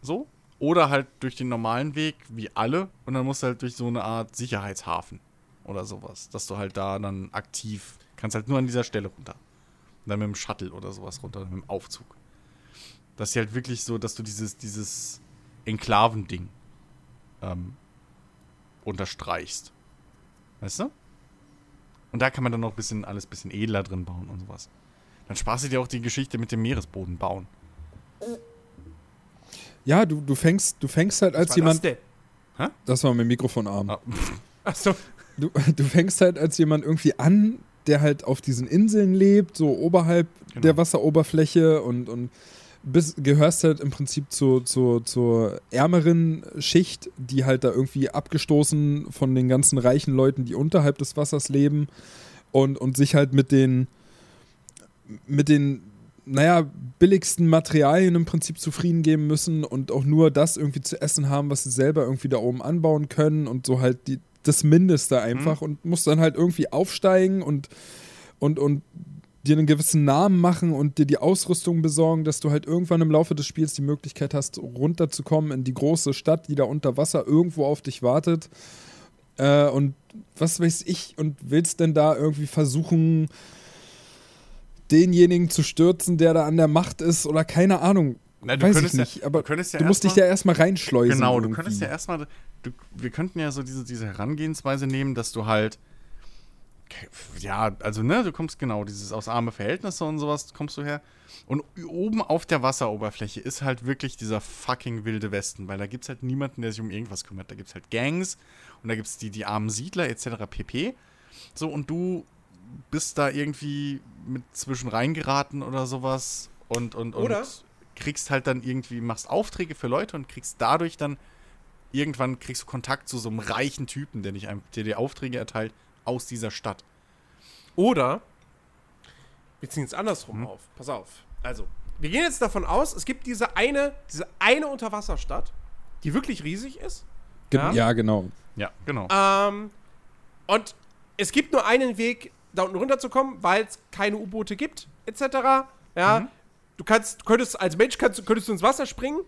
So. Oder halt durch den normalen Weg, wie alle. Und dann musst du halt durch so eine Art Sicherheitshafen oder sowas. Dass du halt da dann aktiv kannst halt nur an dieser Stelle runter. Und dann mit dem Shuttle oder sowas runter, mit dem Aufzug. Dass sie halt wirklich so, dass du dieses, dieses Enklavending ähm, unterstreichst. Weißt du? Und da kann man dann noch ein bisschen alles ein bisschen edler drin bauen und sowas. Dann sparst du dir auch die Geschichte mit dem Meeresboden bauen. ja, du, du fängst, du fängst halt als jemand, das denn? das war mein Mikrofonarm. Ah, (laughs) Achso, Du, du fängst halt als jemand irgendwie an, der halt auf diesen Inseln lebt, so oberhalb Genau. der Wasseroberfläche und, und bist, gehörst halt im Prinzip zu, zu, zur ärmeren Schicht, die halt da irgendwie abgestoßen von den ganzen reichen Leuten, die unterhalb des Wassers leben und, und sich halt mit den mit den naja, billigsten Materialien im Prinzip zufrieden geben müssen und auch nur das irgendwie zu essen haben, was sie selber irgendwie da oben anbauen können und so halt die, das Mindeste einfach und musst dann halt irgendwie aufsteigen und, und, und dir einen gewissen Namen machen und dir die Ausrüstung besorgen, dass du halt irgendwann im Laufe des Spiels die Möglichkeit hast, runterzukommen in die große Stadt, die da unter Wasser irgendwo auf dich wartet. Äh, und was weiß ich, und willst denn da irgendwie versuchen, denjenigen zu stürzen, der da an der Macht ist oder keine Ahnung. Na, du weiß ich könntest ja- nicht, aber du könntest ja du musst dich erstmal- da erstmal reinschleusen. Genau, du irgendwie. könntest ja erstmal, wir könnten ja so diese, diese Herangehensweise nehmen, dass du halt, ja, also ne, du kommst genau, dieses aus arme Verhältnisse und sowas kommst du her. Und oben auf der Wasseroberfläche ist halt wirklich dieser fucking wilde Westen, weil da gibt es halt niemanden, der sich um irgendwas kümmert. Da gibt es halt Gangs und da gibt es die, die armen Siedler etc. pp. So, und du bist da irgendwie mit zwischen reingeraten oder sowas und, und, und Oder? kriegst halt dann irgendwie, machst Aufträge für Leute und kriegst dadurch dann irgendwann kriegst du Kontakt zu so einem reichen Typen, der, dich, der dir Aufträge erteilt aus dieser Stadt. Oder wir ziehen es andersrum Mhm. auf. Pass auf. Also, wir gehen jetzt davon aus, es gibt diese eine, diese eine Unterwasserstadt, die wirklich riesig ist. Ge Ja? ja, genau. Ja, genau. Ähm, und es gibt nur einen Weg, da unten runterzukommen, weil es keine U-Boote gibt, etc. Ja, du kannst, du könntest als Mensch kannst, könntest du ins Wasser springen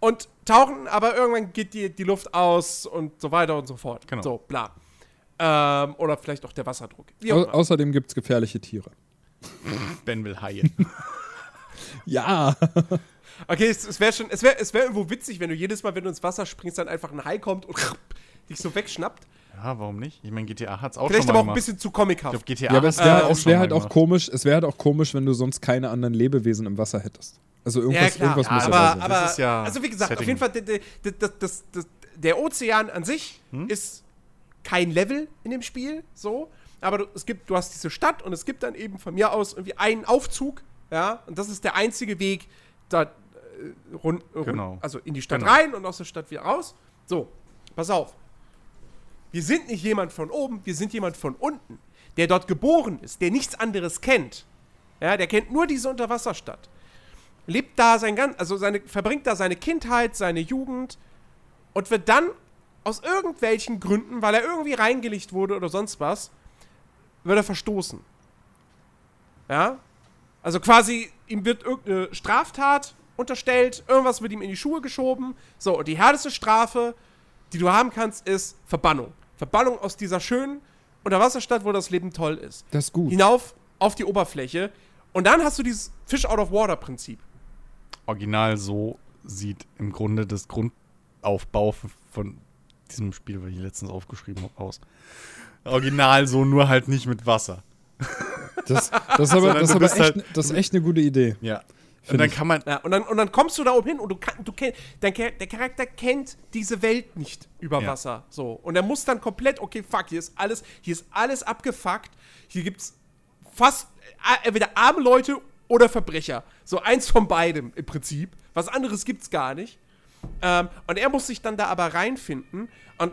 und tauchen, aber irgendwann geht die, die Luft aus und so weiter und so fort. Genau. So, bla. Ähm, oder vielleicht auch der Wasserdruck. Auch Au außerdem gibt es gefährliche Tiere. (laughs) Ben will Haie. (laughs) Ja. Okay, es, es wäre schon, es wäre es wär irgendwo witzig, wenn du jedes Mal, wenn du ins Wasser springst, dann einfach ein Hai kommt und (laughs) dich so wegschnappt. ja, warum nicht? Ich meine, GTA hat's auch Vielleicht schon mal aber auch ein bisschen zu Ich comichaft. glaube, GTA Ja, aber es wäre auch es schon wär halt auch gemacht. komisch, es wäre halt auch komisch, wenn du sonst keine anderen Lebewesen im Wasser hättest. Also irgendwas, irgendwas Ja, muss aber, ja da sein. aber Das ist ja also wie gesagt, auf Setting. jeden Fall, der, der, der, das, das, der Ozean an sich Hm? ist kein Level in dem Spiel, so. Aber du, es gibt, du hast diese Stadt und es gibt dann eben von mir aus irgendwie einen Aufzug, ja, und das ist der einzige Weg da äh, rund, rund Genau. also in die Stadt Genau. rein und aus der Stadt wieder raus. So, pass auf. Wir sind nicht jemand von oben, wir sind jemand von unten, der dort geboren ist, der nichts anderes kennt. Ja, der kennt nur diese Unterwasserstadt lebt da sein ganz, also seine, verbringt da seine Kindheit, seine Jugend und wird dann aus irgendwelchen Gründen, weil er irgendwie reingelegt wurde oder sonst was, wird er verstoßen. Ja? Also quasi, ihm wird irgendeine Straftat unterstellt, irgendwas wird ihm in die Schuhe geschoben. So, und die härteste Strafe, die du haben kannst, ist Verbannung. Verbannung aus dieser schönen Unterwasserstadt, wo das Leben toll ist Das ist gut. hinauf auf die Oberfläche. Und dann hast du dieses Fish out of water Prinzip. Original so sieht im Grunde das Grundaufbau von diesem Spiel, was ich letztens aufgeschrieben habe, aus. Original so, nur halt nicht mit Wasser. Das, das ist aber, das aber echt, halt- das ist echt eine gute Idee. Ja. Und dann ich. kann man. Ja, und, dann, und dann kommst du da oben hin und du, kann, du kenn, dein, der Charakter kennt diese Welt nicht über Ja. Wasser. So. Und er muss dann komplett, okay, fuck, hier ist alles, hier ist alles abgefuckt. Hier gibt's fast äh, entweder arme Leute oder Verbrecher. So eins von beidem im Prinzip. Was anderes gibt's gar nicht. Ähm, und er muss sich dann da aber reinfinden und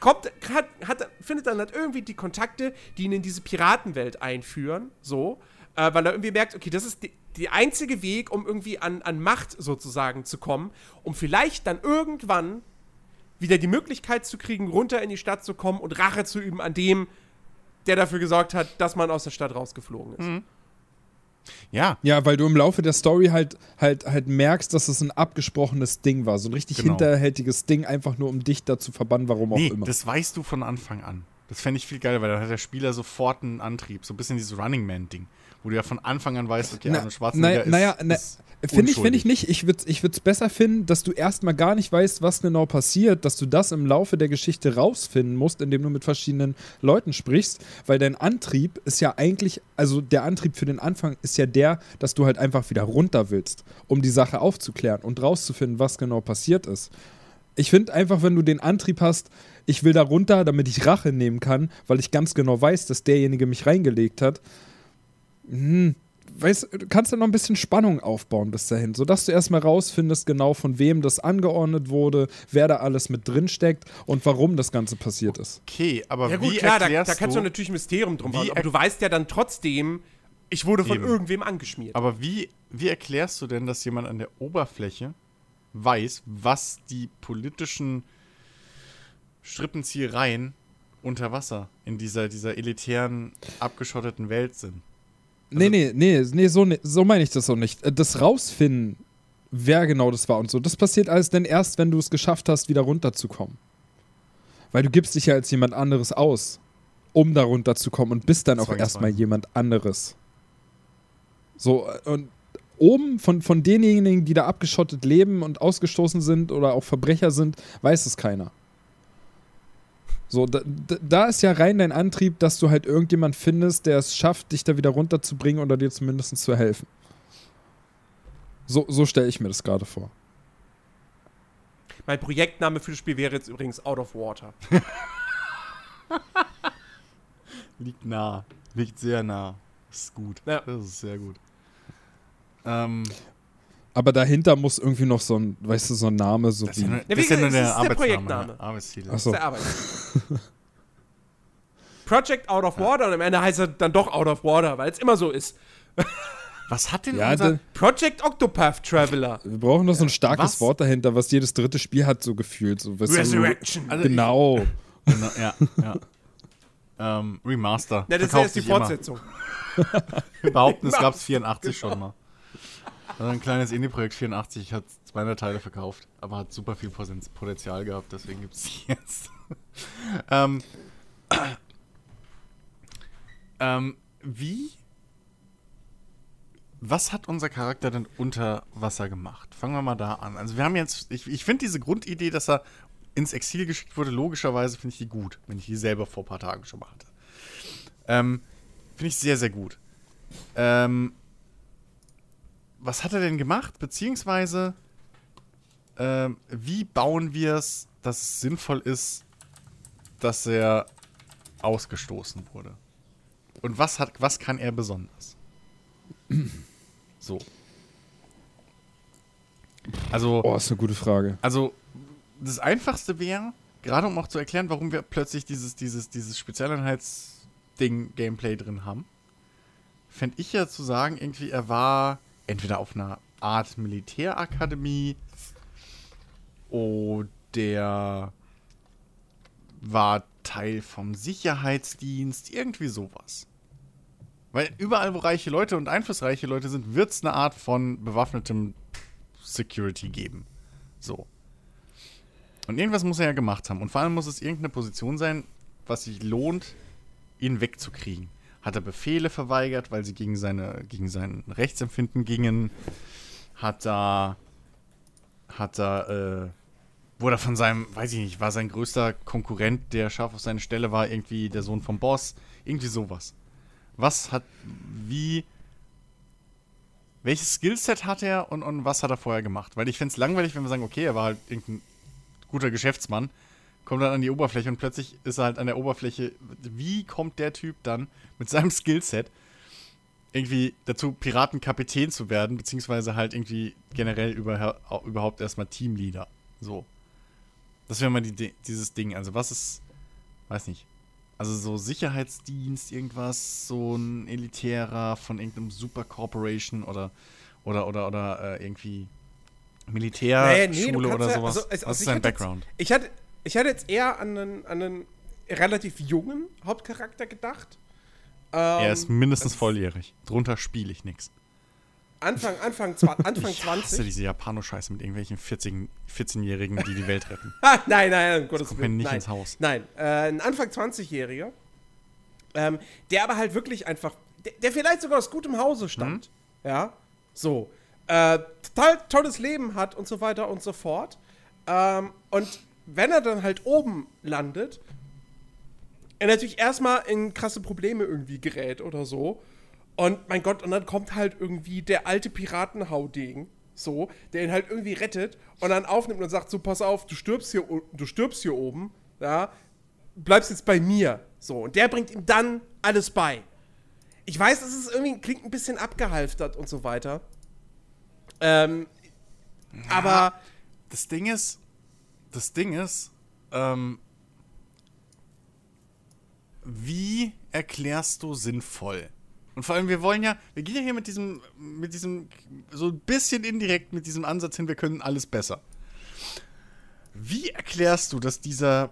kommt, hat, hat, findet dann halt irgendwie die Kontakte, die ihn in diese Piratenwelt einführen, so, äh, weil er irgendwie merkt, okay, das ist die einzige Weg, um irgendwie an, an Macht sozusagen zu kommen, um vielleicht dann irgendwann wieder die Möglichkeit zu kriegen, runter in die Stadt zu kommen und Rache zu üben an dem, der dafür gesorgt hat, dass man aus der Stadt rausgeflogen ist. Ja. Ja, weil du im Laufe der Story halt, halt, halt merkst, dass es ein abgesprochenes Ding war. So ein richtig Genau. hinterhältiges Ding, einfach nur um dich da zu verbannen, warum auch Nee, immer. das weißt du von Anfang an. Das fände ich viel geiler, weil dann hat der Spieler sofort einen Antrieb. So ein bisschen dieses Running Man-Ding, wo du ja von Anfang an weißt, okay, Na- Arnold Schwarzenegger na- ist, naja, na- ist Finde ich, find ich nicht. Ich würde es besser finden, dass du erstmal gar nicht weißt, was genau passiert, dass du das im Laufe der Geschichte rausfinden musst, indem du mit verschiedenen Leuten sprichst, weil dein Antrieb ist ja eigentlich, also der Antrieb für den Anfang ist ja der, dass du halt einfach wieder runter willst, um die Sache aufzuklären und rauszufinden, was genau passiert ist. Ich finde einfach, wenn du den Antrieb hast, ich will da runter, damit ich Rache nehmen kann, weil ich ganz genau weiß, dass derjenige mich reingelegt hat, hm, weißt, du kannst ja noch ein bisschen Spannung aufbauen bis dahin, sodass du erstmal rausfindest, genau von wem das angeordnet wurde, wer da alles mit drin steckt und warum das Ganze passiert ist. Okay, aber Ja gut, wie klar, da, erklärst da kannst du du, natürlich ein Mysterium drum bauen, aber er- du weißt ja dann trotzdem, ich wurde von Eben. irgendwem angeschmiert. aber wie, wie erklärst du denn, dass jemand an der Oberfläche weiß, was die politischen Strippenziehereien unter Wasser in dieser, dieser elitären, abgeschotteten Welt sind? Nee, nee, nee, nee, so, so meine ich das auch nicht. Äh, Das rausfinden, wer genau das war und so, das passiert alles dann erst, wenn du es geschafft hast, wieder runterzukommen. Weil du gibst dich ja als jemand anderes aus, um da runterzukommen und bist dann auch Zwangsweise. erstmal jemand anderes. So, äh, und oben von, von denjenigen, die da abgeschottet leben und ausgestoßen sind oder auch Verbrecher sind, weiß es keiner. So, da, da- ist ja rein dein Antrieb, dass du halt irgendjemand findest, der es schafft, dich da wieder runterzubringen oder dir zumindest zu helfen. So, so stelle ich mir das gerade vor. mein Projektname für das Spiel wäre jetzt übrigens Out of Water. (laughs) Liegt nah. Liegt sehr nah. Ist gut. Ja. Das ist sehr gut. Ähm, Aber dahinter muss irgendwie noch so ein, weißt du, so ein Name, so das wie. ist ja nur, Ja, das ist ja nur der es ist der Arbeitsname. Projektname. ja. Arbeitstitel. Ach Das so. ist der Arbeit. (laughs) Project Out of Water und am Ende heißt er dann doch Out of Water, weil es immer so ist. Was hat denn Ja, unser... da, Project Octopath Traveler. wir brauchen noch so ein starkes Was? Wort dahinter, was jedes dritte Spiel hat, so gefühlt. So, weißt du, Resurrection. Also ich- genau. Genau, ja, ja. Ähm, Remaster. Na, das ist die. Fortsetzung. Wir behaupten, es Genau. gab es 84 schon mal. Also ein kleines Indie-Projekt 84 hat 200 Teile verkauft, aber hat super viel Poten- Potenzial gehabt, deswegen gibt es die jetzt. (laughs) ähm, (clears throat) ähm, wie? Was hat unser Charakter denn unter Wasser gemacht? Fangen wir mal da an. Also wir haben jetzt, ich, ich finde diese Grundidee, dass er ins Exil geschickt wurde, logischerweise finde ich die gut, wenn ich die selber vor ein paar Tagen schon mal hatte. Ähm, finde ich sehr, sehr gut. Ähm, was hat er denn gemacht? Beziehungsweise, ähm, wie bauen wir es, dass es sinnvoll ist, dass er ausgestoßen wurde? Und was, hat, was kann er besonders? So. Also, Oh, ist eine gute Frage. also das Einfachste wäre, gerade um auch zu erklären, warum wir plötzlich dieses, dieses, dieses Spezialeinheits-Ding-Gameplay drin haben, fände ich ja zu sagen, irgendwie, er war entweder auf einer Art Militärakademie oder war Teil vom Sicherheitsdienst, irgendwie sowas. Weil überall, wo reiche Leute und einflussreiche Leute sind, wird es eine Art von bewaffnetem Security geben. So. Und irgendwas muss er ja gemacht haben. Und vor allem muss es irgendeine Position sein, was sich lohnt, ihn wegzukriegen. Hat er Befehle verweigert, weil sie gegen, seine, gegen sein Rechtsempfinden gingen? Hat er. Hat er. Äh, wurde von seinem, weiß ich nicht, war sein größter Konkurrent, der scharf auf seine Stelle war, irgendwie der Sohn vom Boss? Irgendwie sowas. Was hat. Wie. Welches Skillset hat er und, und was hat er vorher gemacht? Weil ich fände es langweilig, wenn wir sagen, okay, er war halt irgendein guter Geschäftsmann, kommt dann an die Oberfläche und plötzlich ist er halt an der Oberfläche. Wie kommt der Typ dann mit seinem (laughs) Skillset irgendwie dazu, Piratenkapitän zu werden, beziehungsweise halt irgendwie generell über, überhaupt erstmal Teamleader? So. Das wäre mal die, dieses Ding. Also, was ist. Weiß nicht. Also, so Sicherheitsdienst, irgendwas, so ein elitärer von irgendeinem Super Corporation oder. Oder, oder, oder äh, irgendwie. Militärschule du kannst oder ja- sowas. also, also, was ist sein jetzt- Background? Ich hatte, ich hatte jetzt eher an einen, an einen relativ jungen Hauptcharakter gedacht. Ähm, er ist mindestens volljährig. Drunter spiele ich nichts. Anfang, Anfang, zwa (laughs) Anfang Ich hasse 20. diese Japano-Scheiße mit irgendwelchen 14 14-Jährigen, die die Welt retten. (laughs) Ah, nein, nein, um Gottes kommt mir nicht nein. ins Haus. Nein, äh, ein Anfang 20-Jähriger, ähm, der aber halt wirklich einfach, der, der vielleicht sogar aus gutem Hause stammt. Mhm. Ja, so. Äh, total tolles Leben hat und so weiter und so fort. Ähm, und wenn er dann halt oben landet, er natürlich erstmal in krasse Probleme irgendwie gerät oder so. Und mein Gott, und dann kommt halt irgendwie der alte Piratenhaudegen, so, der ihn halt irgendwie rettet und dann aufnimmt und sagt: So, pass auf, du stirbst hier, du stirbst hier oben, ja, bleibst jetzt bei mir. So, und der bringt ihm dann alles bei. Ich weiß, es ist irgendwie, klingt ein bisschen abgehalftert und so weiter. Ähm, aber Das Ding ist, das Ding ist, ähm, wie erklärst du sinnvoll? Und vor allem, wir wollen ja, wir gehen ja hier mit diesem, mit diesem, so ein bisschen indirekt mit diesem Ansatz hin, wir können alles besser. Wie erklärst du, dass dieser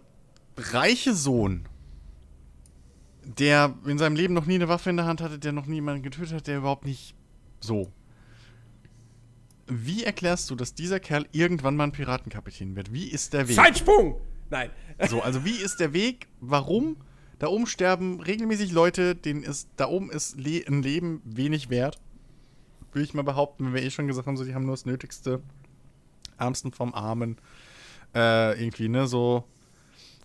reiche Sohn, der in seinem Leben noch nie eine Waffe in der Hand hatte, der noch niemanden getötet hat, der überhaupt nicht so. Wie erklärst du, dass dieser Kerl irgendwann mal ein Piratenkapitän wird? Wie ist der Weg? Zeitsprung! Nein. So, also wie ist der Weg? Warum? Da oben sterben regelmäßig Leute, denen ist, da oben ist Le ein Leben wenig wert. Würde ich mal behaupten, wenn wir eh schon gesagt haben, so, die haben nur das Nötigste. Ärmsten vom Armen. Äh, irgendwie, ne, so.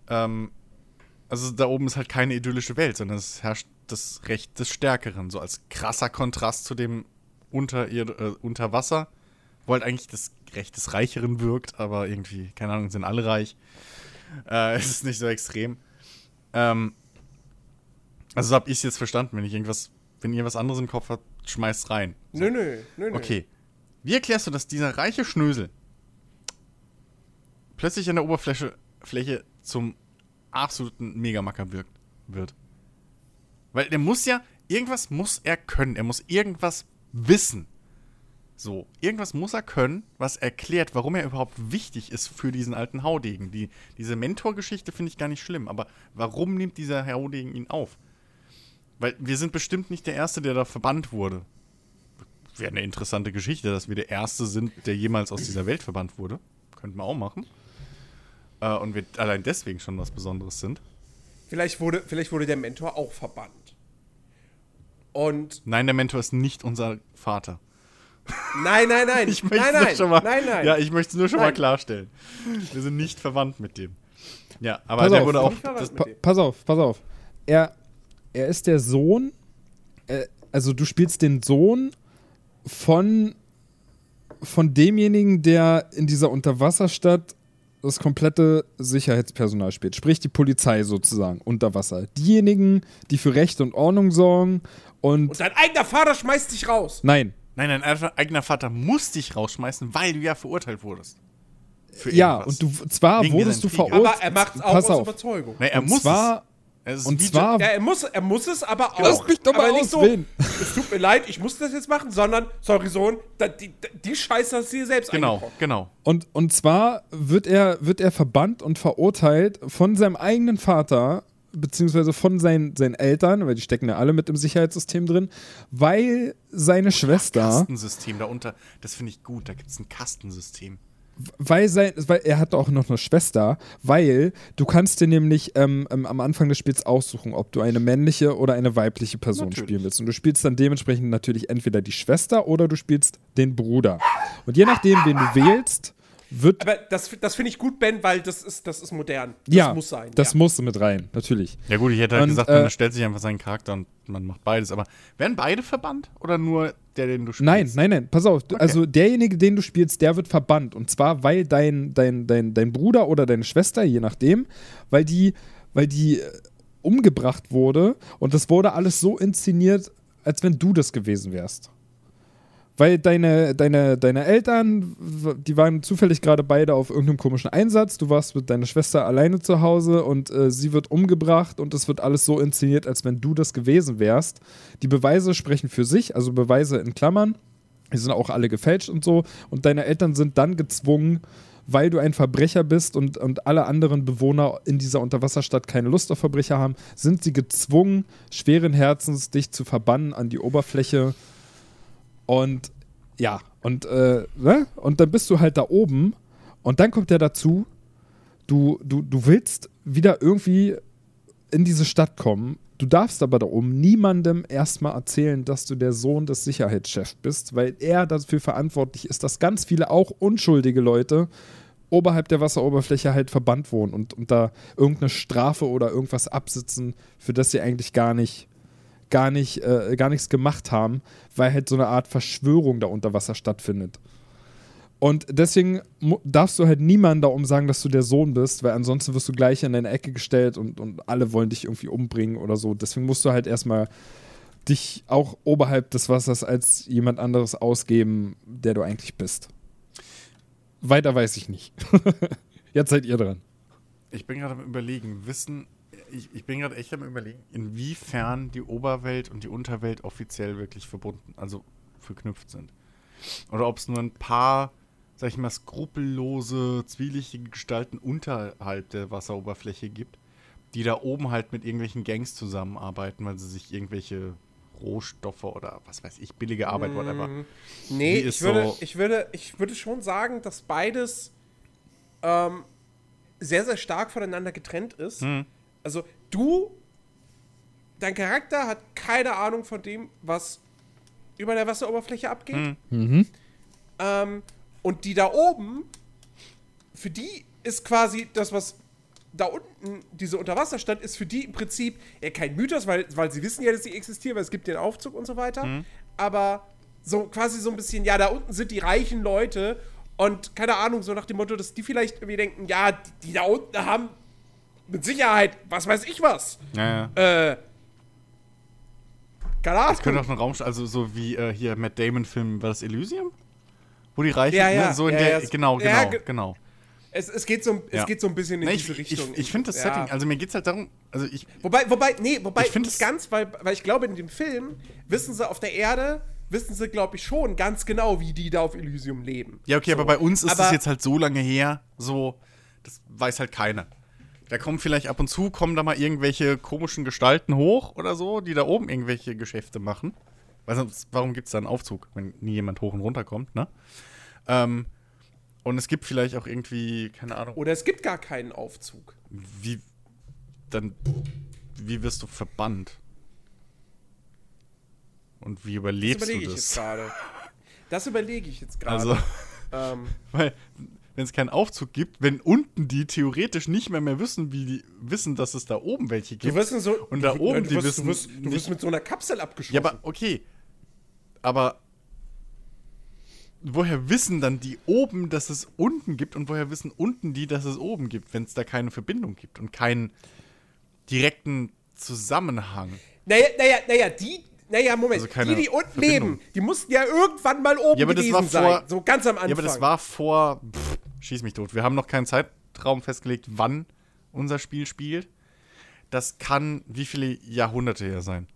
Ähm, also da oben ist halt keine idyllische Welt, sondern es herrscht das Recht des Stärkeren. So als krasser Kontrast zu dem unter, ihr, äh, unter Wasser, wo halt eigentlich das Recht des Reicheren wirkt, aber irgendwie, keine Ahnung, sind alle reich. Äh, (laughs) es ist nicht so extrem. Ähm, also so hab ich es jetzt verstanden. Wenn ich irgendwas, wenn ihr was anderes im Kopf habt, schmeißt rein. So. Nö, nö, nö, nö. Okay. Wie erklärst du, dass dieser reiche Schnösel plötzlich an der Oberfläche Fläche zum absoluten Megamacker wirkt, wird? Weil der muss ja, irgendwas muss er können. Er muss irgendwas wissen. So, irgendwas muss er können, was erklärt, warum er überhaupt wichtig ist für diesen alten Haudegen. Die, diese Mentorgeschichte finde ich gar nicht schlimm, aber warum nimmt dieser Haudegen ihn auf? Weil wir sind bestimmt nicht der Erste, der da verbannt wurde. Wäre eine interessante Geschichte, dass wir der Erste sind, der jemals aus dieser Welt verbannt wurde. Könnten wir auch machen. Äh, und wir allein deswegen schon was Besonderes sind. Vielleicht wurde, vielleicht wurde der Mentor auch verbannt. Und Nein, der Mentor ist nicht unser Vater. Nein, nein, nein. (laughs) Ich möchte nein, es nur nein, schon mal, nein, nein. Ja, ich möchte es nur schon mal Nein. klarstellen. Wir sind nicht verwandt mit dem. Ja, aber Pass der auf, wurde auch. Das, Pa dem. pass auf, pass auf. Er, er ist der Sohn, äh, also du spielst den Sohn von, von demjenigen, der in dieser Unterwasserstadt das komplette Sicherheitspersonal spielt. Sprich die Polizei sozusagen unter Wasser. Diejenigen, die für Recht und Ordnung sorgen und. Und dein eigener Vater schmeißt dich raus. nein. Nein, dein eigener- Vater muss dich rausschmeißen, weil du ja verurteilt wurdest. Für Ja, und du zwar Wegen wurdest du verurteilt. Aber er macht es auch Pass aus auf. Überzeugung. Nee, er und muss zwar, es. Und zwar Ja, er muss, er muss es aber auch. Lass mich doch mal nicht so, es tut mir leid, ich muss das jetzt machen, sondern, sorry Sohn, da, die, die Scheiße hast du dir selbst Genau, genau. Und, und zwar wird er, wird er verbannt und verurteilt von seinem eigenen Vater, beziehungsweise von seinen, seinen Eltern, weil die stecken ja alle mit im Sicherheitssystem drin, weil seine Schwester, Kastensystem da unter, das finde ich gut. Da gibt es ein Kastensystem. weil, sein, weil er hat auch noch eine Schwester, weil du kannst dir nämlich ähm, ähm, am Anfang des Spiels aussuchen, ob du eine männliche oder eine weibliche Person Natürlich. spielen willst. Und du spielst dann dementsprechend natürlich entweder die Schwester oder du spielst den Bruder. Und je nachdem, wen du wählst, wird Aber das, das finde ich gut, Ben, weil das ist, das ist modern. Das ja, muss sein. Das ja. muss mit rein, natürlich. Ja gut, ich hätte halt Und, gesagt, äh, man stellt sich einfach seinen Charakter und man macht beides. Aber werden beide verbannt oder nur der, den du spielst? Nein, nein, nein, pass auf. Du- Also derjenige, den du spielst, der wird verbannt. Und zwar, weil dein, dein, dein, dein Bruder oder deine Schwester, je nachdem, weil die, weil die äh, umgebracht wurde und das wurde alles so inszeniert, als wenn du das gewesen wärst. Weil deine, deine, deine Eltern, die waren zufällig gerade beide auf irgendeinem komischen Einsatz. Du warst mit deiner Schwester alleine zu Hause und äh, sie wird umgebracht und es wird alles so inszeniert, als wenn du das gewesen wärst. Die Beweise sprechen für sich, also Beweise in Klammern. Die sind auch alle gefälscht und so. Und deine Eltern sind dann gezwungen, weil du ein Verbrecher bist und, und alle anderen Bewohner in dieser Unterwasserstadt keine Lust auf Verbrecher haben, sind sie gezwungen, schweren Herzens dich zu verbannen an die Oberfläche. Und ja, und, äh, ne? und dann bist du halt da oben und dann kommt der dazu, du, du, du willst wieder irgendwie in diese Stadt kommen. Du darfst aber da oben niemandem erstmal erzählen, dass du der Sohn des Sicherheitschefs bist, weil er dafür verantwortlich ist, dass ganz viele auch unschuldige Leute oberhalb der Wasseroberfläche halt verbannt wohnen und, und da irgendeine Strafe oder irgendwas absitzen, für das sie eigentlich gar nicht, gar nicht, äh, gar nichts gemacht haben, weil halt so eine Art Verschwörung da unter Wasser stattfindet. Und deswegen darfst du halt niemandem da um sagen, dass du der Sohn bist, weil ansonsten wirst du gleich in eine Ecke gestellt und, und alle wollen dich irgendwie umbringen oder so. Deswegen musst du halt erstmal dich auch oberhalb des Wassers als jemand anderes ausgeben, der du eigentlich bist. Weiter weiß ich nicht. (laughs) Jetzt seid ihr dran. Ich bin gerade am überlegen, wissen, ich, ich bin gerade echt am überlegen, inwiefern die Oberwelt und die Unterwelt offiziell wirklich verbunden, also verknüpft sind. Oder ob es nur ein paar, sag ich mal, skrupellose, zwielichtige Gestalten unterhalb der Wasseroberfläche gibt, die da oben halt mit irgendwelchen Gangs zusammenarbeiten, weil sie sich irgendwelche Rohstoffe oder was weiß ich, billige Arbeit, whatever. Nee, ich würde, so- ich, würde, ich würde schon sagen, dass beides ähm, sehr, sehr stark voneinander getrennt ist. Hm. Also du, dein Charakter hat keine Ahnung von dem, was über der Wasseroberfläche abgeht. Hm. Ähm, und die da oben, für die ist quasi das, was da unten, diese Unterwasserstadt, ist für die im Prinzip ja kein Mythos, weil, weil sie wissen ja, dass sie existieren, weil es gibt den Aufzug und so weiter. Mhm. Aber so quasi so ein bisschen, ja, da unten sind die reichen Leute und keine Ahnung, so nach dem Motto, dass die vielleicht irgendwie denken, ja, die, die da unten haben mit Sicherheit, was weiß ich was. Ja, ja. Äh, keine Ahnung. Das könnte auch ein Raum, also so wie äh, hier Matt Damon-Film, war das Elysium? Wo die Reichen, Ja, ja, ne, so in ja, der, ja, genau, genau, ge- genau. Es, es, geht so, es geht so ein bisschen in Nee, diese ich Richtung. ich, ich finde das. Setting, also mir geht es halt darum, also ich, Wobei, wobei, nee, wobei Ich find nicht es- ganz, weil, weil ich glaube, in dem Film wissen sie auf der Erde, wissen sie, glaube ich, schon ganz genau, wie die da auf Elysium leben. Ja, okay, so. aber bei uns ist es jetzt halt so lange her, so, das weiß halt keiner. Da kommen vielleicht ab und zu, kommen da mal irgendwelche komischen Gestalten hoch oder so, die da oben irgendwelche Geschäfte machen. Weil sonst, warum gibt es da einen Aufzug, wenn nie jemand hoch und runter kommt, ne? Ähm, und es gibt vielleicht auch irgendwie, keine Ahnung, Oder es gibt gar keinen Aufzug. wie, dann, wie wirst du verbannt? Und wie Das überlebst überlege du ich jetzt das? gerade. (laughs) Das überlege ich jetzt gerade. Also, ähm, (laughs) Weil, wenn es keinen Aufzug gibt, wenn unten die theoretisch nicht mehr mehr wissen, wie die wissen, dass es da oben welche du gibt. wirst in so. Und da du, oben, du die wirst, wissen Du wirst, du wirst mit so einer Kapsel abgeschossen. ja, aber okay. Aber woher wissen dann die oben, dass es unten gibt und woher wissen unten die, dass es oben gibt, wenn es da keine Verbindung gibt und keinen direkten Zusammenhang? Naja, naja, naja, die. Naja, Moment. Also die, die unten Verbindung. leben, die mussten ja irgendwann mal oben Ja, aber das war vor- sein. So ganz am Anfang. Ja, aber das war vor. Pff, schieß mich tot. Wir haben noch keinen Zeitraum festgelegt, wann unser Spiel spielt. Das kann wie viele Jahrhunderte her sein?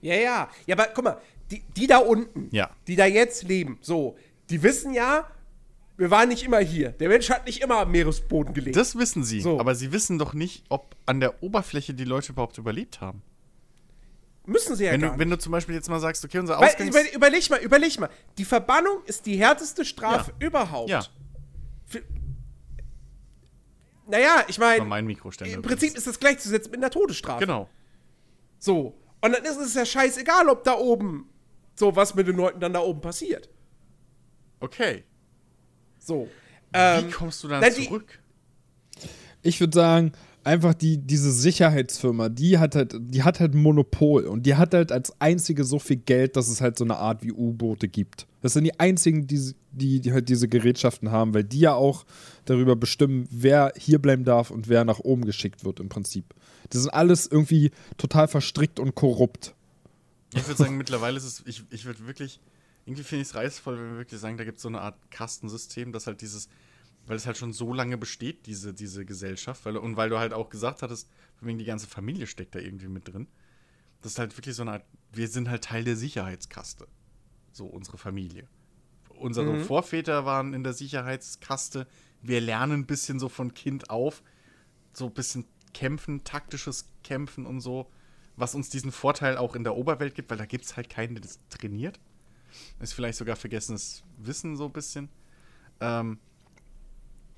Ja, ja. Ja, aber guck mal, die, die da unten, Ja. die da jetzt leben, so, die wissen ja, wir waren nicht immer hier. Der Mensch hat nicht immer am Meeresboden gelebt. Das wissen sie, So. aber sie wissen doch nicht, ob an der Oberfläche die Leute überhaupt überlebt haben. Müssen sie ja Wenn gar du, nicht. wenn du zum Beispiel jetzt mal sagst, okay, unser Weil, Ausgangs... über, überleg mal, überleg mal. Die Verbannung ist die härteste Strafe Ja. überhaupt. Ja. Naja, ich meine, mein im Prinzip ist das gleichzusetzen mit einer Todesstrafe. Genau. So. Und dann ist es ja scheißegal, ob da oben so was mit den Leuten dann da oben passiert. Okay. So. Wie Ähm, kommst du dann die- zurück? Ich würde sagen, einfach die, diese Sicherheitsfirma, die hat halt, die hat halt Monopol und die hat halt als einzige so viel Geld, dass es halt so eine Art wie U-Boote gibt. Das sind die einzigen, die, die, die halt diese Gerätschaften haben, weil die ja auch darüber bestimmen, wer hier bleiben darf und wer nach oben geschickt wird im Prinzip. Das sind alles irgendwie total verstrickt und korrupt. Ich würde sagen, mittlerweile ist es, ich, ich würde wirklich, irgendwie finde ich es reizvoll, wenn wir wirklich sagen, da gibt es so eine Art Kastensystem, das halt dieses, weil es halt schon so lange besteht, diese, diese Gesellschaft, weil, und weil du halt auch gesagt hattest, von wegen die ganze Familie steckt da irgendwie mit drin. Das ist halt wirklich so eine Art, wir sind halt Teil der Sicherheitskaste. So, unsere Familie. Unsere Vorväter waren in der Sicherheitskaste. Wir lernen ein bisschen so von Kind auf, so ein bisschen kämpfen, taktisches Kämpfen und so, was uns diesen Vorteil auch in der Oberwelt gibt, weil da gibt es halt keinen, der das trainiert. Ist vielleicht sogar vergessenes Wissen so ein bisschen. Ähm,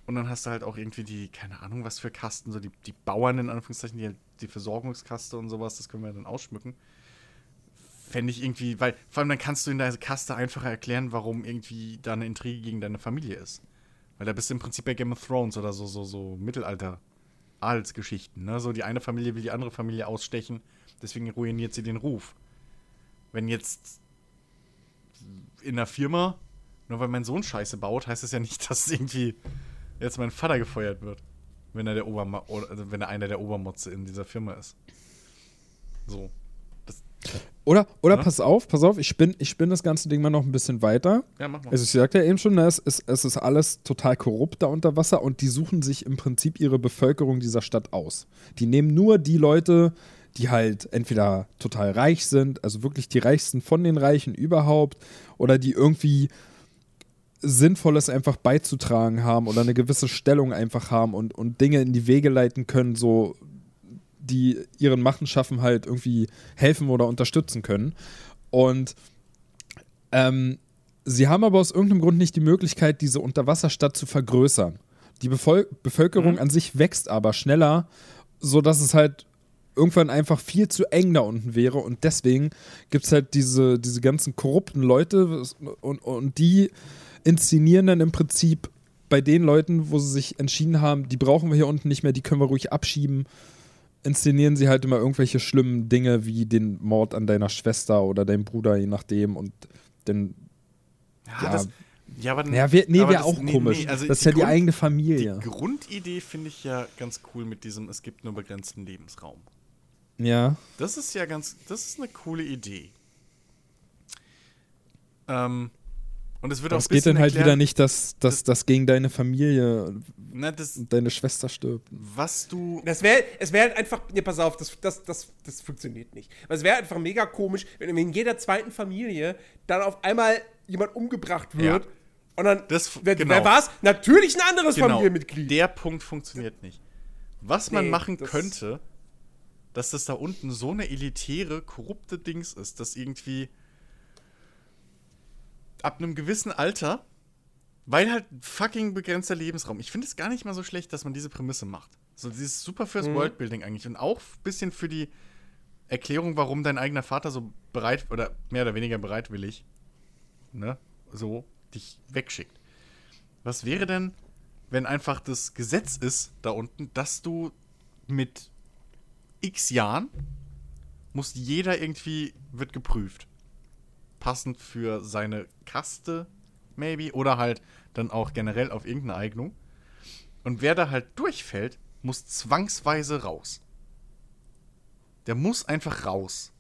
und dann hast du halt auch irgendwie die, keine Ahnung, was für Kasten, so die, die Bauern in Anführungszeichen, die, die Versorgungskaste und sowas, das können wir dann ausschmücken. Fände ich irgendwie, weil vor allem dann kannst du in der Kaste einfacher erklären, warum irgendwie da eine Intrige gegen deine Familie ist. Weil da bist du im Prinzip bei Game of Thrones oder so, so, so Mittelalter-Adelsgeschichten. Ne? So die eine Familie will die andere Familie ausstechen, deswegen ruiniert sie den Ruf. Wenn jetzt in einer Firma, nur weil mein Sohn Scheiße baut, heißt das ja nicht, (laughs) dass irgendwie jetzt mein Vater gefeuert wird. Wenn er der Oberma oder also wenn er einer der Obermotze in dieser Firma ist. So. Das, Oder, oder Ja. pass auf, pass auf, ich spinne ich spinn das ganze Ding mal noch ein bisschen weiter. ja, mach mal. Also ich sagte ja eben schon, ne, es ist, es ist alles total korrupt da unter Wasser und die suchen sich im Prinzip ihre Bevölkerung dieser Stadt aus. Die nehmen nur die Leute, die halt entweder total reich sind, also wirklich die reichsten von den Reichen überhaupt, oder die irgendwie Sinnvolles einfach beizutragen haben oder eine gewisse Stellung einfach haben und, und Dinge in die Wege leiten können, so die ihren Machenschaften halt irgendwie helfen oder unterstützen können. Und ähm, sie haben aber aus irgendeinem Grund nicht die Möglichkeit, diese Unterwasserstadt zu vergrößern. Die Bevol Bevölkerung Mhm. an sich wächst aber schneller, sodass es halt irgendwann einfach viel zu eng da unten wäre. Und deswegen gibt es halt diese, diese ganzen korrupten Leute und, und die inszenieren dann im Prinzip bei den Leuten, wo sie sich entschieden haben, die brauchen wir hier unten nicht mehr, die können wir ruhig abschieben, inszenieren sie halt immer irgendwelche schlimmen Dinge wie den Mord an deiner Schwester oder deinem Bruder, je nachdem. Und dann, ja, ja. das, ja, aber ja, wär, nee, wäre auch nee, komisch. nee, also das ist ja die Grund- eigene Die Familie. Grundidee finde ich ja ganz cool mit diesem, es gibt nur begrenzten Lebensraum. Ja. Das ist ja ganz, das ist eine coole Idee. Ähm, Und es wird Aber auch es geht dann halt wieder erklären, nicht, dass, dass das gegen deine Familie Na, das, und deine Schwester stirbt. was du. Das wäre, es wäre halt einfach, ne, pass auf, das, das, das, das funktioniert nicht. Weil es wäre einfach mega komisch, wenn in jeder zweiten Familie dann auf einmal jemand umgebracht wird Ja. und dann, Das- wer, genau. wer war's? Natürlich ein anderes Genau, Familienmitglied. der Punkt funktioniert nicht. Was man Nee, machen das- könnte, dass das da unten so eine elitäre, korrupte Dings ist, dass irgendwie ab einem gewissen Alter, weil halt fucking begrenzter Lebensraum, ich finde es gar nicht mal so schlecht, dass man diese Prämisse macht. So dieses super Mhm. fürs Worldbuilding eigentlich und auch ein bisschen für die Erklärung, warum dein eigener Vater so bereit oder mehr oder weniger bereitwillig, ne, so dich wegschickt. Was wäre denn, wenn einfach das Gesetz ist da unten, dass du mit x Jahren muss jeder irgendwie, wird geprüft. Passend für seine Kaste, maybe, oder halt dann auch generell auf irgendeine Eignung. Und wer da halt durchfällt, muss zwangsweise raus. Der muss einfach raus.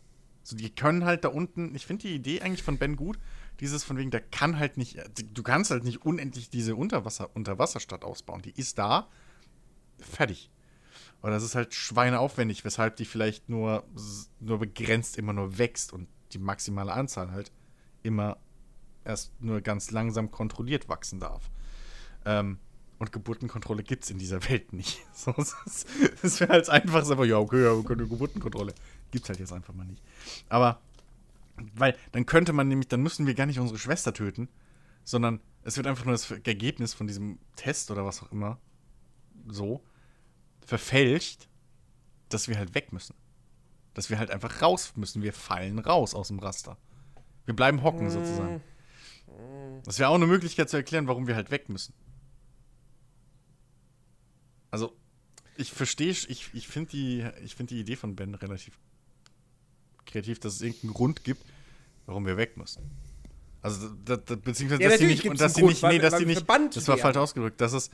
So, die können halt da unten, ich finde die Idee eigentlich von Ben gut, dieses von wegen, der kann halt nicht, du kannst halt nicht unendlich diese Unterwasser, Unterwasserstadt ausbauen. Die ist da, fertig. Aber das ist halt schweineaufwendig, weshalb die vielleicht nur, nur begrenzt immer nur wächst und die maximale Anzahl halt immer erst nur ganz langsam kontrolliert wachsen darf. Ähm, und Geburtenkontrolle gibt es in dieser Welt nicht. (laughs) So, das das wäre halt einfach so, ja, okay, ja, wir können eine Geburtenkontrolle. Gibt's halt jetzt einfach mal nicht. Aber, weil, dann könnte man nämlich, dann müssen wir gar nicht unsere Schwester töten, sondern es wird einfach nur das Ergebnis von diesem Test oder was auch immer so verfälscht, dass wir halt weg müssen. Dass wir halt einfach raus müssen. Wir fallen raus aus dem Raster. Wir bleiben hocken sozusagen. Das wäre auch eine Möglichkeit zu erklären, warum wir halt weg müssen. Also, ich verstehe, ich, ich finde die, ich find die Idee von Ben relativ kreativ, dass es irgendeinen Grund gibt, warum wir weg müssen. Also, da, da, beziehungsweise, Ja, dass die nicht, und dass die nicht, nee, dass die nicht, das war falsch ausgedrückt, dass es,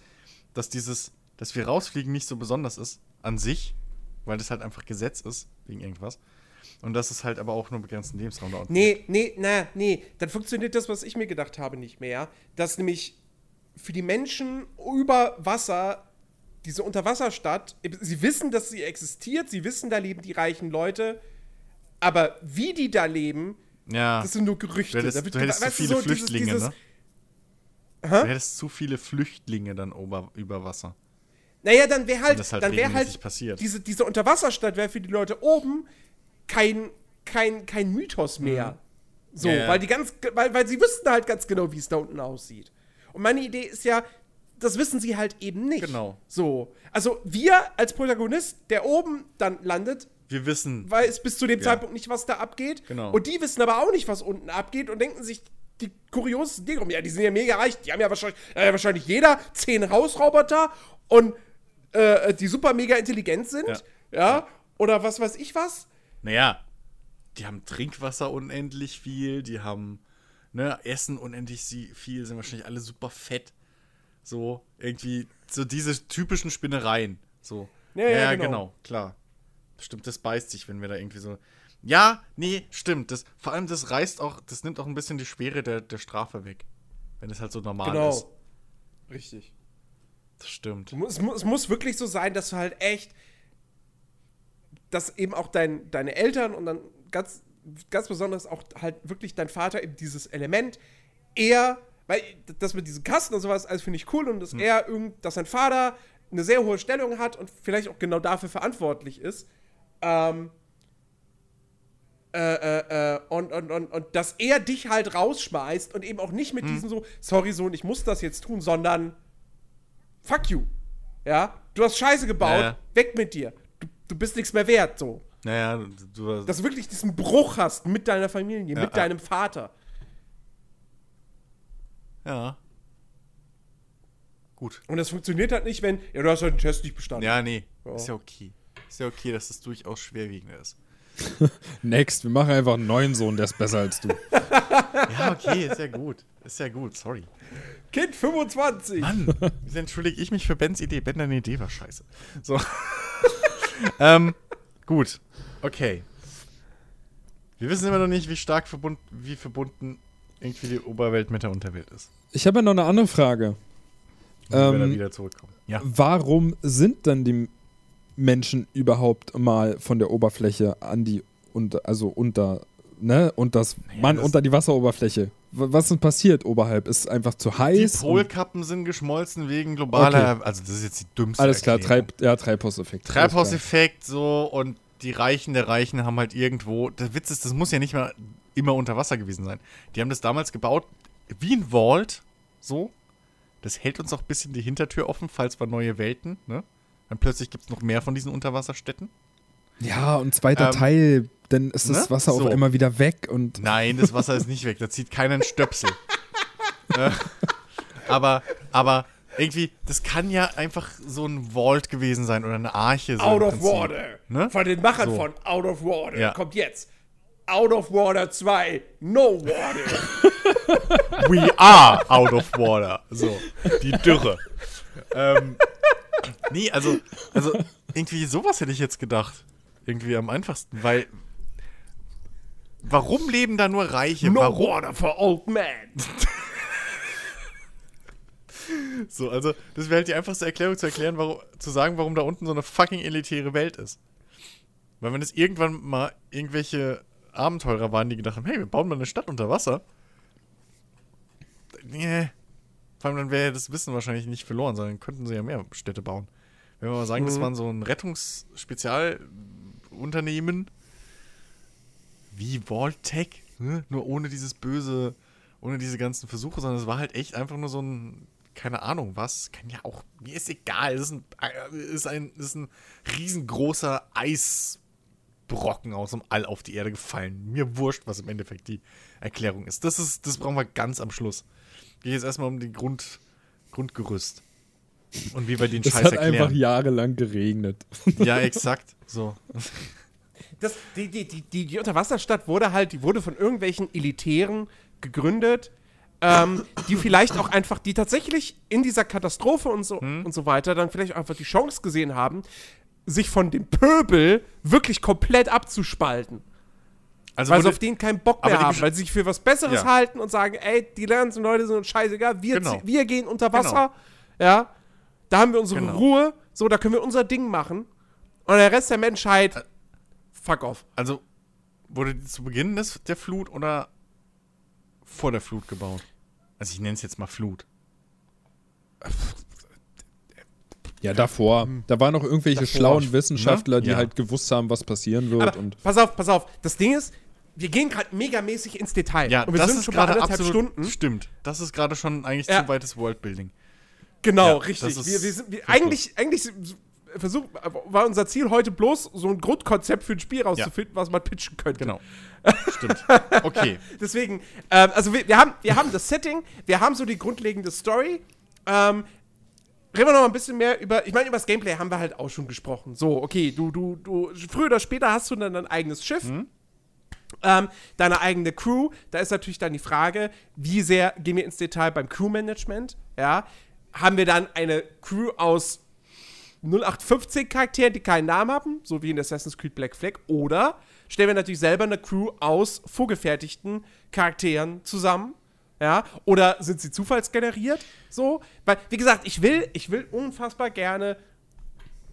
dass dieses, dass wir rausfliegen nicht so besonders ist an sich, weil das halt einfach Gesetz ist, wegen irgendwas. Und dass es halt aber auch nur begrenzten Lebensraum da Nee, nee, na, nee. Dann funktioniert das, was ich mir gedacht habe, nicht mehr. Dass nämlich für die Menschen über Wasser, diese Unterwasserstadt, sie wissen, dass sie existiert, sie wissen, da leben die reichen Leute, aber wie die da leben, Ja. das sind nur Gerüchte. Du hättest, du hättest zu viele so dieses- Flüchtlinge, dieses- ne? Du hättest zu viele Flüchtlinge dann ober, über Wasser. Naja, dann wäre halt, halt dann wäre halt passiert. diese, diese Unterwasserstadt wäre für die Leute oben kein, kein, kein Mythos mehr. So, Ja, ja. weil die ganz, weil, weil sie wüssten halt ganz genau, wie es da unten aussieht. Und meine Idee ist ja, das wissen sie halt eben nicht. Genau. So. Also wir als Protagonist, der oben dann landet, Wir wissen, weiß bis zu dem Ja. Zeitpunkt nicht, was da abgeht. Genau. Und die wissen aber auch nicht, was unten abgeht und denken sich die kuriosesten Dinge rum. Ja, die sind ja mega reich. Die haben ja wahrscheinlich, äh, wahrscheinlich jeder zehn Hausroboter und äh, die super mega intelligent sind. Ja. Ja. Oder was weiß ich was. naja, die haben Trinkwasser unendlich viel, die haben ne, Essen unendlich viel, sind wahrscheinlich alle super fett. So, irgendwie, so diese typischen Spinnereien. So. Ja, ja, genau. klar. Stimmt, das beißt sich, wenn wir da irgendwie so. Ja, nee, stimmt. Das, vor allem, das reißt auch, das nimmt auch ein bisschen die Schwere der, der Strafe weg. Wenn es halt so normal ist. Genau. Richtig. Das stimmt. Es muss, es muss- wirklich so sein, dass du halt echt, dass eben auch dein, deine Eltern und dann ganz, ganz besonders auch halt wirklich dein Vater eben dieses Element eher, weil das mit diesen Kasten und sowas, alles finde ich cool und dass er irgend, dass sein Vater eine sehr hohe Stellung hat und vielleicht auch genau dafür verantwortlich ist. Ähm, äh, äh, äh, und, und, und, und dass er dich halt rausschmeißt und eben auch nicht mit diesem so, sorry Sohn, ich muss das jetzt tun, sondern fuck you. Ja, du hast Scheiße gebaut, Ja, weg mit dir. Du, du bist nichts mehr wert, so. Naja, du, du Dass du wirklich diesen Bruch hast mit deiner Familie, Ja, mit deinem Vater. Ja. Gut. Und das funktioniert halt nicht, wenn, ja, du hast halt den Test nicht bestanden. Ja, nee. Ja. Ist ja okay. Ist ja okay, dass das durchaus schwerwiegender ist. (laughs) Next, wir machen einfach einen neuen Sohn, der ist besser als du. (laughs) Ja, okay, ist ja gut. Ist ja gut, sorry. Kind 25. Mann, (laughs) wieso entschuldige ich mich für Bens Idee? Ben, deine Idee war scheiße. So. ähm, gut. Okay. Wir wissen immer noch nicht, wie stark verbunden, wie verbunden irgendwie die Oberwelt mit der Unterwelt ist. Ich habe ja noch eine andere Frage. Und wir dann Ähm, wieder zurückkommen. Ja. Warum sind dann die Menschen überhaupt mal von der Oberfläche an die unter, also unter, ne, und das Mann das- unter die Wasseroberfläche? Was ist denn passiert oberhalb? Ist es einfach zu Die heiß? und- Polkappen sind geschmolzen wegen globaler, also das ist jetzt die dümmste Alles klar, Erklärung. Treib, ja, Treibhauseffekt. Treibhauseffekt so und die Reichen der Reichen haben halt irgendwo. Der Witz ist, das muss ja nicht mal immer unter Wasser gewesen sein. Die haben das damals gebaut wie ein Vault, so. Das hält uns auch ein bisschen die Hintertür offen, falls wir neue Welten, ne? Dann plötzlich gibt es noch mehr von diesen Unterwasserstädten. Ja, und zweiter Ähm, Teil, dann ist das ne? Wasser So. auf einmal wieder weg und Nein, das Wasser ist nicht weg, da zieht keiner einen Stöpsel. (laughs) äh, aber, aber irgendwie, das kann ja einfach so ein Vault gewesen sein oder eine Arche. So Out of Prinzip. Water. Ne? Von den Machern So. von Out of Water. Ja. Kommt jetzt. Out of Water 2. No Water. (laughs) We are out of water. So, die Dürre. ähm, nee, also, also irgendwie sowas hätte ich jetzt gedacht. Irgendwie am einfachsten, weil warum leben da nur Reiche? No warum? Water for Old Man. (laughs) So, also das wäre halt die einfachste Erklärung zu erklären, warum, zu sagen, warum da unten so eine fucking elitäre Welt ist. Weil wenn es irgendwann mal irgendwelche Abenteurer waren, die gedacht haben, hey, wir bauen mal eine Stadt unter Wasser. Nee. Vor allem dann wäre das Wissen wahrscheinlich nicht verloren, sondern könnten sie ja mehr Städte bauen. Wenn wir mal sagen, das waren so ein Rettungsspezialunternehmen wie Vaultec, ne? nur ohne dieses böse, ohne diese ganzen Versuche, sondern es war halt echt einfach nur so ein, keine Ahnung was, kann ja auch, mir ist egal, es ist ein, äh, ist ein, ist ein riesengroßer Eisbrocken aus dem All auf die Erde gefallen. Mir wurscht, was im Endeffekt die Erklärung ist. Das ist, das brauchen wir ganz am Schluss. Geht jetzt erstmal um den Grund, Grundgerüst. Und wie wir den es Scheiß hat erklären. einfach jahrelang geregnet. (laughs) Ja, exakt. So. Das, die, die, die, die, die Unterwasserstadt wurde halt, die wurde von irgendwelchen Elitären gegründet, ähm, die vielleicht auch einfach, die tatsächlich in dieser Katastrophe und so, Hm? und so weiter dann vielleicht einfach die Chance gesehen haben, sich von dem Pöbel wirklich komplett abzuspalten. Also weil sie auf den keinen Bock mehr haben, weil sie sich für was Besseres Ja. halten und sagen, ey, die ganzen Leute sind uns scheißegal, wir, Genau. wir gehen unter Wasser, ja, da haben wir unsere Genau. Ruhe, so, da können wir unser Ding machen und der Rest der Menschheit, fuck off. Also, wurde die zu Beginn des, der Flut oder vor der Flut gebaut? Also, ich nenne es jetzt mal Flut. Ja, davor. Da waren noch irgendwelche Davor, schlauen Wissenschaftler, die Ja. halt gewusst haben, was passieren wird. Aber und pass auf, pass auf. Das Ding ist, wir gehen gerade megamäßig ins Detail. Ja, und wir das sind ist schon gerade anderthalb absolut. Stunden. Stimmt. Das ist gerade schon eigentlich Ja. zu weites Worldbuilding. Genau, Ja, richtig. Wir, wir sind, wir, eigentlich, eigentlich versuch, war unser Ziel heute bloß, so ein Grundkonzept für ein Spiel rauszufinden, was man pitchen könnte. Genau. (laughs) Stimmt. Okay. (laughs) Deswegen, ähm, also wir, wir, haben, wir haben das Setting, wir haben so die grundlegende Story. Ähm, reden wir noch mal ein bisschen mehr über, ich meine, über das Gameplay haben wir halt auch schon gesprochen. So, okay, du, du, du, früher oder später hast du dann dein eigenes Schiff. Ähm, deine eigene Crew, da ist natürlich dann die Frage, wie sehr gehen wir ins Detail beim Crewmanagement, ja? Haben wir dann eine Crew aus 0815 Charakteren, die keinen Namen haben, so wie in Assassin's Creed Black Flag, oder stellen wir natürlich selber eine Crew aus vorgefertigten Charakteren zusammen, ja? Oder sind sie zufallsgeneriert, so? Weil, wie gesagt, ich will, ich will unfassbar gerne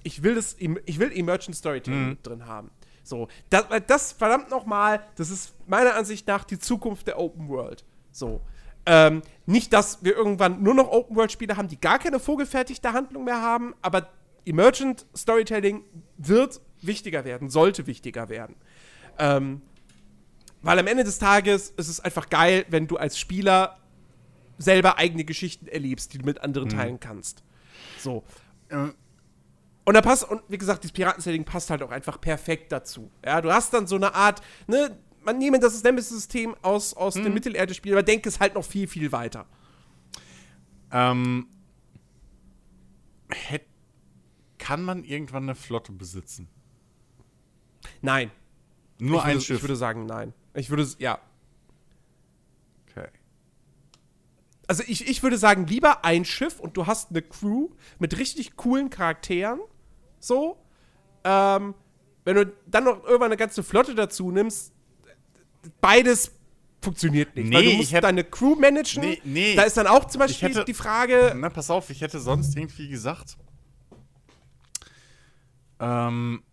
ich will das, ich will Emergent Storytelling mit drin haben. So, das, das verdammt nochmal, das ist meiner Ansicht nach die Zukunft der Open World. So. Ähm, nicht, dass wir irgendwann nur noch Open World Spiele haben, die gar keine vorgefertigte Handlung mehr haben, aber Emergent Storytelling wird wichtiger werden, sollte wichtiger werden. Ähm, weil am Ende des Tages ist es einfach geil, wenn du als Spieler selber eigene Geschichten erlebst, die du mit anderen teilen kannst. So. Ähm, Und da passt, und wie gesagt, dieses Piratensetting passt halt auch einfach perfekt dazu. Ja, du hast dann so eine Art, ne, man nehme das Nemesis-System aus, aus dem Mittelerde-Spiel, aber denke es halt noch viel, viel weiter. ähm, hätt, kann man irgendwann eine Flotte besitzen? Nein. Nur ich ein würde, Schiff. Ich würde sagen, nein. Ich würde, ja. okay. Also ich, ich würde sagen, lieber ein Schiff und du hast eine Crew mit richtig coolen Charakteren. So. Ähm, wenn du dann noch irgendwann eine ganze Flotte dazu nimmst, beides funktioniert nicht. Nee, weil du musst hätt- deine Crew managen. Nee, nee. Da ist dann auch zum Beispiel hätte- die Frage, Na, pass auf, ich hätte sonst irgendwie gesagt, ähm,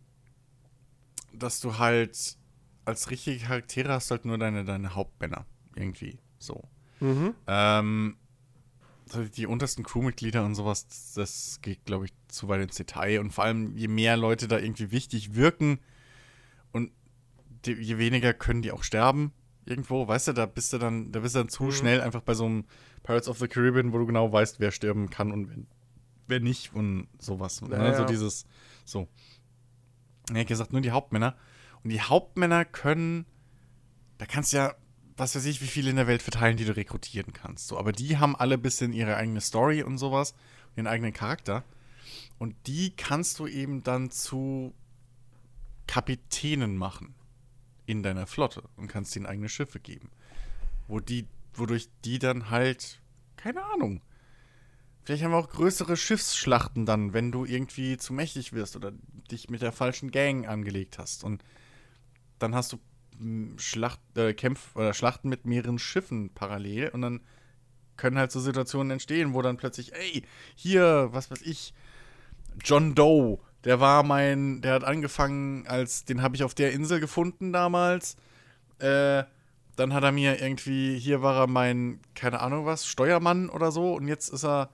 dass du halt als richtige Charaktere hast halt nur deine, deine Hauptmänner. Irgendwie. So. Mhm. Ähm, so die untersten Crewmitglieder und sowas, das, geht, glaube ich, zu weit ins Detail. Und vor allem, je mehr Leute da irgendwie wichtig wirken und die, je weniger können die auch sterben irgendwo, weißt du, da bist du dann, da bist du dann zu schnell einfach bei so einem Pirates of the Caribbean, wo du genau weißt, wer sterben kann und wer, wer nicht und sowas. Ja, ne? So ja. dieses, so. Ja, gesagt, nur die Hauptmänner. Und die Hauptmänner können, da kannst du ja, was weiß ich, wie viele in der Welt verteilen, die du rekrutieren kannst. So, aber die haben alle ein bisschen ihre eigene Story und sowas, ihren eigenen Charakter. Und die kannst du eben dann zu Kapitänen machen in deiner Flotte und kannst ihnen eigene Schiffe geben. Wo die, wodurch die dann halt, keine Ahnung. Vielleicht haben wir auch größere Schiffsschlachten dann, wenn du irgendwie zu mächtig wirst oder dich mit der falschen Gang angelegt hast. Und dann hast du Schlacht, äh, Kämpf oder Schlachten mit mehreren Schiffen parallel und dann können halt so Situationen entstehen, wo dann plötzlich, ey, hier, was weiß ich, John Doe, der war mein, der hat angefangen als, den habe ich auf der Insel gefunden damals. Äh, dann hat er mir irgendwie, hier war er mein, keine Ahnung was, Steuermann oder so und jetzt ist er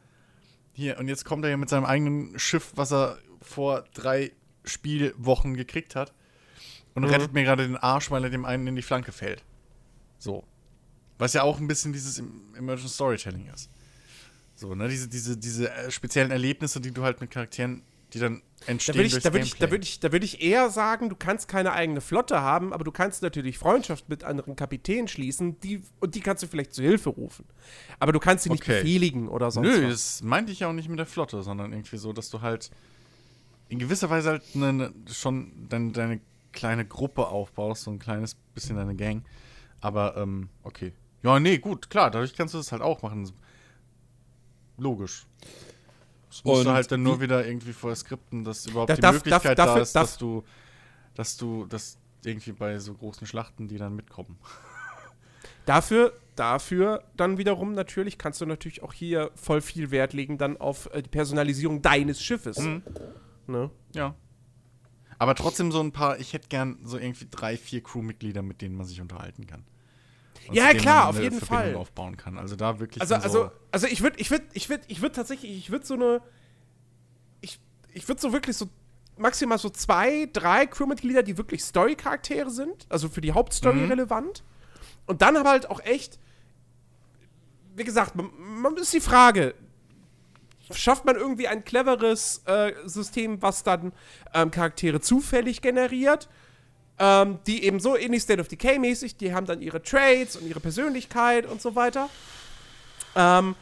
hier und jetzt kommt er hier mit seinem eigenen Schiff, was er vor drei Spielwochen gekriegt hat und Mhm. rettet mir gerade den Arsch, weil er dem einen in die Flanke fällt. So. Was ja auch ein bisschen dieses Emergent Storytelling ist. So, ne, diese, diese, diese äh, speziellen Erlebnisse, die du halt mit Charakteren, die dann da entstehen würde ich, da würd ich, da würd ich, da würd ich eher sagen, du kannst keine eigene Flotte haben, aber du kannst natürlich Freundschaft mit anderen Kapitänen schließen die, und die kannst du vielleicht zu Hilfe rufen. Aber du kannst sie nicht Okay. befehligen oder sonst Nö, was. das meinte ich ja auch nicht mit der Flotte, sondern irgendwie so, dass du halt in gewisser Weise halt ne, ne, schon dein, deine kleine Gruppe aufbaust, so ein kleines bisschen deine Gang. Aber, ähm, okay. Ja, nee, gut, klar, dadurch kannst du das halt auch machen. Logisch. Das musst Und du halt dann nur wie- wieder irgendwie vorher skripten, dass überhaupt Da- die darf- Möglichkeit darf- da dafür- ist, darf- dass du, dass du, dass irgendwie bei so großen Schlachten, die dann mitkommen. (laughs) Dafür, dafür dann wiederum natürlich kannst du natürlich auch hier voll viel Wert legen dann auf äh, die Personalisierung deines Schiffes. Mhm. Ne? Ja. Aber trotzdem so ein paar, ich hätte gern so irgendwie drei, vier Crewmitglieder, mit denen man sich unterhalten kann. Und Ja, klar, auf jeden Verbindung Fall. aufbauen kann. Also da wirklich Also, also, so, also ich würde, ich würde, ich würde, ich würde tatsächlich, ich würde so eine, ich, ich würde so wirklich so maximal so zwei, drei Crewmitglieder, die wirklich Story-Charaktere sind, also für die Hauptstory Mhm. relevant. Und dann aber halt auch echt, wie gesagt, man, man ist die Frage, schafft man irgendwie ein cleveres äh, System, was dann ähm, Charaktere zufällig generiert? ähm, die eben so ähnlich State of Decay mäßig, die haben dann ihre Traits und ihre Persönlichkeit und so weiter. Ähm,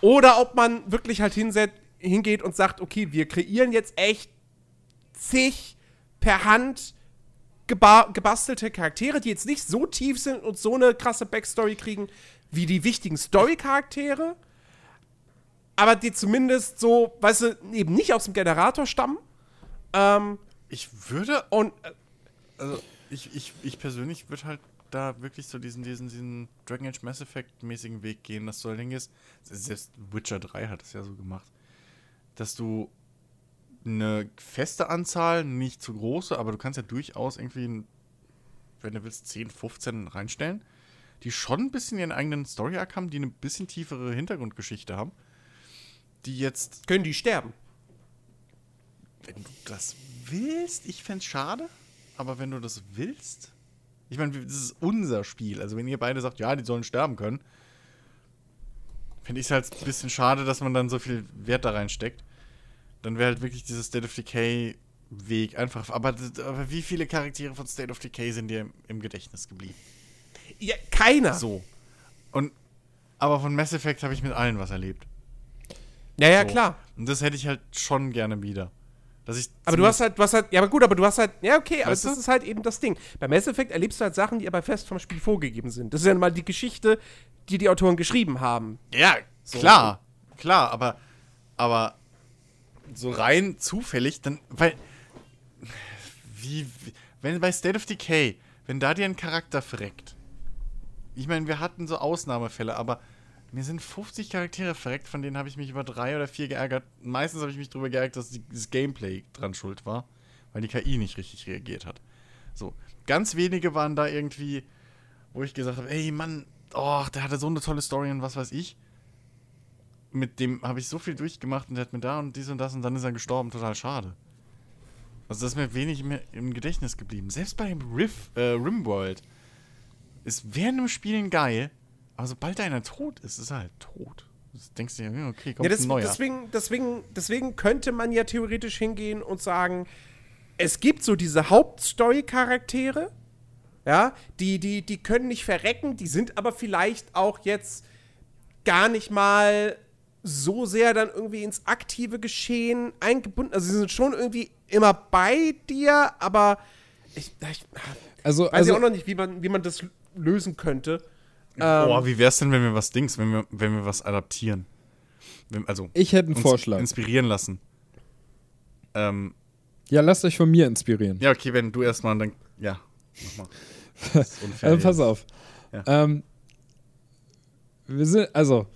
oder ob man wirklich halt hinset, hingeht und sagt, okay, wir kreieren jetzt echt zig per Hand geba gebastelte Charaktere, die jetzt nicht so tief sind und so eine krasse Backstory kriegen wie die wichtigen Story-Charaktere, aber die zumindest so, weißt du, eben nicht aus dem Generator stammen. Ähm, ich würde, und äh, also ich, ich, ich persönlich würde halt da wirklich so diesen, diesen, diesen Dragon Age Mass Effect mäßigen Weg gehen, dass du halt hingehst, selbst Witcher 3 hat es ja so gemacht, dass du eine feste Anzahl, nicht zu große, aber du kannst ja durchaus irgendwie, wenn du willst, 10, 15 reinstellen, die schon ein bisschen ihren eigenen Story-Arc haben, die eine bisschen tiefere Hintergrundgeschichte haben, die jetzt, können die sterben. wenn du das willst, ich fände es schade, aber wenn du das willst, ich meine, das ist unser Spiel, also wenn ihr beide sagt, ja, die sollen sterben können, finde ich es halt ein bisschen schade, dass man dann so viel Wert da reinsteckt. Dann wäre halt wirklich dieses State of Decay Weg einfach. Aber, aber wie viele Charaktere von State of Decay sind dir im, im Gedächtnis geblieben? Ja, keiner. So. Und aber von Mass Effect habe ich mit allen was erlebt. Ja, ja, So. klar. Und das hätte ich halt schon gerne wieder. Dass ich Aber du hast halt, du hast halt, ja, aber gut, aber du hast halt, ja, okay, aber das du? ist halt eben das Ding. Bei Mass Effect erlebst du halt Sachen, die aber fest vom Spiel vorgegeben sind. Das ist ja mal die Geschichte, die die Autoren geschrieben haben. Ja, klar, klar, aber, aber so rein zufällig, dann, weil, wie, wie, wenn bei State of Decay, wenn da dir ein Charakter verreckt, ich meine, wir hatten so Ausnahmefälle, aber mir sind 50 Charaktere verreckt, von denen habe ich mich über drei oder vier geärgert. Meistens habe ich mich darüber geärgert, dass das Gameplay dran schuld war, weil die KI nicht richtig reagiert hat. So, ganz wenige waren da irgendwie, wo ich gesagt habe, ey Mann, oh, der hatte so eine tolle Story und was weiß ich. Mit dem habe ich so viel durchgemacht und der hat mir da und dies und das und dann ist er gestorben, total schade. Also das ist mir wenig mehr im Gedächtnis geblieben. Selbst bei Riff, äh, Rimworld ist während dem Spielen geil, aber sobald einer tot ist, ist er halt tot. Du denkst dir, ja, okay, kommt Ja, das, ein neuer. deswegen, deswegen, deswegen könnte man ja theoretisch hingehen und sagen, es gibt so diese Hauptstory-Charaktere, ja, die, die, die können nicht verrecken, die sind aber vielleicht auch jetzt gar nicht mal so sehr dann irgendwie ins aktive Geschehen eingebunden. Also sie sind schon irgendwie immer bei dir, aber ich, ich Also, weiß also ja auch noch nicht, wie man, wie man das lösen könnte. Boah, wie wär's denn, wenn wir was Dings, wenn wir, wenn wir was adaptieren? Wenn, also ich hätte einen Vorschlag. inspirieren lassen. Ähm, Ja, lasst euch von mir inspirieren. ja, okay, wenn du erstmal dann. Ja, mach mal. (laughs) Das ist unfair Also pass auf. Ja. Ähm, wir sind, also,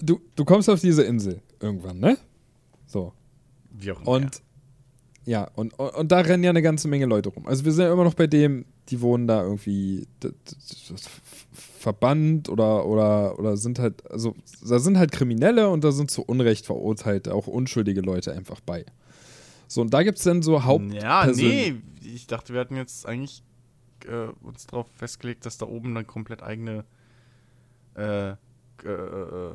du, du kommst auf diese Insel irgendwann, ne? So. Wie auch immer. Und ja, und, und, und da rennen ja eine ganze Menge Leute rum. Also wir sind ja immer noch bei dem, die wohnen da irgendwie verbannt oder, oder, oder sind halt, also da sind halt Kriminelle und da sind zu Unrecht verurteilt auch unschuldige Leute einfach bei. So, und da gibt es dann so Ja, Hauptpersonen. nee, ich dachte, wir hatten jetzt eigentlich äh, uns darauf festgelegt, dass da oben eine komplett eigene äh, äh, äh,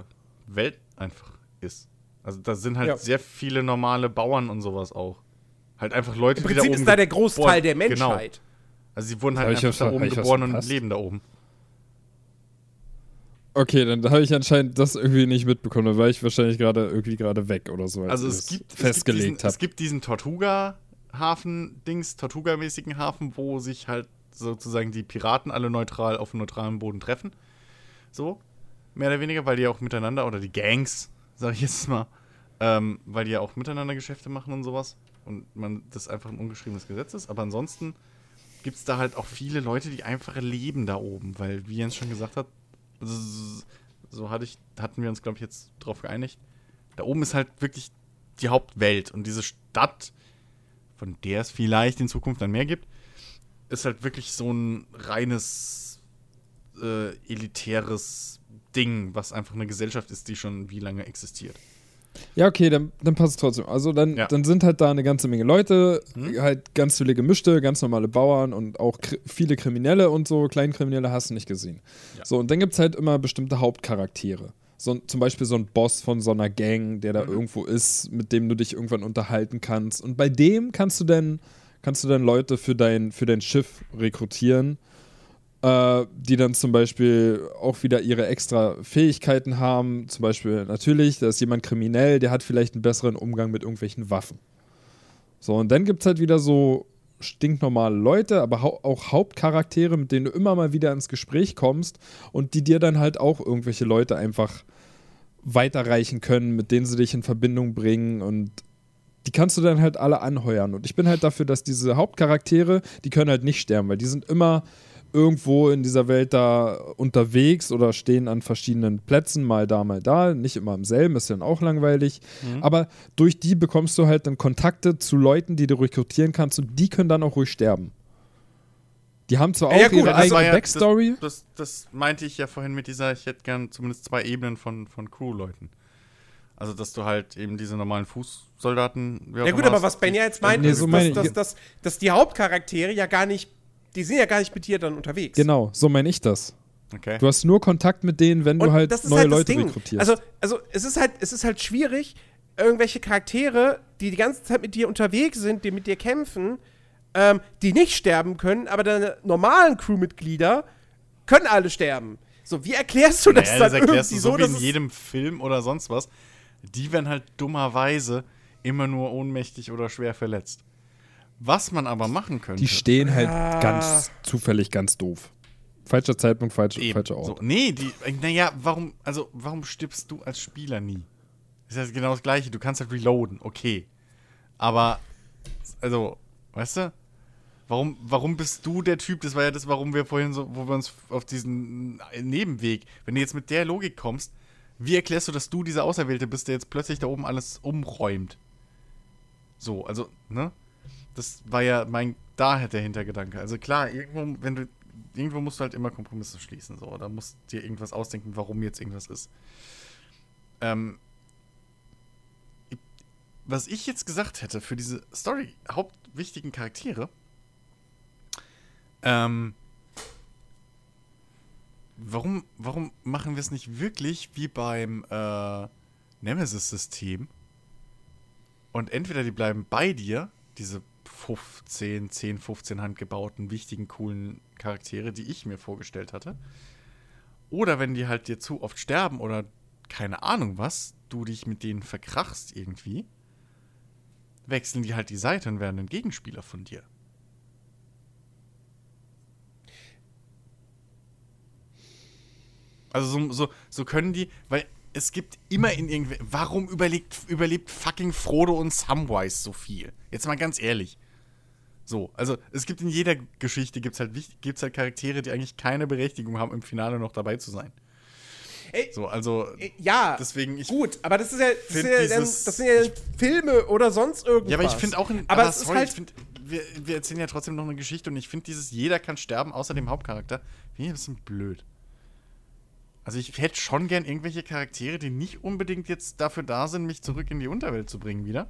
Welt einfach ist. Also da sind halt Ja. sehr viele normale Bauern und sowas auch. Halt einfach Leute, Im die da Prinzip oben ist da der Großteil der Genau. Also sie wurden halt einfach da oben geboren und leben da oben. Okay, dann habe ich anscheinend das irgendwie nicht mitbekommen. Da war ich wahrscheinlich gerade irgendwie gerade weg oder so. als Also es gibt, es gibt festgelegt diesen, es gibt diesen Tortuga-Hafen-Dings, Tortuga-mäßigen Hafen, wo sich halt sozusagen die Piraten alle neutral auf neutralem Boden treffen. So, mehr oder weniger, weil die auch miteinander, oder die Gangs, sag ich jetzt mal, ähm, weil die ja auch miteinander Geschäfte machen und sowas. Und man das einfach ein ungeschriebenes Gesetz ist. Aber ansonsten gibt es da halt auch viele Leute, die einfach leben da oben, weil, wie Jens schon gesagt hat, so hatte ich, hatten wir uns, glaube ich, jetzt drauf geeinigt. Da oben ist halt wirklich die Hauptwelt und diese Stadt, von der es vielleicht in Zukunft dann mehr gibt, ist halt wirklich so ein reines äh, elitäres Ding, was einfach eine Gesellschaft ist, die schon wie lange existiert. Ja, okay, dann, dann passt es trotzdem. Also dann, Ja. dann sind halt da eine ganze Menge Leute, Hm? halt ganz viele gemischte, ganz normale Bauern und auch kri viele Kriminelle und so, Kleinkriminelle hast du nicht gesehen. Ja. So, und dann gibt es halt immer bestimmte Hauptcharaktere. So, zum Beispiel so ein Boss von so einer Gang, der da Mhm. irgendwo ist, mit dem du dich irgendwann unterhalten kannst. Und bei dem kannst du dann, kannst du dann Leute für dein, für dein Schiff rekrutieren, äh, die dann zum Beispiel auch wieder ihre extra Fähigkeiten haben. Zum Beispiel natürlich, da ist jemand kriminell, der hat vielleicht einen besseren Umgang mit irgendwelchen Waffen. So, und dann gibt es halt wieder so stinknormale Leute, aber hau auch Hauptcharaktere, mit denen du immer mal wieder ins Gespräch kommst und die dir dann halt auch irgendwelche Leute einfach weiterreichen können, mit denen sie dich in Verbindung bringen und die kannst du dann halt alle anheuern. Und ich bin halt dafür, dass diese Hauptcharaktere, die können halt nicht sterben, weil die sind immer irgendwo in dieser Welt da unterwegs oder stehen an verschiedenen Plätzen, mal da, mal da, nicht immer im selben, ist dann auch langweilig. Aber durch die bekommst du halt dann Kontakte zu Leuten, die du rekrutieren kannst und die können dann auch ruhig sterben. Die haben zwar Ja, ja, auch gut, ihre das eigene ja- Backstory. Das, das meinte ich ja vorhin mit dieser, ich hätte gern zumindest zwei Ebenen von, von Crew-Leuten. Also, dass du halt eben diese normalen Fußsoldaten. auch Ja gut, aber hast, was Ben ja jetzt meint, Nee, ist, so dass, dass, dass, dass die Hauptcharaktere ja gar nicht, die sind ja gar nicht mit dir dann unterwegs. Genau, so meine ich das. Okay. Du hast nur Kontakt mit denen, wenn Und du halt das ist neue halt das Leute Ding. rekrutierst. Also, also es ist halt, es ist halt schwierig, irgendwelche Charaktere, die die ganze Zeit mit dir unterwegs sind, die mit dir kämpfen, ähm, die nicht sterben können, aber deine normalen Crewmitglieder können alle sterben. So, wie erklärst du das Naja, dann das erklärst du irgendwie so, so, wie in jedem Film oder sonst was. Die werden halt dummerweise immer nur ohnmächtig oder schwer verletzt. Was man aber machen könnte. die stehen halt Ah. ganz zufällig ganz doof. Falscher Zeitpunkt, falsch, Eben, falscher Ort. So. Nee, die, naja, warum, also, warum stirbst du als Spieler nie? Das ist ja genau das Gleiche. Du kannst halt reloaden, okay. Aber, also, weißt du? Warum, warum bist du der Typ? Das war ja das, warum wir vorhin so, wo wir uns auf diesen Nebenweg, wenn du jetzt mit der Logik kommst, wie erklärst du, dass du dieser Auserwählte bist, der jetzt plötzlich da oben alles umräumt? So, also, ne? Das war ja mein, daher der Hintergedanke. Also klar, irgendwo, wenn du, irgendwo musst du halt immer Kompromisse schließen, so. Da musst du dir irgendwas ausdenken, warum jetzt irgendwas ist. Ähm, was ich jetzt gesagt hätte für diese Story, hauptwichtigen Charaktere, ähm, warum, warum machen wir es nicht wirklich wie beim äh, Nemesis-System? Und entweder die bleiben bei dir, diese 15, 10, 15 handgebauten, wichtigen, coolen Charaktere, die ich mir vorgestellt hatte. Oder wenn die halt dir zu oft sterben oder keine Ahnung was, du dich mit denen verkrachst irgendwie, wechseln die halt die Seite und werden ein Gegenspieler von dir. Also so, so, so können die, weil es gibt immer in irgendwie. Warum überlegt, überlebt fucking Frodo und Samwise so viel? Jetzt mal ganz ehrlich. So, also es gibt in jeder Geschichte gibt's halt, gibt's halt Charaktere, die eigentlich keine Berechtigung haben, im Finale noch dabei zu sein. Ey, so, also ja, deswegen ich gut, aber das ist ja, das, ist ja dieses, das sind ja ich, Filme oder sonst irgendwas. Ja, aber ich finde auch, in, aber, aber sorry, halt ich find, wir, wir erzählen ja trotzdem noch eine Geschichte und ich finde dieses jeder kann sterben außer dem Hauptcharakter, finde ich ein bisschen blöd. Also ich hätte schon gern irgendwelche Charaktere, die nicht unbedingt jetzt dafür da sind, mich zurück in die Unterwelt zu bringen wieder.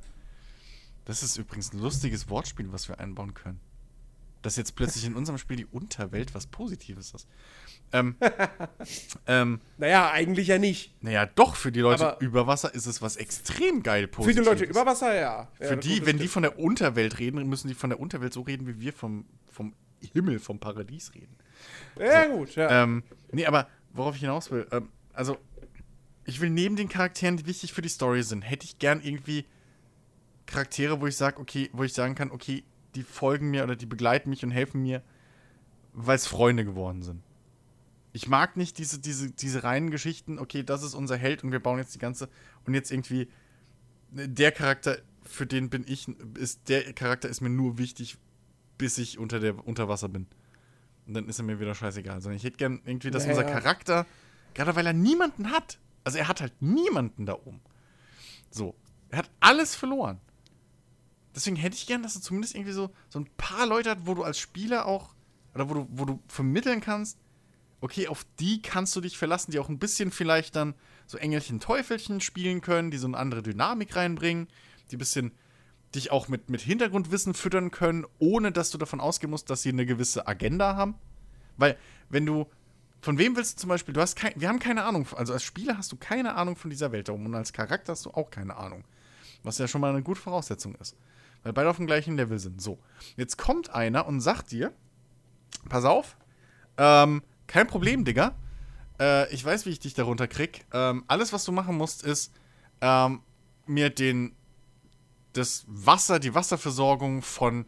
Das ist übrigens ein lustiges Wortspiel, was wir einbauen können. Dass jetzt plötzlich in unserem Spiel die Unterwelt was Positives ist. Ähm, (laughs) ähm, naja, eigentlich ja nicht. Naja, doch, für die Leute Aber über Wasser ist es was extrem geil Positives. Für die Leute über Wasser, ja. Für ja, die, wenn die von der Unterwelt reden, müssen die von der Unterwelt so reden, wie wir vom, vom Himmel, vom Paradies reden. Ja, so. gut, ja. Ähm, nee, aber worauf ich hinaus will, ähm, also ich will neben den Charakteren, die wichtig für die Story sind, hätte ich gern irgendwie Charaktere, wo ich sage, okay, wo ich sagen kann, okay, die folgen mir oder die begleiten mich und helfen mir, weil es Freunde geworden sind. Ich mag nicht diese, diese, diese reinen Geschichten, okay, das ist unser Held und wir bauen jetzt die ganze und jetzt irgendwie der Charakter, für den bin ich, ist der Charakter ist mir nur wichtig, bis ich unter der unter Wasser bin. Und dann ist er mir wieder scheißegal. Sondern ich hätte gern irgendwie, dass naja. unser Charakter, gerade weil er niemanden hat, also er hat halt niemanden da oben. So. Er hat alles verloren. Deswegen hätte ich gern, dass er zumindest irgendwie so, so ein paar Leute hat, wo du als Spieler auch, oder wo du, wo du vermitteln kannst, okay, auf die kannst du dich verlassen, die auch ein bisschen vielleicht dann so Engelchen, Teufelchen spielen können, die so eine andere Dynamik reinbringen, die ein bisschen dich auch mit, mit Hintergrundwissen füttern können, ohne dass du davon ausgehen musst, dass sie eine gewisse Agenda haben. Weil, wenn du. Von wem willst du zum Beispiel? Du hast kein, wir haben keine Ahnung. Also als Spieler hast du keine Ahnung von dieser Welt darum und als Charakter hast du auch keine Ahnung. Was ja schon mal eine gute Voraussetzung ist. Weil beide auf dem gleichen Level sind. So. Jetzt kommt einer und sagt dir: Pass auf, ähm, kein Problem, Digga. Äh, ich weiß, wie ich dich darunter krieg. Ähm, alles, was du machen musst, ist, ähm, mir den das Wasser, die Wasserversorgung von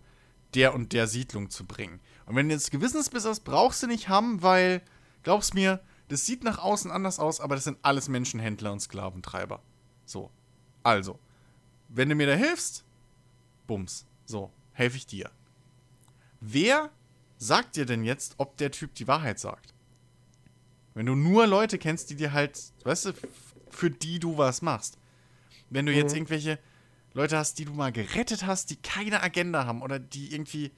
der und der Siedlung zu bringen. Und wenn du jetzt Gewissensbiss hast, brauchst du nicht haben, weil, glaub's mir, das sieht nach außen anders aus, aber das sind alles Menschenhändler und Sklaventreiber. So. Also, wenn du mir da hilfst, bums. So, helfe ich dir. Wer sagt dir denn jetzt, ob der Typ die Wahrheit sagt? Wenn du nur Leute kennst, die dir halt, weißt du, für die du was machst. Wenn du jetzt mhm. irgendwelche Leute hast, die du mal gerettet hast, die keine Agenda haben oder die irgendwie,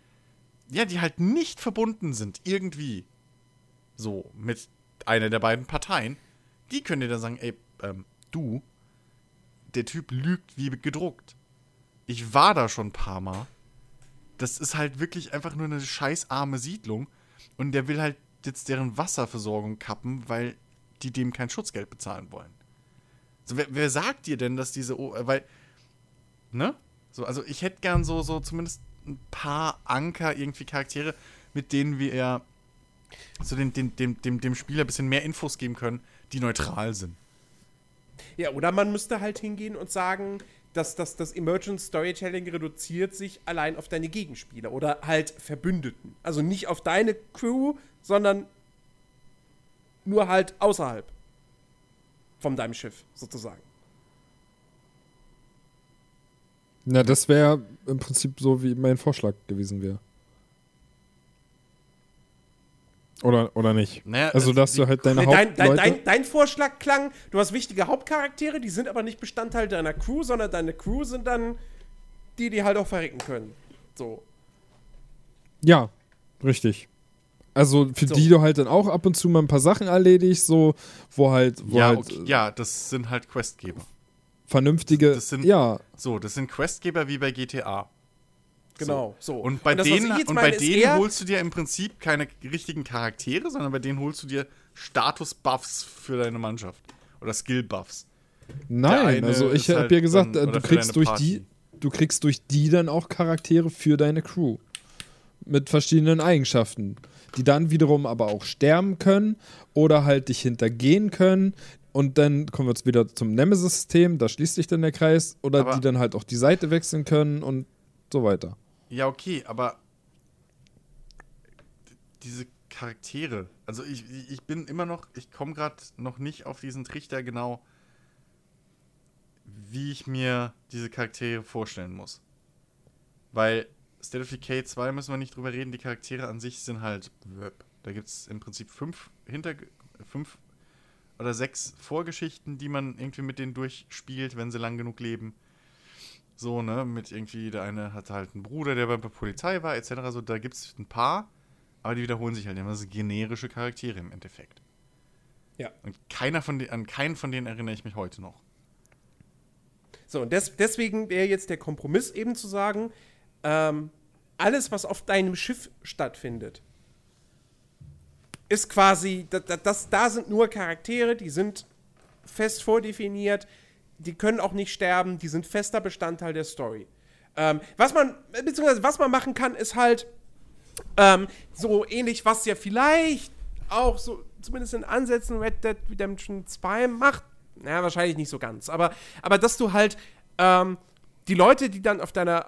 ja, die halt nicht verbunden sind, irgendwie. So, mit einer der beiden Parteien, die können dir dann sagen, ey, ähm, du, der Typ lügt wie gedruckt. Ich war da schon ein paar Mal. Das ist halt wirklich einfach nur eine scheißarme Siedlung. Und der will halt jetzt deren Wasserversorgung kappen, weil die dem kein Schutzgeld bezahlen wollen. So, wer, wer sagt dir denn, dass diese. O weil Ne? So, also ich hätte gern so, so zumindest ein paar Anker, irgendwie Charaktere, mit denen wir eher so den, den, dem, dem, dem Spieler ein bisschen mehr Infos geben können, die neutral sind. Ja, oder man müsste halt hingehen und sagen, dass das, das Emergent Storytelling reduziert sich allein auf deine Gegenspieler oder halt Verbündeten. Also nicht auf deine Crew, sondern nur halt außerhalb von deinem Schiff, sozusagen. Na, das wäre im Prinzip so, wie mein Vorschlag gewesen wäre. Oder, oder nicht? Naja, also, es- dass die- du halt deine Nee, dein, dein, Hauptleute... dein, dein Vorschlag klang, du hast wichtige Hauptcharaktere, die sind aber nicht Bestandteil deiner Crew, sondern deine Crew sind dann die, die halt auch verrecken können. So. Ja, richtig. Also für So. die du halt dann auch ab und zu mal ein paar Sachen erledigst, so, wo halt, wo ja, halt okay, äh, ja, das sind halt Questgeber. vernünftige, Das sind- ja, So, das sind Questgeber wie bei GTA. Genau, so. Und bei das, was denen, und bei denen holst du dir im Prinzip keine richtigen Charaktere, sondern bei denen holst du dir Status-Buffs für deine Mannschaft. Oder Skill-Buffs. nein, also ich habe halt ja gesagt, dann- äh, du kriegst durch Party. die, du kriegst durch die dann auch Charaktere für deine Crew. Mit verschiedenen Eigenschaften, die dann wiederum aber auch sterben können oder halt dich hintergehen können. Und dann kommen wir jetzt wieder zum Nemesis-System, da schließt sich dann der Kreis, oder Aber- die dann halt auch die Seite wechseln können und so weiter. Ja, okay, aber diese Charaktere, also ich, ich bin immer noch, ich komme gerade noch nicht auf diesen Trichter genau, wie ich mir diese Charaktere vorstellen muss. Weil State of Decay 2 müssen wir nicht drüber reden, die Charaktere an sich sind halt. Da gibt es im Prinzip fünf hinter fünf oder sechs Vorgeschichten, die man irgendwie mit denen durchspielt, wenn sie lang genug leben. So, ne, mit irgendwie, der eine hat halt einen Bruder, der bei der Polizei war, etc. So, da gibt es ein paar, aber die wiederholen sich halt immer. Das sind generische Charaktere im Endeffekt. Ja. Und keiner von den, an keinen von denen erinnere ich mich heute noch. So, und des, deswegen wäre jetzt der Kompromiss eben zu sagen, ähm, alles, was auf deinem Schiff stattfindet, ist quasi, das, das, da sind nur Charaktere, die sind fest vordefiniert, die können auch nicht sterben, die sind fester Bestandteil der Story. Ähm, was man, beziehungsweise was man machen kann, ist halt ähm, so ähnlich, was ja vielleicht auch so, zumindest in Ansätzen Red Dead Redemption 2 macht. Naja, wahrscheinlich nicht so ganz. Aber, aber dass du halt ähm, die Leute, die dann auf deiner,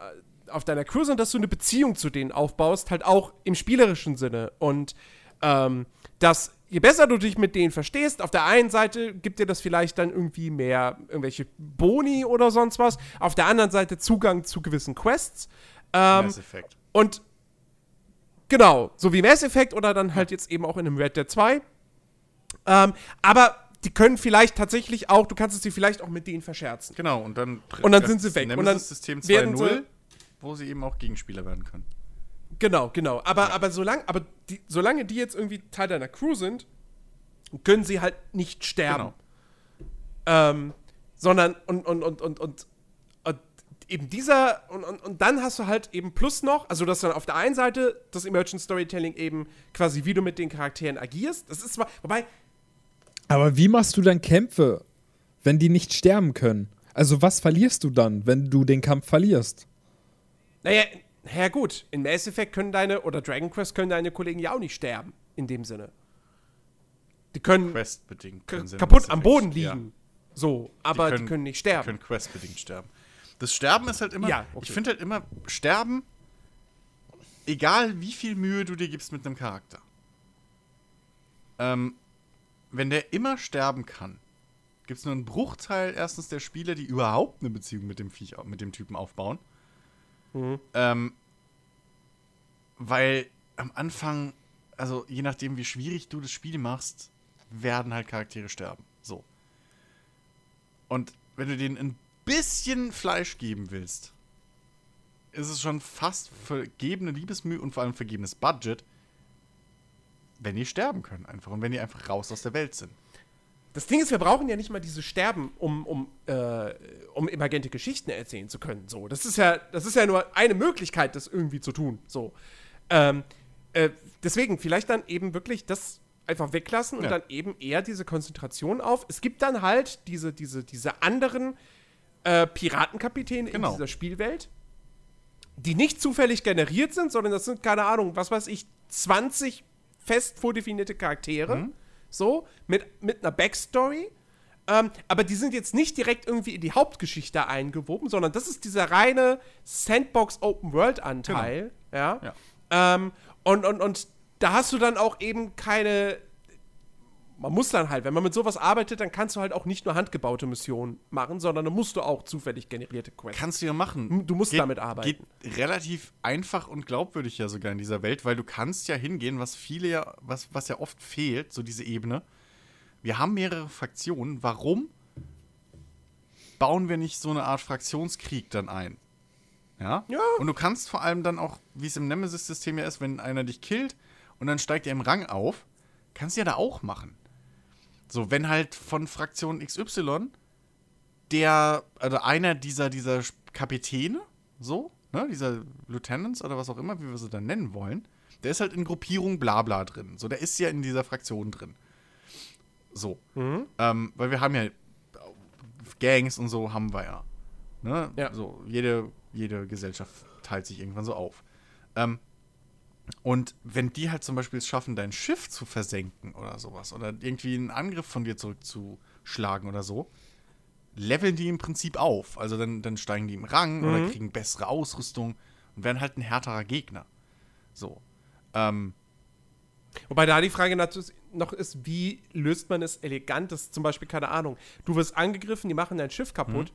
auf deiner Crew sind, dass du eine Beziehung zu denen aufbaust, halt auch im spielerischen Sinne. Und ähm, dass je besser du dich mit denen verstehst, auf der einen Seite gibt dir das vielleicht dann irgendwie mehr irgendwelche Boni oder sonst was, auf der anderen Seite Zugang zu gewissen Quests. Ähm, Mass Effect. und genau, so wie Mass Effect oder dann halt jetzt eben auch in einem Red Dead 2. Ähm, aber die können vielleicht tatsächlich auch, du kannst es dir vielleicht auch mit denen verscherzen. Genau, und dann Und dann sind sie weg. Und dann werden 2.0, sie- wo sie eben auch Gegenspieler werden können. Genau, genau. Aber, aber, solange, aber die, solange die jetzt irgendwie Teil deiner Crew sind, können sie halt nicht sterben. Genau. Ähm, sondern und, und, und, und, und, und eben dieser, und, und, und dann hast du halt eben plus noch, also dass dann auf der einen Seite das Emergent Storytelling eben quasi, wie du mit den Charakteren agierst. Das ist zwar, wobei, Aber wie machst du dann Kämpfe, wenn die nicht sterben können? Also was verlierst du dann, wenn du den Kampf verlierst? naja, ja gut, in Mass Effect können deine, oder Dragon Quest können deine Kollegen ja auch nicht sterben, in dem Sinne. Die können Questbedingt. können kaputt am Boden ja. liegen. So, aber die können, nicht Die sterben. können questbedingt sterben. Das Sterben ist halt immer. Ja, okay. Ich finde halt immer, Sterben, egal wie viel Mühe du dir gibst mit einem Charakter. Ähm, wenn der immer sterben kann, gibt es nur einen Bruchteil erstens der Spieler, die überhaupt eine Beziehung mit dem Viech, mit dem Typen aufbauen. Mhm. Ähm, weil am Anfang, also je nachdem, wie schwierig du das Spiel machst, werden halt Charaktere sterben. So. Und wenn du denen ein bisschen Fleisch geben willst, ist es schon fast vergebene Liebesmühe und vor allem vergebenes Budget, wenn die sterben können einfach und wenn die einfach raus aus der Welt sind. Das Ding ist, wir brauchen ja nicht mal diese Sterben, um, um, äh, um emergente Geschichten erzählen zu können. So, das ist ja, das ist ja nur eine Möglichkeit, das irgendwie zu tun. So. Ähm, äh, deswegen vielleicht dann eben wirklich das einfach weglassen und Ja. dann eben eher diese Konzentration auf. Es gibt dann halt diese, diese, diese anderen äh, Piratenkapitäne Genau. in dieser Spielwelt, die nicht zufällig generiert sind, sondern das sind, keine Ahnung, was weiß ich, 20 fest vordefinierte Charaktere. Mhm. So, mit, mit einer Backstory. Ähm, aber die sind jetzt nicht direkt irgendwie in die Hauptgeschichte eingewoben, sondern das ist dieser reine Sandbox-Open-World-Anteil. Ja. Ja. Ähm, und, und, und da hast du dann auch eben keine man muss dann halt, wenn man mit sowas arbeitet, dann kannst du halt auch nicht nur handgebaute Missionen machen, sondern dann musst du auch zufällig generierte Quests. Kannst du ja machen. Du musst damit arbeiten. Geht relativ einfach und glaubwürdig ja sogar in dieser Welt, weil du kannst ja hingehen, was viele ja, was, was ja oft fehlt, so diese Ebene. Wir haben mehrere Fraktionen. Warum bauen wir nicht so eine Art Fraktionskrieg dann ein? Ja? Ja. Und du kannst vor allem dann auch, wie es im Nemesis-System ja ist, wenn einer dich killt und dann steigt er im Rang auf, kannst du ja da auch machen. So, wenn halt von Fraktion XY der, also einer dieser, dieser Kapitäne, so, ne, dieser Lieutenants oder was auch immer, wie wir sie dann nennen wollen, der ist halt in Gruppierung Blabla drin. So, der ist ja in dieser Fraktion drin. So. Ähm, weil wir haben ja Gangs und so haben wir ja. Ne? Ja. So, jede, jede Gesellschaft teilt sich irgendwann so auf. Ähm, und wenn die halt zum Beispiel es schaffen, dein Schiff zu versenken oder sowas, oder irgendwie einen Angriff von dir zurückzuschlagen oder so, leveln die im Prinzip auf. Also dann, dann steigen die im Rang oder kriegen bessere Ausrüstung und werden halt ein härterer Gegner. So. Ähm, Wobei da die Frage natürlich noch ist, wie löst man es elegant? Das ist zum Beispiel, keine Ahnung, du wirst angegriffen, die machen dein Schiff kaputt.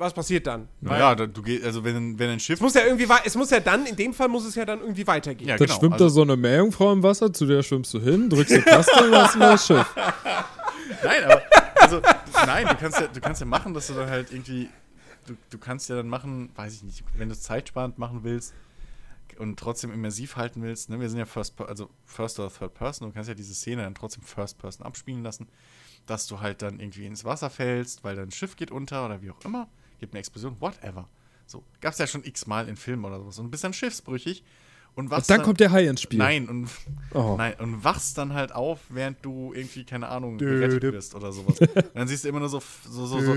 Was passiert dann? naja, da, du gehst, also wenn, wenn ein Schiff. Es muss ja irgendwie, es muss ja dann, in dem Fall muss es ja dann irgendwie weitergehen. Ja, Dann genau, schwimmt also- da so eine Meerjungfrau im Wasser, zu der schwimmst du hin, drückst die Taste und hast ein neues Schiff. (laughs) Nein, aber also, nein, du kannst ja, du kannst ja machen, dass du dann halt irgendwie, du, du kannst ja dann machen, weiß ich nicht, wenn du es zeitsparend machen willst und trotzdem immersiv halten willst, ne, wir sind ja First, also First oder Third Person, du kannst ja diese Szene dann trotzdem First Person abspielen lassen, dass du halt dann irgendwie ins Wasser fällst, weil dein Schiff geht unter oder wie auch immer, gibt eine Explosion, whatever. So, gab's ja schon x-mal in Filmen oder sowas und bist dann schiffsbrüchig und was Und dann kommt der Hai ins Spiel. Nein, und, Oh. nein, und wachst dann halt auf, während du irgendwie, keine Ahnung, gerettet wirst oder sowas. Und dann siehst du immer nur so, so, so, so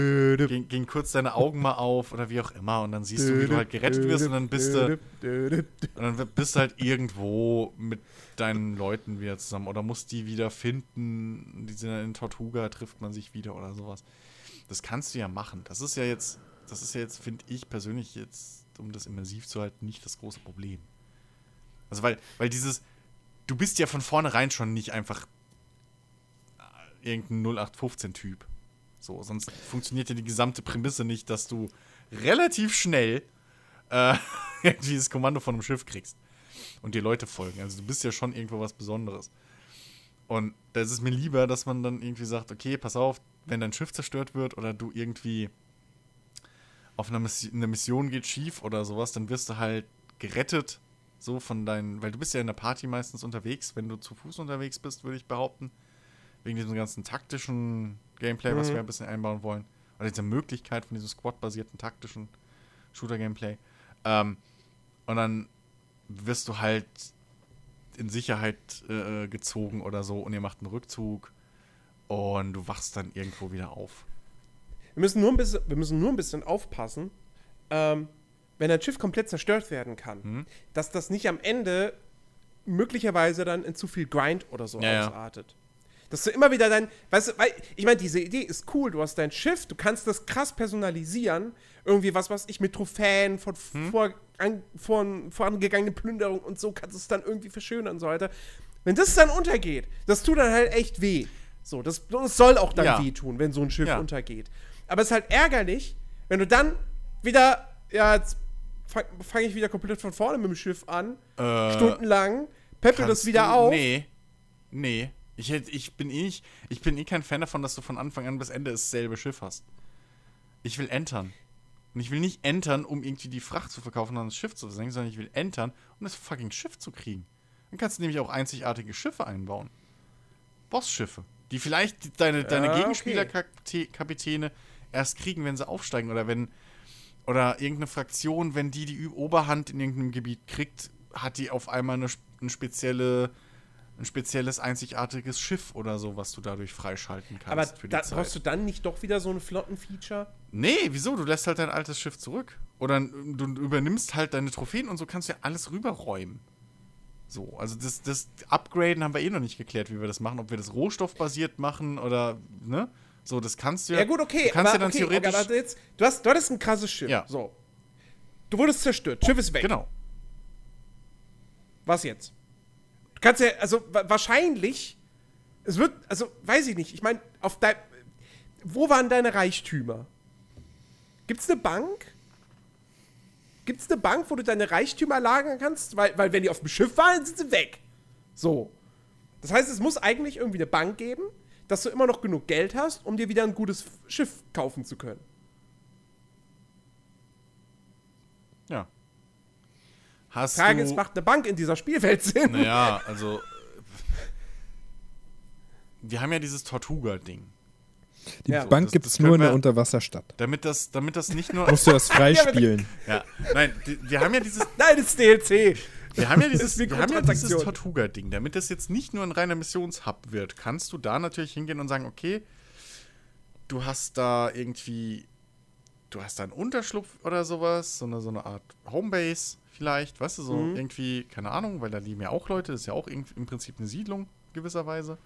gehen, gehen kurz deine Augen mal auf oder wie auch immer. Und dann siehst du, wie du halt gerettet wirst und dann bist du, und dann bist du halt irgendwo mit deinen Leuten wieder zusammen oder musst die wieder finden. Die sind dann in Tortuga, trifft man sich wieder oder sowas. Das kannst du ja machen. Das ist ja jetzt, das ist jetzt, finde ich persönlich jetzt, um das immersiv zu halten, nicht das große Problem. Also weil, weil dieses, du bist ja von vornherein schon nicht einfach äh, irgendein 0815-Typ. So, sonst funktioniert ja die gesamte Prämisse nicht, dass du relativ schnell äh, (laughs) irgendwie das Kommando von einem Schiff kriegst und dir Leute folgen. Also du bist ja schon irgendwo was Besonderes. Und da ist es mir lieber, dass man dann irgendwie sagt, okay, pass auf, wenn dein Schiff zerstört wird oder du irgendwie auf einer Mission, eine Mission geht schief oder sowas, dann wirst du halt gerettet, so von deinen, weil du bist ja in der Party meistens unterwegs, wenn du zu Fuß unterwegs bist, würde ich behaupten, wegen diesem ganzen taktischen Gameplay, was wir ein bisschen einbauen wollen, oder dieser Möglichkeit von diesem Squad-basierten taktischen Shooter-Gameplay. Ähm, und dann wirst du halt in Sicherheit äh, gezogen oder so und ihr macht einen Rückzug und du wachst dann irgendwo wieder auf. Wir müssen nur ein bisschen, wir müssen nur ein bisschen aufpassen, ähm, wenn ein Schiff komplett zerstört werden kann, Mhm. dass das nicht am Ende möglicherweise dann in zu viel Grind oder so Ja, ja. ausartet. Dass du immer wieder dein, weißt du, weil, ich meine, diese Idee ist cool, du hast dein Schiff, du kannst das krass personalisieren, irgendwie was, was ich mit Trophäen von Hm? vor, an, von vorangegangenen Plünderungen und so kannst du es dann irgendwie verschönern und so weiter. Wenn das dann untergeht, das tut dann halt echt weh. So, das, das soll auch dann Ja. wehtun, wenn so ein Schiff Ja. untergeht. Aber es ist halt ärgerlich, wenn du dann wieder, ja, jetzt fange fang ich wieder komplett von vorne mit dem Schiff an, Äh, stundenlang, peppel das wieder du, auf. Nee. Nee. Ich, hätt- ich, bin eh nicht, ich bin eh kein Fan davon, dass du von Anfang an bis Ende dasselbe Schiff hast. Ich will entern. Und ich will nicht entern, um irgendwie die Fracht zu verkaufen und das Schiff zu versenken, sondern ich will entern, um das fucking Schiff zu kriegen. Dann kannst du nämlich auch einzigartige Schiffe einbauen. Bossschiffe. Die vielleicht deine, deine okay. Erst kriegen, wenn sie aufsteigen oder wenn. Oder irgendeine Fraktion, wenn die die Oberhand in irgendeinem Gebiet kriegt, hat die auf einmal eine, eine spezielle, ein spezielles, einzigartiges Schiff oder so, was du dadurch freischalten kannst Aber da, brauchst du dann nicht doch wieder so ein Flottenfeature? Nee, wieso? Du lässt halt dein altes Schiff zurück. Oder du übernimmst halt deine Trophäen und so kannst du ja alles rüberräumen. So, also das, das Upgraden haben wir eh noch nicht geklärt, wie wir das machen. Ob wir das rohstoffbasiert machen oder, ne? So, das kannst du ja. Ja, gut, okay. Du kannst aber ja dann okay, theoretisch. aber jetzt, du, hast, du hattest ein krasses Schiff. Ja. So. Du wurdest zerstört. Schiff ist weg. genau. Was jetzt? Du kannst ja, also wa wahrscheinlich Es wird, also weiß ich nicht. Ich meine, auf dein. Wo waren deine Reichtümer? Gibt's eine Bank? Gibt's eine Bank, wo du deine Reichtümer lagern kannst? Weil, weil wenn die auf dem Schiff waren, sind sie weg. So. Das heißt, es muss eigentlich irgendwie eine Bank geben, dass du immer noch genug Geld hast, um dir wieder ein gutes Schiff kaufen zu können. Ja. Hast Frage du, ist, macht eine Bank in dieser Spielwelt Sinn? Naja, (laughs) also. Wir haben ja dieses Tortuga-Ding. Die Ja, Bank gibt es nur in der Unterwasserstadt. Damit das, damit das nicht nur. Musst du das (laughs) freispielen. ja, nein, die, wir haben ja dieses, (laughs) Nein, das ist DLC. Wir haben ja dieses, (laughs) wir haben ja dieses. Tortuga-Ding. Damit das jetzt nicht nur ein reiner Missionshub wird, kannst du da natürlich hingehen und sagen, okay, du hast da irgendwie, du hast da einen Unterschlupf oder sowas, so eine, so eine Art Homebase vielleicht, weißt du, so Mhm. irgendwie, keine Ahnung, weil da leben ja auch Leute, das ist ja auch im Prinzip eine Siedlung gewisserweise.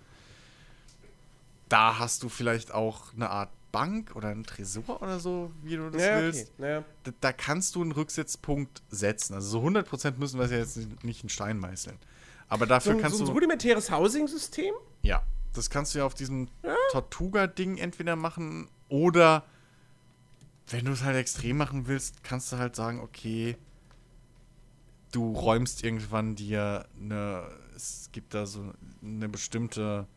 Da hast du vielleicht auch eine Art Bank oder einen Tresor oder so, wie du das Ja, okay. willst. Naja. Da, da kannst du einen Rücksetzpunkt setzen. Also so 100% müssen wir es ja jetzt nicht- nicht in Stein meißeln. Aber So, dafür ein- kannst so ein du. rudimentäres Housing-System? Ja, das kannst du ja auf diesem Tortuga-Ding entweder machen oder wenn du es halt extrem machen willst, kannst du halt sagen, okay, du räumst irgendwann dir eine, es gibt da so eine bestimmte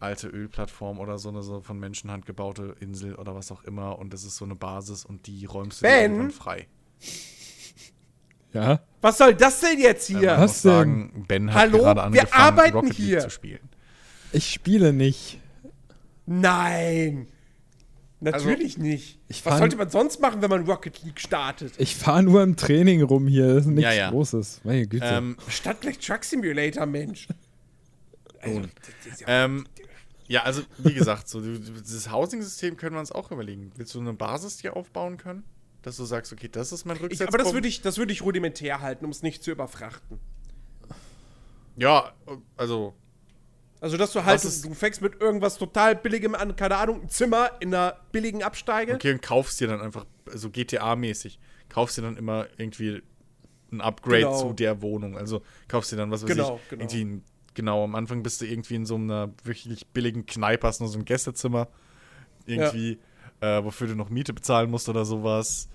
alte Ölplattform oder so eine so von Menschenhand gebaute Insel oder was auch immer und das ist so eine Basis und die räumst du Ben? irgendwann frei. Ja? Was soll das denn jetzt hier? man Was muss sagen, Ben hat Hallo? gerade Wir angefangen, arbeiten Rocket League hier. zu spielen. Ich spiele nicht. Nein. Natürlich nicht. ich Was sollte man sonst machen, wenn man Rocket League startet? Ich fahre nur im Training rum hier. Das ist nichts Ja, ja. Großes. Meine Güte. Ähm, Statt gleich Truck Simulator, Mensch. Also, ist ja- Ähm, ja, also wie gesagt, so dieses Housing-System können wir uns auch überlegen. Willst du eine Basis dir aufbauen können? Dass du sagst, okay, das ist mein ich, Rücksetzpunkt. aber das würde ich, das würd ich rudimentär halten, um es nicht zu überfrachten. Ja, also Also, dass du halt, du, du fängst mit irgendwas total billigem an, keine Ahnung, ein Zimmer in einer billigen Absteige. okay und kaufst dir dann einfach so GTA-mäßig, kaufst dir dann immer irgendwie ein Upgrade Genau. zu der Wohnung. Also kaufst dir dann was weiß Genau, ich, genau. irgendwie ein, genau am Anfang bist du irgendwie in so einer wirklich billigen Kneipe, hast nur so ein Gästezimmer irgendwie, äh, wofür du noch Miete bezahlen musst oder sowas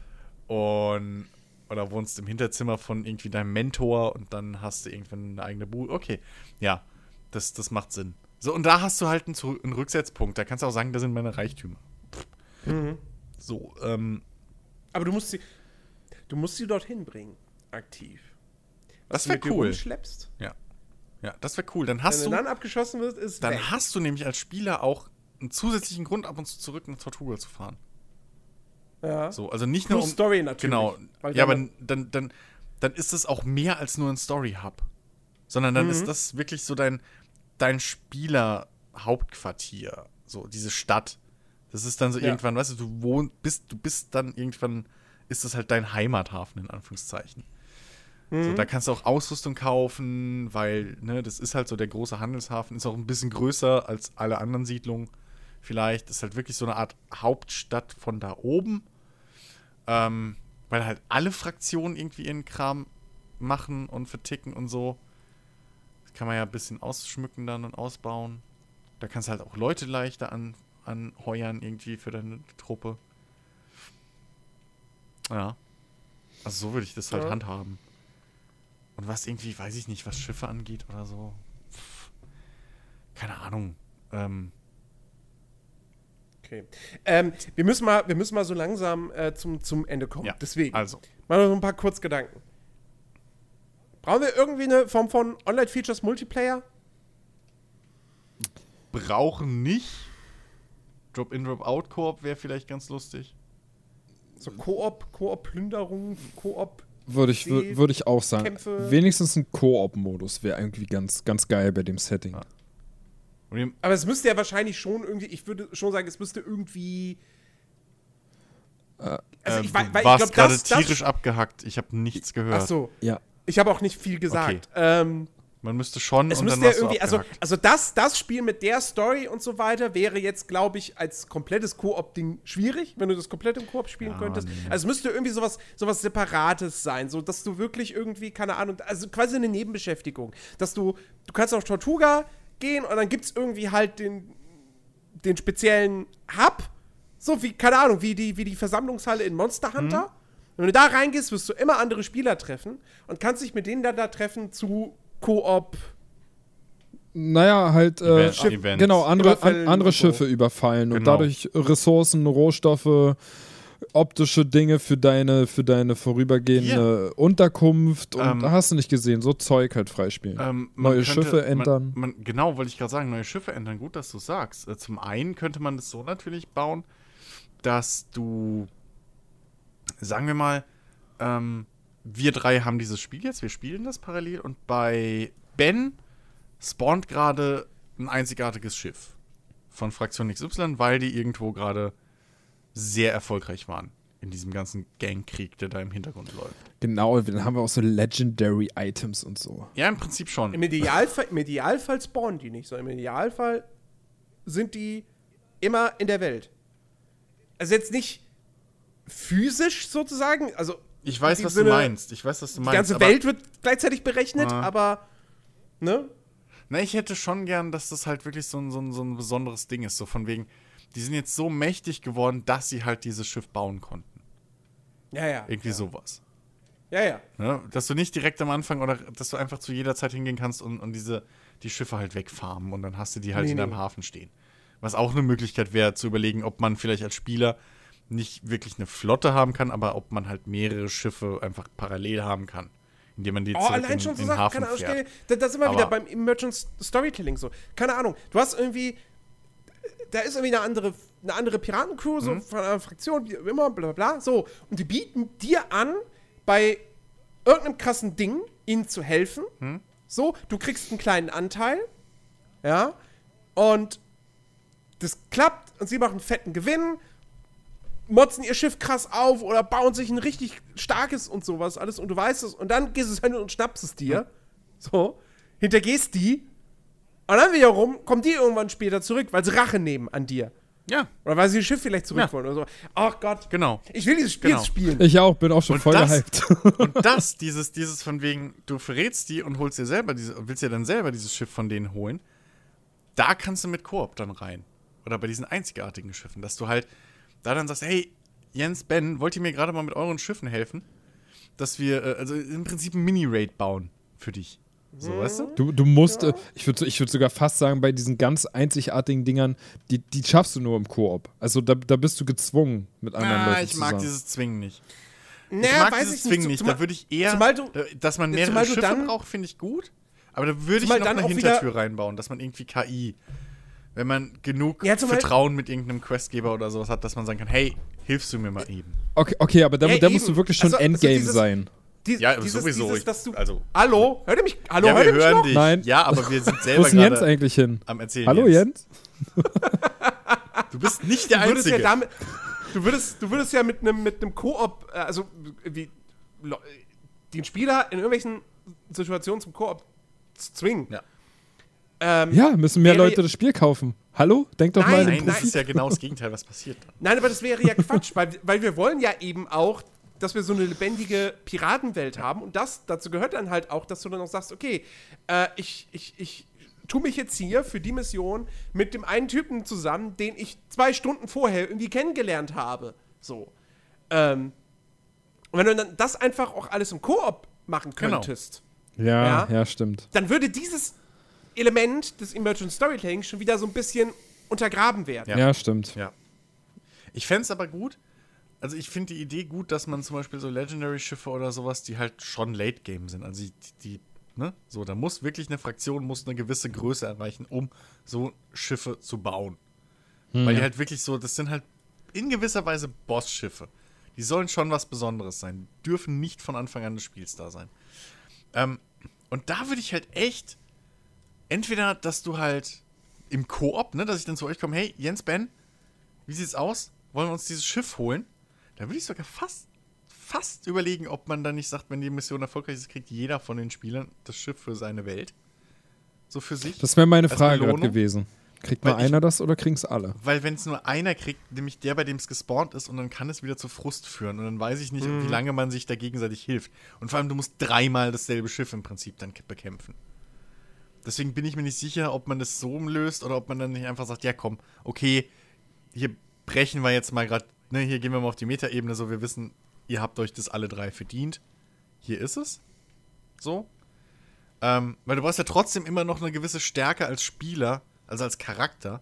und oder wohnst im Hinterzimmer von irgendwie deinem Mentor und dann hast du irgendwann eine eigene Bude. Okay, ja, das, das macht Sinn. So, und da hast du halt einen, einen Rücksetzpunkt. Da kannst du auch sagen, da sind meine Reichtümer. Mhm. So, ähm, Aber du musst sie, du musst sie dorthin bringen, aktiv. das du wäre cool. rumschleppst. Ja. Ja, das wäre cool. Dann Wenn hast du du, dann abgeschossen wirst, ist dann weg. hast du nämlich als Spieler auch einen zusätzlichen Grund, ab und zu zurück nach Tortuga zu fahren. ja. So, also nicht nur Plus um, Story natürlich. Genau. Ja, aber dann- dann, dann, dann ist es auch mehr als nur ein Story-Hub. Sondern dann Mhm. ist das wirklich so dein, dein Spieler-Hauptquartier. So, diese Stadt. Das ist dann so Ja. irgendwann, weißt du, du wohnst, bist, du bist dann irgendwann, ist das halt dein Heimathafen, in Anführungszeichen. So, Mhm. da kannst du auch Ausrüstung kaufen, weil, ne, das ist halt so der große Handelshafen, ist auch ein bisschen größer als alle anderen Siedlungen. Vielleicht ist halt wirklich so eine Art Hauptstadt von da oben. Ähm, weil halt alle Fraktionen irgendwie ihren Kram machen und verticken und so. Das kann man ja ein bisschen ausschmücken dann und ausbauen. Da kannst du halt auch Leute leichter an, anheuern irgendwie für deine Truppe. Ja. Also so würde ich das halt Ja. handhaben. Und was irgendwie, weiß ich nicht, was Schiffe angeht oder so. Pff, keine Ahnung. Ähm, Okay. Ähm, wir, müssen mal, wir müssen mal so langsam äh, zum, zum Ende kommen. ja, Deswegen. Also. Mal noch ein paar Kurzgedanken. Brauchen wir irgendwie eine Form von Online-Features Multiplayer? Brauchen nicht. Drop-in, Drop-out-Koop wäre vielleicht ganz lustig. So Koop, Koop-Plünderung, Koop. Würde ich, würde ich auch sagen. Kämpfe- Wenigstens ein Koop-Modus wäre irgendwie ganz, ganz geil bei dem Setting. Ja. Aber es müsste ja wahrscheinlich schon irgendwie, ich würde schon sagen, es müsste irgendwie. Also äh, ich, du weil ich warst glaub, gerade das- das- tierisch abgehackt. Ich habe nichts gehört. Ach so. Ja. Ich habe auch nicht viel gesagt. Ähm, Man müsste schon es müsste ja irgendwie, also, also das, das Spiel mit der Story und so weiter wäre jetzt, glaube ich, als komplettes Koop-Ding schwierig, wenn du das komplett im Koop spielen Ja, könntest. nee. Also es müsste irgendwie sowas, sowas Separates sein, so dass du wirklich irgendwie, keine Ahnung, also quasi eine Nebenbeschäftigung. Dass du, du kannst auf Tortuga gehen und dann gibt es irgendwie halt den, den speziellen Hub. So wie, keine Ahnung, wie die, wie die Versammlungshalle in Monster Hunter. Mhm. Wenn du da reingehst, wirst du immer andere Spieler treffen und kannst dich mit denen dann da treffen zu Koop. Naja, halt äh, Event- Events. genau andere, an, andere und so. Schiffe überfallen und Genau. dadurch Ressourcen, Rohstoffe, optische Dinge für deine für deine vorübergehende Unterkunft und Ähm, da hast du nicht gesehen, so Zeug halt freispielen. Ähm, Neue könnte- Schiffe ändern. Man, man, genau, wollte ich gerade sagen, neue Schiffe ändern. Gut, dass du sagst. Äh, Zum einen könnte man das so natürlich bauen, dass du, sagen wir mal, ähm, wir drei haben dieses Spiel jetzt, wir spielen das parallel und bei Ben spawnt gerade ein einzigartiges Schiff von Fraktion XY, weil die irgendwo gerade sehr erfolgreich waren in diesem ganzen Gangkrieg, der da im Hintergrund läuft. Genau, dann haben wir auch so Legendary Items und so. Ja, im Prinzip schon. Im Idealfall, Im Idealfall spawnen die nicht, sondern im Idealfall sind die immer in der Welt. Also jetzt nicht physisch sozusagen, also Ich weiß, was Sinne, du meinst. Ich weiß, was du die meinst. ganze aber- Welt wird gleichzeitig berechnet, Ah. aber ne? Na, ich hätte schon gern, dass das halt wirklich so ein, so, ein, so ein besonderes Ding ist. So von wegen, die sind jetzt so mächtig geworden, dass sie halt dieses Schiff bauen konnten. Ja, ja. Irgendwie ja. sowas. Ja, ja. Ne? Dass du nicht direkt am Anfang oder dass du einfach zu jeder Zeit hingehen kannst und, und diese, die Schiffe halt wegfarmen und dann hast du die halt Nee, in deinem nee. Hafen stehen. Was auch eine Möglichkeit wäre, zu überlegen, ob man vielleicht als Spieler nicht wirklich eine Flotte haben kann, aber ob man halt mehrere Schiffe einfach parallel haben kann. Indem man die Oh, allein in, schon so Sachen, Hafen keine Ahnung, fährt. da, da sind wir Aber- wieder beim Emergent Storytelling so. Keine Ahnung, du hast irgendwie, da ist irgendwie eine andere, eine andere Piratencrew, Mhm. so von einer Fraktion, wie immer, bla bla bla, so. Und die bieten dir an, bei irgendeinem krassen Ding ihnen zu helfen. Mhm. So, du kriegst einen kleinen Anteil, ja, und das klappt und sie machen einen fetten Gewinn, motzen ihr Schiff krass auf oder bauen sich ein richtig starkes und sowas alles und du weißt es und dann gehst du hin und schnappst es dir. So, hintergehst die und dann wiederum kommen die irgendwann später zurück, weil sie Rache nehmen an dir. Ja, Oder weil sie das Schiff vielleicht zurück Ja. wollen oder so. Ach Gott. genau. Ich will dieses Spiel Genau. spielen. Ich auch, bin auch schon Und voll das- gehypt. (laughs) Und (laughs) das, dieses, dieses von wegen, du verrätst die und holst dir selber diese, willst dir dann selber dieses Schiff von denen holen, da kannst du mit Koop dann rein. Oder bei diesen einzigartigen Schiffen, dass du halt da dann sagst, hey, Jens, Ben, wollt ihr mir gerade mal mit euren Schiffen helfen? Dass wir, äh, also im Prinzip ein Mini-Raid bauen für dich. So, weißt du? Du, du musst, äh, ich würde ich würd sogar fast sagen, bei diesen ganz einzigartigen Dingern, die, die schaffst du nur im Koop. Also da, da bist du gezwungen mit anderen Ah, Leuten ich mag zusammen. dieses Zwingen nicht. Naja, ich mag weiß dieses ich Zwingen nicht. zumal- Da würde ich eher, du- äh, dass man mehrere zumal du Schiffe dann- braucht, finde ich gut. Aber da würde ich noch dann eine auch wieder- Hintertür reinbauen, dass man irgendwie KI, wenn man genug Ja, Vertrauen mit irgendeinem Questgeber oder sowas hat, dass man sagen kann, hey, hilfst du mir mal eben? Okay, okay, aber da, Ja, da musst du wirklich schon Also- also Endgame dieses- sein. Die, Ja, dieses, sowieso. Dieses, dass du, also- hallo? Hört ihr mich? Hallo, ja, hört wir mich hören noch? dich. Nein. Ja, aber wir sind (laughs) Wo selber ist denn Jens gerade eigentlich hin? am Erzählen. Hallo Jens? (laughs) Du bist nicht der du würdest Einzige. ja damit, du würdest, du würdest ja mit einem mit einem Koop, äh, also wie den Spieler in irgendwelchen Situationen zum Koop zwingen. Ja. Ähm, Ja, müssen mehr Leute das Spiel kaufen. Hallo? Denk doch Nein, mal an den Nein, das Profit. ist ja genau das Gegenteil, was passiert. (laughs) Nein, aber das wäre ja Quatsch, weil, weil wir wollen ja eben auch, dass wir so eine lebendige Piratenwelt haben und das, dazu gehört dann halt auch, dass du dann auch sagst, okay, äh, ich, ich, ich tu mich jetzt hier für die Mission mit dem einen Typen zusammen, den ich zwei Stunden vorher irgendwie kennengelernt habe. So. Ähm, und wenn du dann das einfach auch alles im Koop machen Genau. könntest, Ja, Ja. ja, stimmt. dann würde dieses Element des Emergent Storytelling schon wieder so ein bisschen untergraben werden. Ja. Ja, stimmt. Ja. Ich fände es aber gut, also ich finde die Idee gut, dass man zum Beispiel so Legendary-Schiffe oder sowas, die halt schon Late-Game sind. Also die, die, ne? So, da muss wirklich eine Fraktion muss eine gewisse Größe erreichen, um so Schiffe zu bauen. Weil die halt wirklich so, das sind halt in gewisser Weise Boss-Schiffe. Die sollen schon was Besonderes sein. Dürfen nicht von Anfang an des Spiels da sein. Ähm, und da würde ich halt echt entweder, dass du halt im Koop, ne, dass ich dann zu euch komme, hey, Jens, Ben, wie sieht's aus? Wollen wir uns dieses Schiff holen? Da würde ich sogar fast, fast überlegen, ob man dann nicht sagt, wenn die Mission erfolgreich ist, kriegt jeder von den Spielern das Schiff für seine Welt. So für sich. Das wäre meine Frage gewesen. Kriegt nur Weil ich- einer das oder kriegen's alle? Weil wenn es nur einer kriegt, nämlich der, bei dem es gespawnt ist, und dann kann es wieder zu Frust führen. Und dann weiß ich nicht, wie lange man sich da gegenseitig hilft. Und vor allem, du musst dreimal dasselbe Schiff im Prinzip dann bekämpfen. Deswegen bin ich mir nicht sicher, ob man das so löst oder ob man dann nicht einfach sagt, ja komm, okay, hier brechen wir jetzt mal gerade, ne, hier gehen wir mal auf die Metaebene, so wir wissen, ihr habt euch das alle drei verdient. Hier ist es. So. Ähm, weil du brauchst ja trotzdem immer noch eine gewisse Stärke als Spieler, also als Charakter.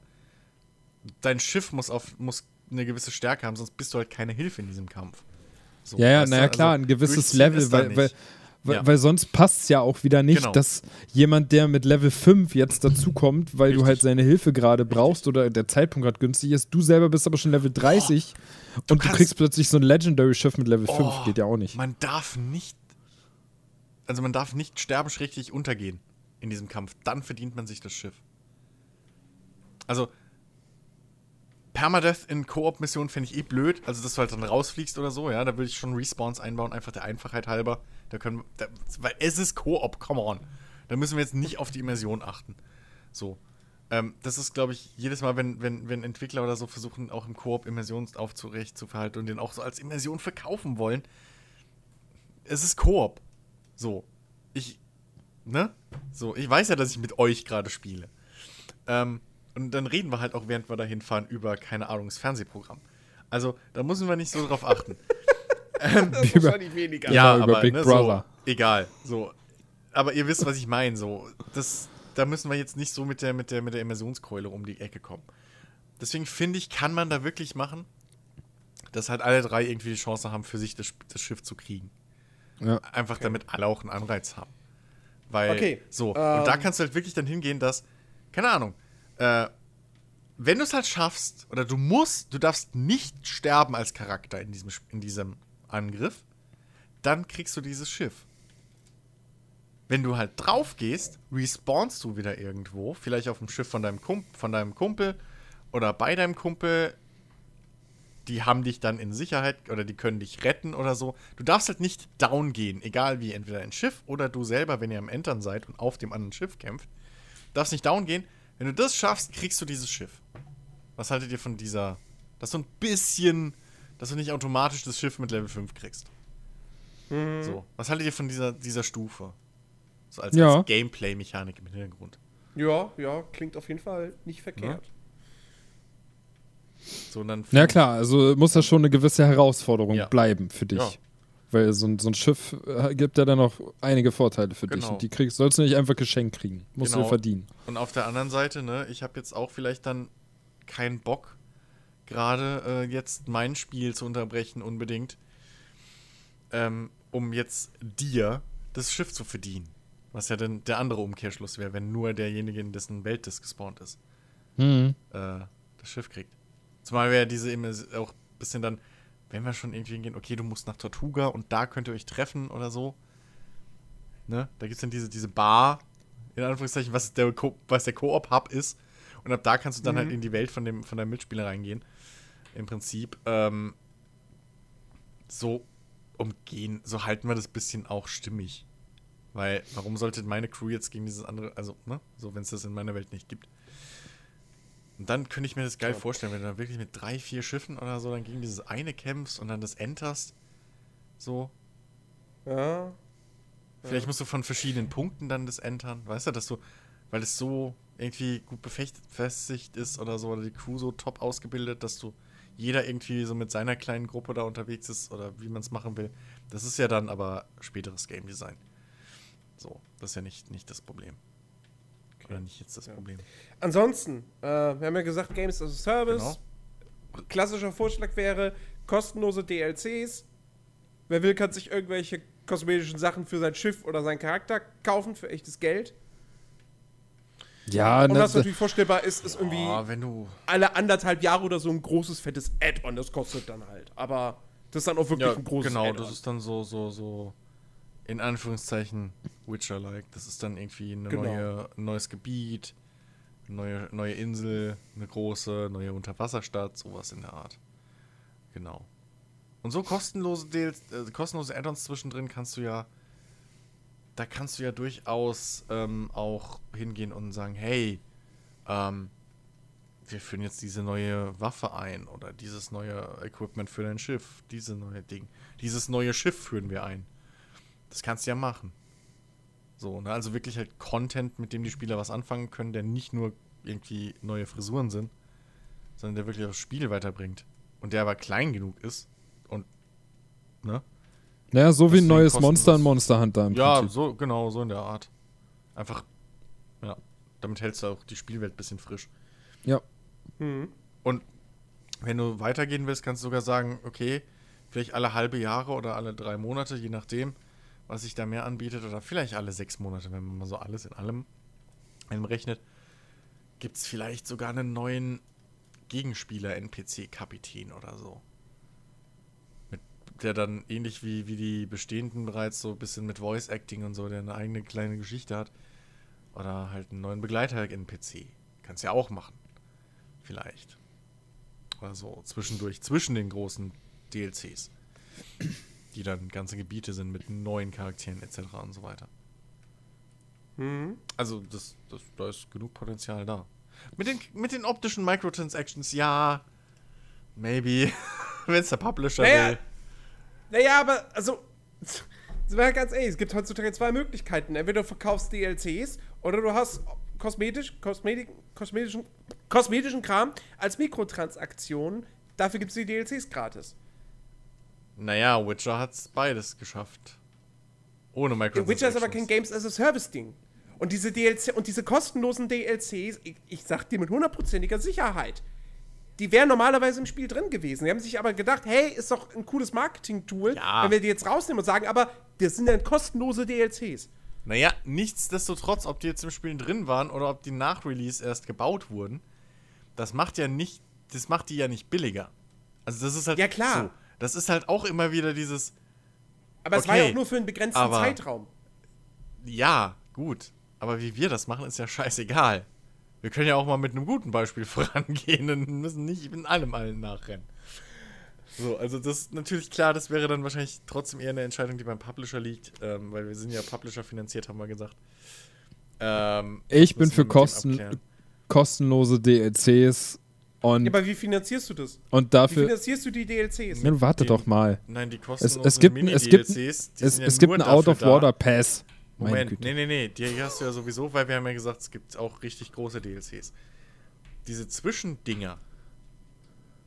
Dein Schiff muss auf muss eine gewisse Stärke haben, sonst bist du halt keine Hilfe in diesem Kampf. So, ja, ja, naja, klar, Also, ein gewisses Level, weil, weil, Ja. weil sonst passt es ja auch wieder nicht, Genau. dass jemand, der mit Level 5 jetzt dazukommt, weil du Richtig. halt seine Hilfe gerade brauchst oder der Zeitpunkt gerade günstig ist, du selber bist aber schon Level 30 und du kannst- kriegst plötzlich so ein Legendary-Schiff mit Level 5, Oh, geht ja auch nicht. Man darf nicht. Also man darf nicht sterbenschrichtig untergehen in diesem Kampf. Dann verdient man sich das Schiff. Also. Permadeath in Koop-Missionen fände ich eh blöd. Also, dass du halt dann rausfliegst oder so, ja. Da würde ich schon Respawns einbauen, einfach der Einfachheit halber. Da können da, Weil es ist Koop, come on. Da müssen wir jetzt nicht auf die Immersion achten. So. Ähm, das ist, glaube ich, jedes Mal, wenn, wenn, wenn Entwickler oder so versuchen, auch im Koop Immersion aufzurecht zu verhalten und den auch so als Immersion verkaufen wollen. Es ist Koop. So. Ich. Ne? So, ich weiß ja, dass ich mit euch gerade spiele. Ähm, und dann reden wir halt auch, während wir dahin fahren, über, keine Ahnung, das Fernsehprogramm. Also, da müssen wir nicht so drauf achten. (laughs) Das ist wahrscheinlich weniger. Ja. über Big ne, Brother. So, egal. So. Aber ihr wisst, was ich meine. So, das, da müssen wir jetzt nicht so mit der, mit, der, mit der Immersionskeule um die Ecke kommen. Deswegen finde ich, kann man da wirklich machen, dass halt alle drei irgendwie die Chance haben, für sich das, das Schiff zu kriegen. Ja. Einfach damit alle auch einen Anreiz haben. Weil, Okay, so, und ähm, da kannst du halt wirklich dann hingehen, dass, keine Ahnung, äh, wenn du es halt schaffst, oder du musst, du darfst nicht sterben als Charakter in diesem, in diesem Angriff, dann kriegst du dieses Schiff. Wenn du halt drauf gehst, respawnst du wieder irgendwo, vielleicht auf dem Schiff von deinem, Kump von deinem Kumpel oder bei deinem Kumpel. Die haben dich dann in Sicherheit oder die können dich retten oder so. Du darfst halt nicht down gehen, egal wie, entweder ein Schiff oder du selber, wenn ihr am Entern seid und auf dem anderen Schiff kämpft. Darfst nicht down gehen. Wenn du das schaffst, kriegst du dieses Schiff. Was haltet ihr von dieser, dass so ein bisschen, dass du nicht automatisch das Schiff mit Level 5 kriegst? So, was haltet ihr von dieser, dieser Stufe? So als, Ja. als Gameplay-Mechanik im Hintergrund. Ja, ja, klingt auf jeden Fall nicht verkehrt. So, und dann Ja klar, also muss das schon eine gewisse Herausforderung Ja. bleiben für dich. Ja. Weil so ein, so ein Schiff äh, gibt ja dann noch einige Vorteile für dich. Genau. Und die kriegst, sollst du nicht einfach geschenkt kriegen. Musst Genau. du verdienen. Und auf der anderen Seite, ne, ich habe jetzt auch vielleicht dann keinen Bock, gerade äh, jetzt mein Spiel zu unterbrechen unbedingt, ähm, um jetzt dir das Schiff zu verdienen. Was ja dann der andere Umkehrschluss wäre, wenn nur derjenige, in dessen Welt das gespawnt ist, Mhm. äh, das Schiff kriegt. Zumal wäre diese immer auch ein bisschen dann, wenn wir schon irgendwie hingehen, okay, du musst nach Tortuga und da könnt ihr euch treffen oder so. Ne? Da gibt es dann diese, diese Bar, in Anführungszeichen, was der, Ko was der Koop-Hub ist. Und ab da kannst du dann halt in die Welt von, dem, von deinem Mitspieler reingehen. Im Prinzip. Ähm, so umgehen, so halten wir das bisschen auch stimmig. Weil, warum sollte meine Crew jetzt gegen dieses andere, also, ne? So, wenn es das in meiner Welt nicht gibt. Und dann könnte ich mir das geil vorstellen, wenn du dann wirklich mit drei, vier Schiffen oder so dann gegen dieses eine kämpfst und dann das enterst. So. Ja. Vielleicht musst du von verschiedenen Punkten dann das entern. Weißt du, dass du, weil es so irgendwie gut befestigt ist oder so, oder die Crew so top ausgebildet, dass du jeder irgendwie so mit seiner kleinen Gruppe da unterwegs ist oder wie man es machen will. Das ist ja dann aber späteres Game Design. So, das ist ja nicht, nicht das Problem. Oder nicht jetzt das Ja. Problem. Ansonsten, äh, wir haben ja gesagt, Games as a Service. Genau. Klassischer Vorschlag wäre kostenlose DLCs. Wer will, kann sich irgendwelche kosmetischen Sachen für sein Schiff oder seinen Charakter kaufen für echtes Geld. Ja, Und ne, was natürlich vorstellbar ist, ist irgendwie Oh, wenn du. alle anderthalb Jahre oder so ein großes, fettes Add-on. Das kostet dann halt. Aber das ist dann auch wirklich Ja, ein großes genau, das ist dann so, so, so, in Anführungszeichen, Witcher-like. Das ist dann irgendwie Genau. neue, ein neues Gebiet, eine neue, neue Insel, eine große, neue Unterwasserstadt, sowas in der Art. Genau. Und so kostenlose, Deals, äh, kostenlose Add-ons zwischendrin kannst du ja, da kannst du ja durchaus ähm, auch hingehen und sagen, hey, ähm, wir führen jetzt diese neue Waffe ein oder dieses neue Equipment für dein Schiff, diese neue Ding, dieses neue Schiff führen wir ein. Das kannst du ja machen. So, ne? Also wirklich halt Content, mit dem die Spieler was anfangen können, der nicht nur irgendwie neue Frisuren sind, sondern der wirklich das Spiel weiterbringt. Und der aber klein genug ist und, ne? Naja, so wie ein neues. Monster in Monster Hunter im Ja, Prinzip. so, genau, so in der Art. Einfach, ja, damit hältst du auch die Spielwelt ein bisschen frisch. Ja. Hm. Und wenn du weitergehen willst, kannst du sogar sagen, okay, vielleicht alle halbe Jahre oder alle drei Monate, je nachdem, was sich da mehr anbietet, oder vielleicht alle sechs Monate, wenn man mal so alles in allem einrechnet, gibt es vielleicht sogar einen neuen Gegenspieler-NPC-Kapitän oder so. Der dann ähnlich wie, wie die bestehenden bereits so ein bisschen mit Voice-Acting und so, der eine eigene kleine Geschichte hat. Oder halt einen neuen Begleiter-NPC. Kannst ja auch machen. Vielleicht. Oder so zwischendurch, zwischen den großen DLCs. Die dann ganze Gebiete sind mit neuen Charakteren etc. und so weiter. Hm. Also, das, das, da ist genug Potenzial da. Mit den, mit den optischen Microtransactions, ja. Maybe. (laughs) Wenn es der Publisher Naja, will. Naja, aber, also, (laughs) sind wir ganz ehrlich, es gibt heutzutage zwei Möglichkeiten. Entweder du verkaufst DLCs oder du hast kosmetisch, Kosmetik, kosmetischen, kosmetischen Kram als Mikrotransaktion. Dafür gibt es die DLCs gratis. Naja, Witcher hat's beides geschafft. Ohne Microtransactions. Witcher ist aber kein Games as a Service Ding. Und diese DLC und diese kostenlosen DLCs, ich, ich sag dir mit hundertprozentiger Sicherheit, die wären normalerweise im Spiel drin gewesen. Die haben sich aber gedacht, hey, ist doch ein cooles Marketing-Tool, Ja. wenn wir die jetzt rausnehmen und sagen, aber das sind dann kostenlose DLCs. Naja, nichtsdestotrotz, ob die jetzt im Spiel drin waren oder ob die nach Release erst gebaut wurden, das macht ja nicht, das macht die ja nicht billiger. Also das ist halt Ja, klar. so. Das ist halt auch immer wieder dieses, Aber es war ja Okay, auch nur für einen begrenzten aber- Zeitraum. ja, gut, aber wie wir das machen, ist ja scheißegal. Wir können ja auch mal mit einem guten Beispiel (laughs) vorangehen und müssen nicht in allem allen nachrennen. So, also das ist natürlich klar, das wäre dann wahrscheinlich trotzdem eher eine Entscheidung, die beim Publisher liegt, ähm, weil wir sind ja Publisher finanziert, haben wir gesagt. Ähm, Ich bin für Kosten, kostenlose DLCs und, Ja, aber wie finanzierst du das? und Wie dafür. finanzierst du die DLCs? Ja, warte Die- doch mal. Nein, die Es, kostenlosen es gibt, es gibt, ein- Mini-DLCs, die es, sind ja es gibt nur einen dafür Moment, nee, nee, nee, die hast du ja sowieso, weil wir haben ja gesagt, es gibt auch richtig große DLCs. Diese Zwischendinger,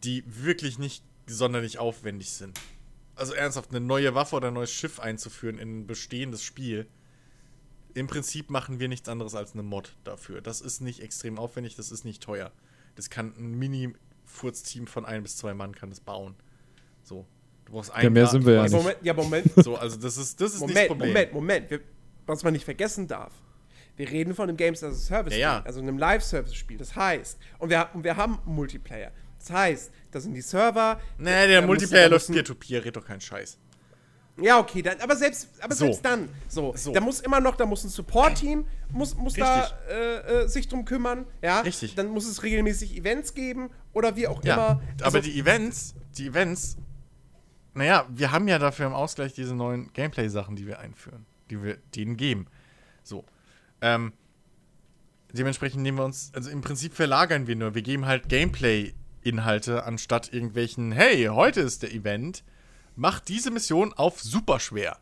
die wirklich nicht sonderlich aufwendig sind. Also ernsthaft, eine neue Waffe oder ein neues Schiff einzuführen in ein bestehendes Spiel. Im Prinzip machen wir nichts anderes als eine Mod dafür. Das ist nicht extrem aufwendig, das ist nicht teuer. Das kann ein Mini-Furz-Team von ein bis zwei Mann kann das bauen. So. Du brauchst ein Ja, mehr Grad- sind wir ja brauchst- Moment, ja, Moment. So, also das ist, das ist nicht das Moment, Problem. Moment, Moment. Wir, was man nicht vergessen darf. Wir reden von einem Games as a Service, Ja, ja. Also einem Live-Service-Spiel. Das heißt, und wir, und wir haben Multiplayer. Das heißt, da sind die Server. Nee, der muss- Multiplayer läuft Peer-to-Peer, red doch keinen Scheiß. Ja, okay, dann, aber selbst, aber So. selbst dann, so, So. da muss immer noch, da muss ein Support-Team, muss, muss da Richtig. äh, äh, sich drum kümmern, ja. Richtig. Dann muss es regelmäßig Events geben oder wie auch Ja, immer. aber Also, die Events, die Events, naja, wir haben ja dafür im Ausgleich diese neuen Gameplay-Sachen, die wir einführen, die wir denen geben. So. Ähm, dementsprechend nehmen wir uns, also im Prinzip verlagern wir nur, wir geben halt Gameplay-Inhalte anstatt irgendwelchen, hey, heute ist der Event, mach diese Mission auf super schwer.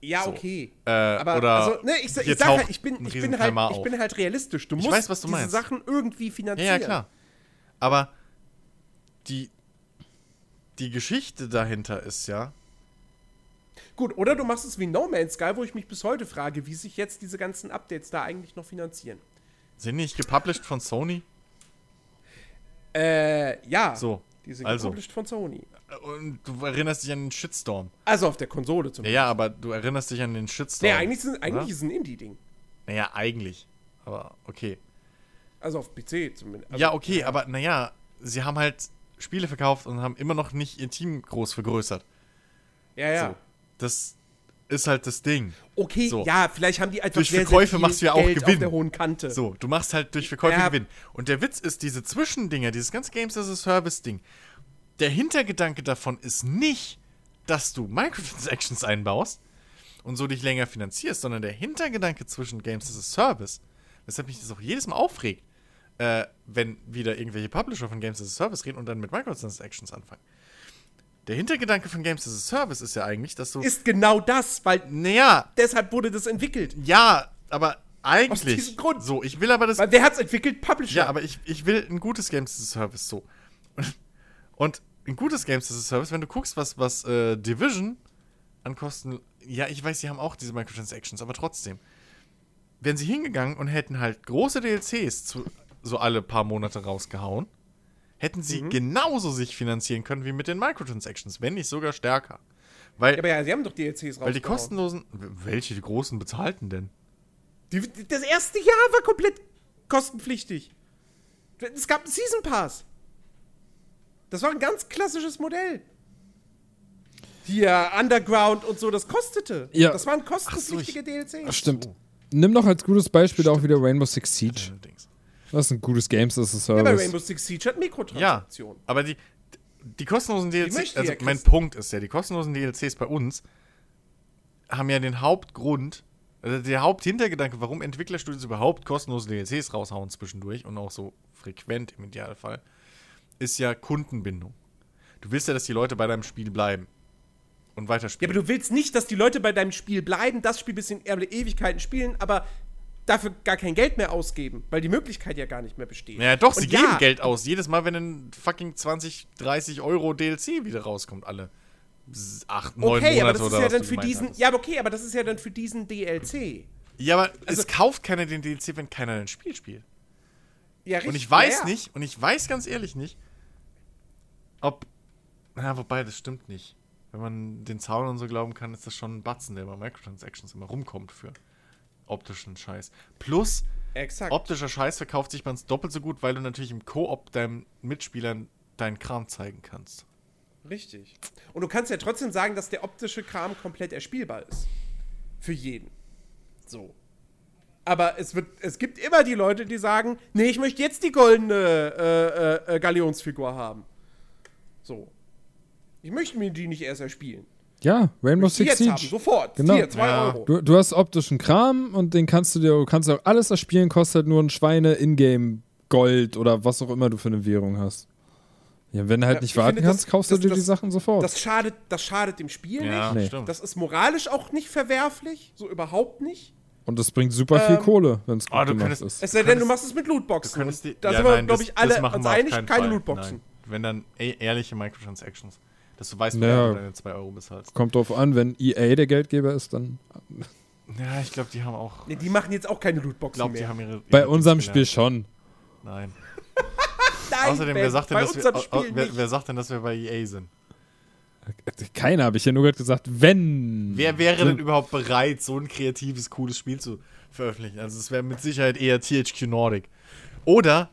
ja, so. okay. Äh, aber oder also, ne, ich, ich sag halt, ich bin, ich bin halt, ich bin halt realistisch. Du musst weiß, was du diese meinst. Sachen irgendwie Ja, finanzieren. ja, klar. Aber die, die Geschichte dahinter ist ja, Gut, oder du machst es wie No Man's Sky, wo ich mich bis heute frage, wie sich jetzt diese ganzen Updates da eigentlich noch finanzieren. sind die nicht gepublished von Sony? Äh, ja. So, Die sind also. gepublished von Sony. Und du erinnerst dich an den Shitstorm. Also auf der Konsole Ja, zumindest. ja, aber du erinnerst dich an den Shitstorm. Nee, eigentlich, sind, eigentlich oder? ist es ein Indie-Ding. Naja, eigentlich. Aber okay. Also auf PC zumindest. Also, ja, okay, aber naja, sie haben halt Spiele verkauft und haben immer noch nicht ihr Team groß vergrößert. Ja, ja. So. Das ist halt das Ding. Okay, So. ja, vielleicht haben die einfach Durch sehr, Verkäufe sehr machst du ja auch Geld auf Gewinn. der hohen Kante. So, du machst halt durch Verkäufe Ja. Gewinn. Und der Witz ist, diese Zwischendinger, dieses ganze Games as a Service-Ding, der Hintergedanke davon ist nicht, dass du Microtransactions einbaust und so dich länger finanzierst, sondern der Hintergedanke zwischen Games as a Service, weshalb mich das auch jedes Mal aufregt, äh, wenn wieder irgendwelche Publisher von Games as a Service reden und dann mit Microtransactions anfangen. Der Hintergedanke von Games as a Service ist ja eigentlich, dass du. Ist genau das, weil naja, deshalb wurde das entwickelt. ja, aber eigentlich. diesem Grund. So, ich will aber das. Weil wer hat's entwickelt? Publisher. Ja, aber ich, ich will ein gutes Games as a Service so. Und, und ein gutes Games as a Service, wenn du guckst, was, was äh, Division an Kosten. Ja, ich weiß, sie haben auch diese Microtransactions, aber trotzdem. Wären sie hingegangen und hätten halt große DLCs zu, so alle paar Monate rausgehauen, hätten sie genauso sich finanzieren können wie mit den Microtransactions, wenn nicht sogar stärker. Weil, Ja, aber ja, sie haben doch DLCs raus. weil die kostenlosen. Welche die großen bezahlten denn? Die, das erste Jahr war komplett kostenpflichtig. Es gab einen Season Pass. Das war ein ganz klassisches Modell. Hier, Underground und so, das kostete. Ja. Das waren kostenpflichtige DLCs. Stimmt. Nimm noch als gutes Beispiel auch wieder Rainbow Six Siege. Allerdings. Das ist ein gutes Games as a Ja, bei Service. Rainbow Six Siege hat Ja, Mikrotransaktionen. aber die, die kostenlosen DLCs, möchte also ja mein. Punkt ist ja, die kostenlosen DLCs bei uns haben ja den Hauptgrund, also der Haupthintergedanke, warum Entwicklerstudios überhaupt kostenlose DLCs raushauen zwischendurch und auch so frequent im Idealfall, ist ja Kundenbindung. Du willst ja, dass die Leute bei deinem Spiel bleiben und Ja, weiterspielen. aber du willst nicht, dass die Leute bei deinem Spiel bleiben, das Spiel bis in Ewigkeiten spielen, aber dafür gar kein Geld mehr ausgeben, weil die Möglichkeit ja gar nicht mehr besteht. Ja, doch, sie Und geben ja, Geld aus. Jedes Mal, wenn ein fucking 20, 30 Euro DLC wieder rauskommt, alle acht, neun Okay, Monate aber das ist ja dann für diesen. Ja, okay, aber das ist ja dann für diesen DLC. Ja, aber Also- es kauft keiner den DLC, wenn keiner ein Spiel spielt. Ja, richtig. Und ich weiß ja, ja. nicht, und ich weiß ganz ehrlich nicht, ob. Na, wobei, das stimmt nicht. Wenn man den Zaun und so glauben kann, ist das schon ein Batzen, der bei Microtransactions immer rumkommt für optischen Scheiß. Plus, Exakt. optischer Scheiß verkauft sich bei uns doppelt so gut, weil du natürlich im Koop deinen Mitspielern deinen Kram zeigen kannst. Richtig. Und du kannst ja trotzdem sagen, dass der optische Kram komplett erspielbar ist. Für jeden. So. Aber es, wird, es gibt immer die Leute, die sagen, nee, ich möchte jetzt die goldene äh, äh, äh, Galionsfigur haben. So. Ich möchte mir die nicht erst erspielen. Ja, Rainbow Die Six jetzt haben, Siege. sofort. Genau. Hier, zwei Ja. Euro. Du, du hast optischen Kram und den kannst du dir, du kannst auch alles erspielen, kostet halt nur ein Schweine Ingame Gold oder was auch immer du für eine Währung hast. Ja, wenn du halt Ja, nicht ich warten finde, kannst, das- kaufst du das- dir die das- Sachen sofort. Das schadet, das schadet dem Spiel nicht. Nee. Das ist moralisch auch nicht verwerflich. So überhaupt nicht. und das bringt super viel Ähm, Kohle, wenn es gut Ah, du gemacht könntest- ist. Es sei denn, du machst es mit Lootboxen. Du die, da ja, sind wir, glaube ich, alle uns einig, keine Fall. Lootboxen. Nein. Wenn dann e ehrliche Microtransactions. Dass du weißt, Naja. wer du deine 2 Euro bezahlst. Kommt drauf an, wenn EA der Geldgeber ist, dann. Ja, ich glaube, die haben auch. Nee, die machen jetzt auch keine Lootboxen glaube, die mehr. haben ihre. ihre Bei unserem Spiel gelernt. schon. Nein. (laughs) Nein, Außerdem, Ben, wer sagt, denn, dass wir, Spiel wer, wer sagt denn, dass wir bei EA sind? Keiner, habe ich ja nur gerade gesagt, wenn. Wer wäre denn überhaupt bereit, so ein kreatives, cooles Spiel zu veröffentlichen? Also, es wäre mit Sicherheit eher THQ Nordic. Oder,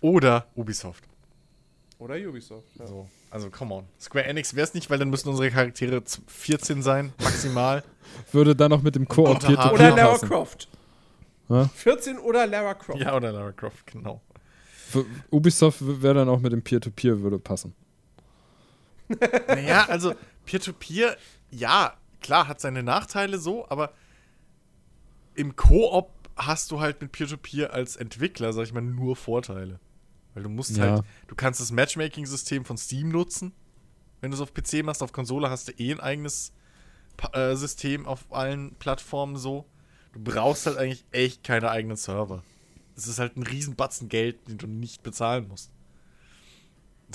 oder Ubisoft. Oder Ubisoft. Ja. So. Also, come on. Square Enix wäre es nicht, weil dann müssten unsere Charaktere z- 14 sein, maximal. (laughs) Würde dann noch mit dem Koop Oder- Lara passen. Croft. Ja? 14 oder Lara Croft. ja, oder Lara Croft, genau. Für Ubisoft wäre dann auch mit dem Peer-to-Peer würde passen. (laughs) Naja, also Peer-to-Peer, ja, klar, hat seine Nachteile so, aber im Koop hast du halt mit Peer-to-Peer als Entwickler, sag ich mal, nur Vorteile. Weil du musst Ja. halt, du kannst das Matchmaking-System von Steam nutzen. Wenn du es auf PC machst, auf Konsole hast du eh ein eigenes äh, System auf allen Plattformen so. Du brauchst halt eigentlich echt keine eigenen Server. Es ist halt ein Riesenbatzen Geld, den du nicht bezahlen musst.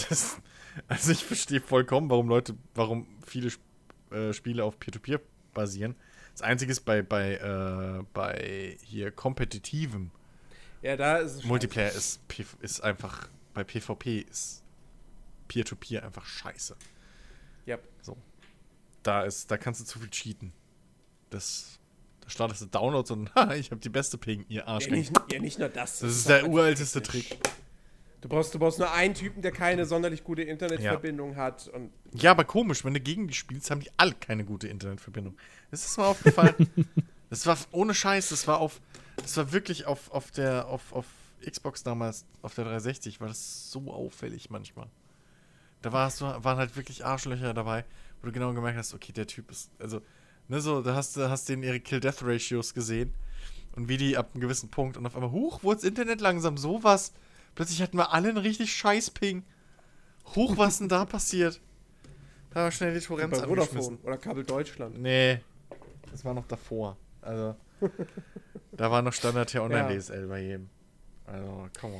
Das, also ich verstehe vollkommen, warum Leute, warum viele Sp- äh, Spiele auf Peer-to-Peer basieren. Das Einzige ist bei, bei, äh, bei hier kompetitivem Ja, da ist es Multiplayer ist, ist einfach, bei PvP ist Peer-to-Peer einfach scheiße. Ja. Da ist, da kannst du zu viel cheaten. Das, da startest du Downloads und (laughs) haha, ich habe die beste Ping, ihr Arsch. Ja, nicht, ja, nicht nur das. das ist auch der einfach uralteste. Trick. Du brauchst, du brauchst nur einen Typen, der keine sonderlich gute Internetverbindung hat. Und Ja, aber komisch, wenn du gegen die spielst, haben die alle keine gute Internetverbindung. Das ist mir aufgefallen. (laughs) das war ohne Scheiß, das war auf, das war wirklich auf, auf der, auf, auf Xbox damals, auf der 360, war das so auffällig manchmal. Da warst du, waren halt wirklich Arschlöcher dabei, wo du genau gemerkt hast, okay, der Typ ist, also, ne, so, da hast du, hast denen ihre Kill-Death-Ratios gesehen und wie die ab einem gewissen Punkt und auf einmal, huch, wurde das Internet langsam sowas. Plötzlich hatten wir alle einen richtig scheiß Ping. Huch, was denn da (laughs) passiert? Da war schnell die Torrents Bei. Vodafone oder Kabel Deutschland. Nee, das war noch davor. Also, da war noch Standard hier online Ja. Bei jedem. Also, come on.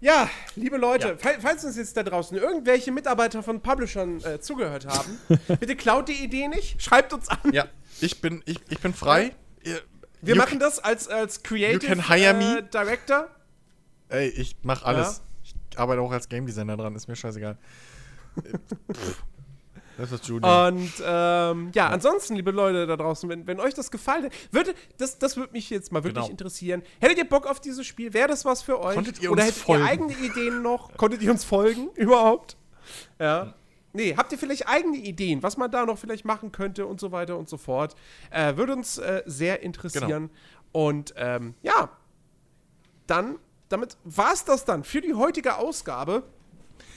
Ja, liebe Leute, Ja. fall- falls uns jetzt da draußen irgendwelche Mitarbeiter von Publishern äh, zugehört haben, (laughs) bitte klaut die Idee nicht, schreibt uns an. Ja, ich bin, ich, ich bin frei. Wir you machen das als, als Creative can hire me. äh, Director. Ey, ich mach alles. Ich arbeite auch als Game Designer dran, ist mir scheißegal. Pff. (laughs) das ist Junior. Und ähm, ja, ansonsten, liebe Leute da draußen, wenn, wenn euch das gefallen hat, würde, das, das würde mich jetzt mal wirklich Genau. interessieren. Hättet ihr Bock auf dieses Spiel? Wäre das was für euch? Konntet ihr Oder uns hättet folgen? ihr eigene Ideen noch? Konntet ihr uns folgen (laughs) überhaupt? Ja. Nee, habt ihr vielleicht eigene Ideen, was man da noch vielleicht machen könnte und so weiter und so fort? Äh, würde uns äh, sehr interessieren. Genau. Und ähm, ja, dann, damit war es das dann für die heutige Ausgabe.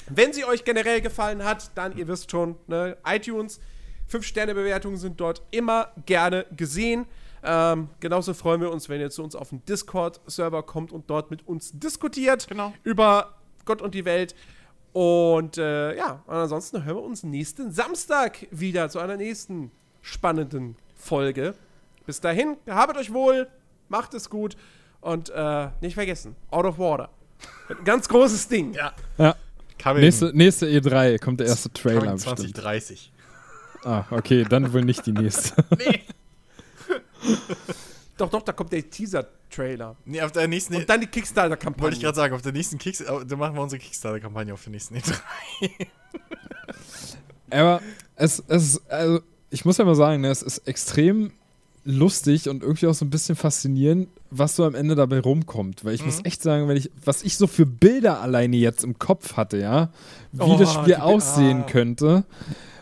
Wenn sie euch generell gefallen hat, dann, ihr wisst schon, ne, iTunes, 5-Sterne-Bewertungen sind dort immer gerne gesehen. Ähm, genauso freuen wir uns, wenn ihr zu uns auf den Discord-Server kommt und dort mit uns diskutiert Genau. über Gott und die Welt. Und äh, ja, und ansonsten hören wir uns nächsten Samstag wieder zu einer nächsten spannenden Folge. Bis dahin, habet euch wohl, macht es gut und äh, nicht vergessen, Out of Water. Ein ganz großes Ding. ja. Ja. Nächste, nächste E3 kommt der erste Trailer coming bestimmt. 2030. Ah, okay, dann wohl nicht die nächste. (laughs) Nee. (laughs) Doch, doch, da kommt der Teaser-Trailer. Nee, auf der nächsten. Und dann die Kickstarter-Kampagne. wollte ich gerade sagen, auf der nächsten Kickstarter. Da machen wir unsere Kickstarter-Kampagne auf der nächsten E3. (laughs) Aber es, es also ich muss ja mal sagen, ne, es ist extrem lustig und irgendwie auch so ein bisschen faszinierend, was so am Ende dabei rumkommt. Weil ich muss echt sagen, wenn ich, was ich so für Bilder alleine jetzt im Kopf hatte, ja, wie Oh, das Spiel aussehen ah. könnte,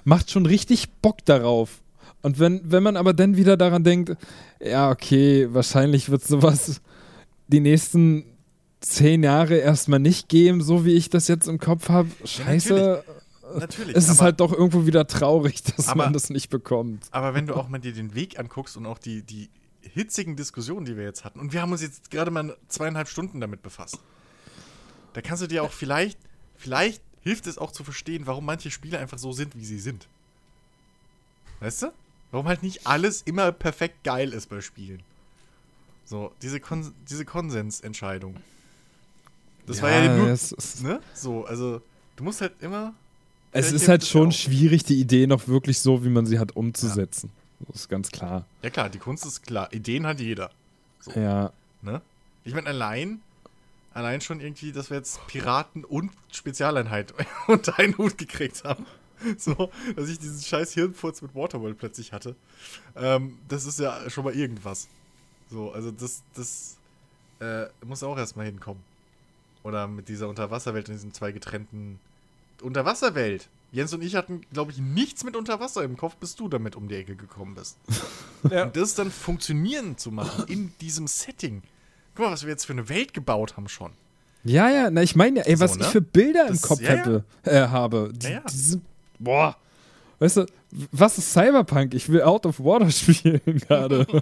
macht schon richtig Bock darauf. Und wenn, wenn man aber dann wieder daran denkt, ja, okay, wahrscheinlich wird sowas die nächsten zehn Jahre erstmal nicht geben, so wie ich das jetzt im Kopf habe. Scheiße, Natürlich. es ist aber, halt doch irgendwo wieder traurig, dass aber- man das nicht bekommt. aber wenn du auch mal dir den Weg anguckst und auch die, die hitzigen Diskussionen, die wir jetzt hatten, und wir haben uns jetzt gerade mal zweieinhalb Stunden damit befasst, da kannst du dir auch vielleicht, vielleicht hilft es auch zu verstehen, warum manche Spiele einfach so sind, wie sie sind. Weißt du? Warum halt nicht alles immer perfekt geil ist bei Spielen. So, diese, Kon diese Konsensentscheidung. Das war ja nur. Ne? So, also, du musst halt immer. Es ist halt schon ja schwierig, die Idee noch wirklich so, wie man sie hat, umzusetzen. Das ist ganz klar. Ja, klar, die Kunst ist klar. Ideen hat jeder. Ja. Ne? Ich meine, allein, allein schon irgendwie, dass wir jetzt Piraten und Spezialeinheit (laughs) unter einen Hut gekriegt haben. So, dass ich diesen scheiß Hirnfurz mit Waterworld plötzlich hatte. Ähm, das ist ja schon mal irgendwas. So, also das, das äh, muss auch erstmal hinkommen. Oder mit dieser Unterwasserwelt und diesen zwei getrennten Unterwasserwelt. Jens und ich hatten, glaube ich, nichts mit Unterwasser im Kopf, bis du damit um die Ecke gekommen bist. (laughs) Ja. Und das dann funktionieren zu machen in diesem Setting. Guck mal, was wir jetzt für eine Welt gebaut haben schon. Ja, ja, na, ich meine ja, ey, So, was ne? ich für Bilder im Das- Kopf ja, ja. hätte, äh, habe. Die, Ja, ja. die sind, boah. Weißt du, was ist Cyberpunk? Ich will Out of Water (laughs) spielen gerade. (laughs)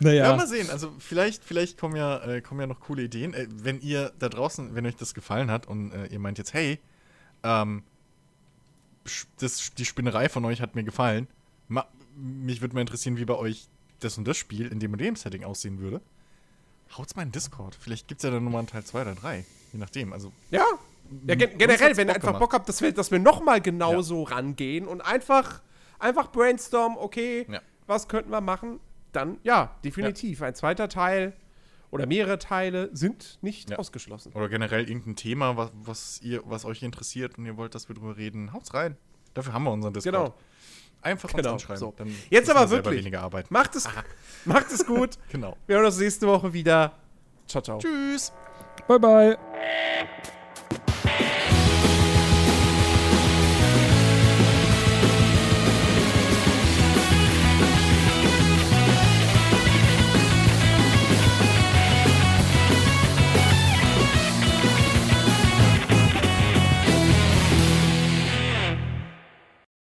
naja. Ja, mal sehen. Also vielleicht, vielleicht kommen ja, äh, kommen ja noch coole Ideen. Äh, wenn ihr da draußen, wenn euch das gefallen hat und äh, ihr meint jetzt, hey, ähm, das, die Spinnerei von euch hat mir gefallen. Ma mich würde mal interessieren, wie bei euch das und das Spiel in dem und dem Setting aussehen würde. Haut's mal in Discord. Vielleicht gibt's ja dann nochmal einen Teil 2 oder 3. Je nachdem. Also, Ja. Ja, gen generell, wenn ihr Bock einfach gemacht. Bock habt, dass wir, dass wir nochmal genauso rangehen und einfach, einfach brainstormen, okay, Ja. was könnten wir machen, dann ja, definitiv. Ein zweiter Teil oder mehrere Teile sind nicht Ja. ausgeschlossen. oder generell irgendein Thema, was, was, ihr, was euch interessiert und ihr wollt, dass wir drüber reden. Haut's rein. Dafür haben wir unseren Discord. Genau. Einfach Genau, uns anschreiben. so. Dann Jetzt aber wir wirklich. Macht es, (laughs) macht es gut. Genau. Wir hören uns nächste Woche wieder. Ciao, ciao. Tschüss. Bye, bye.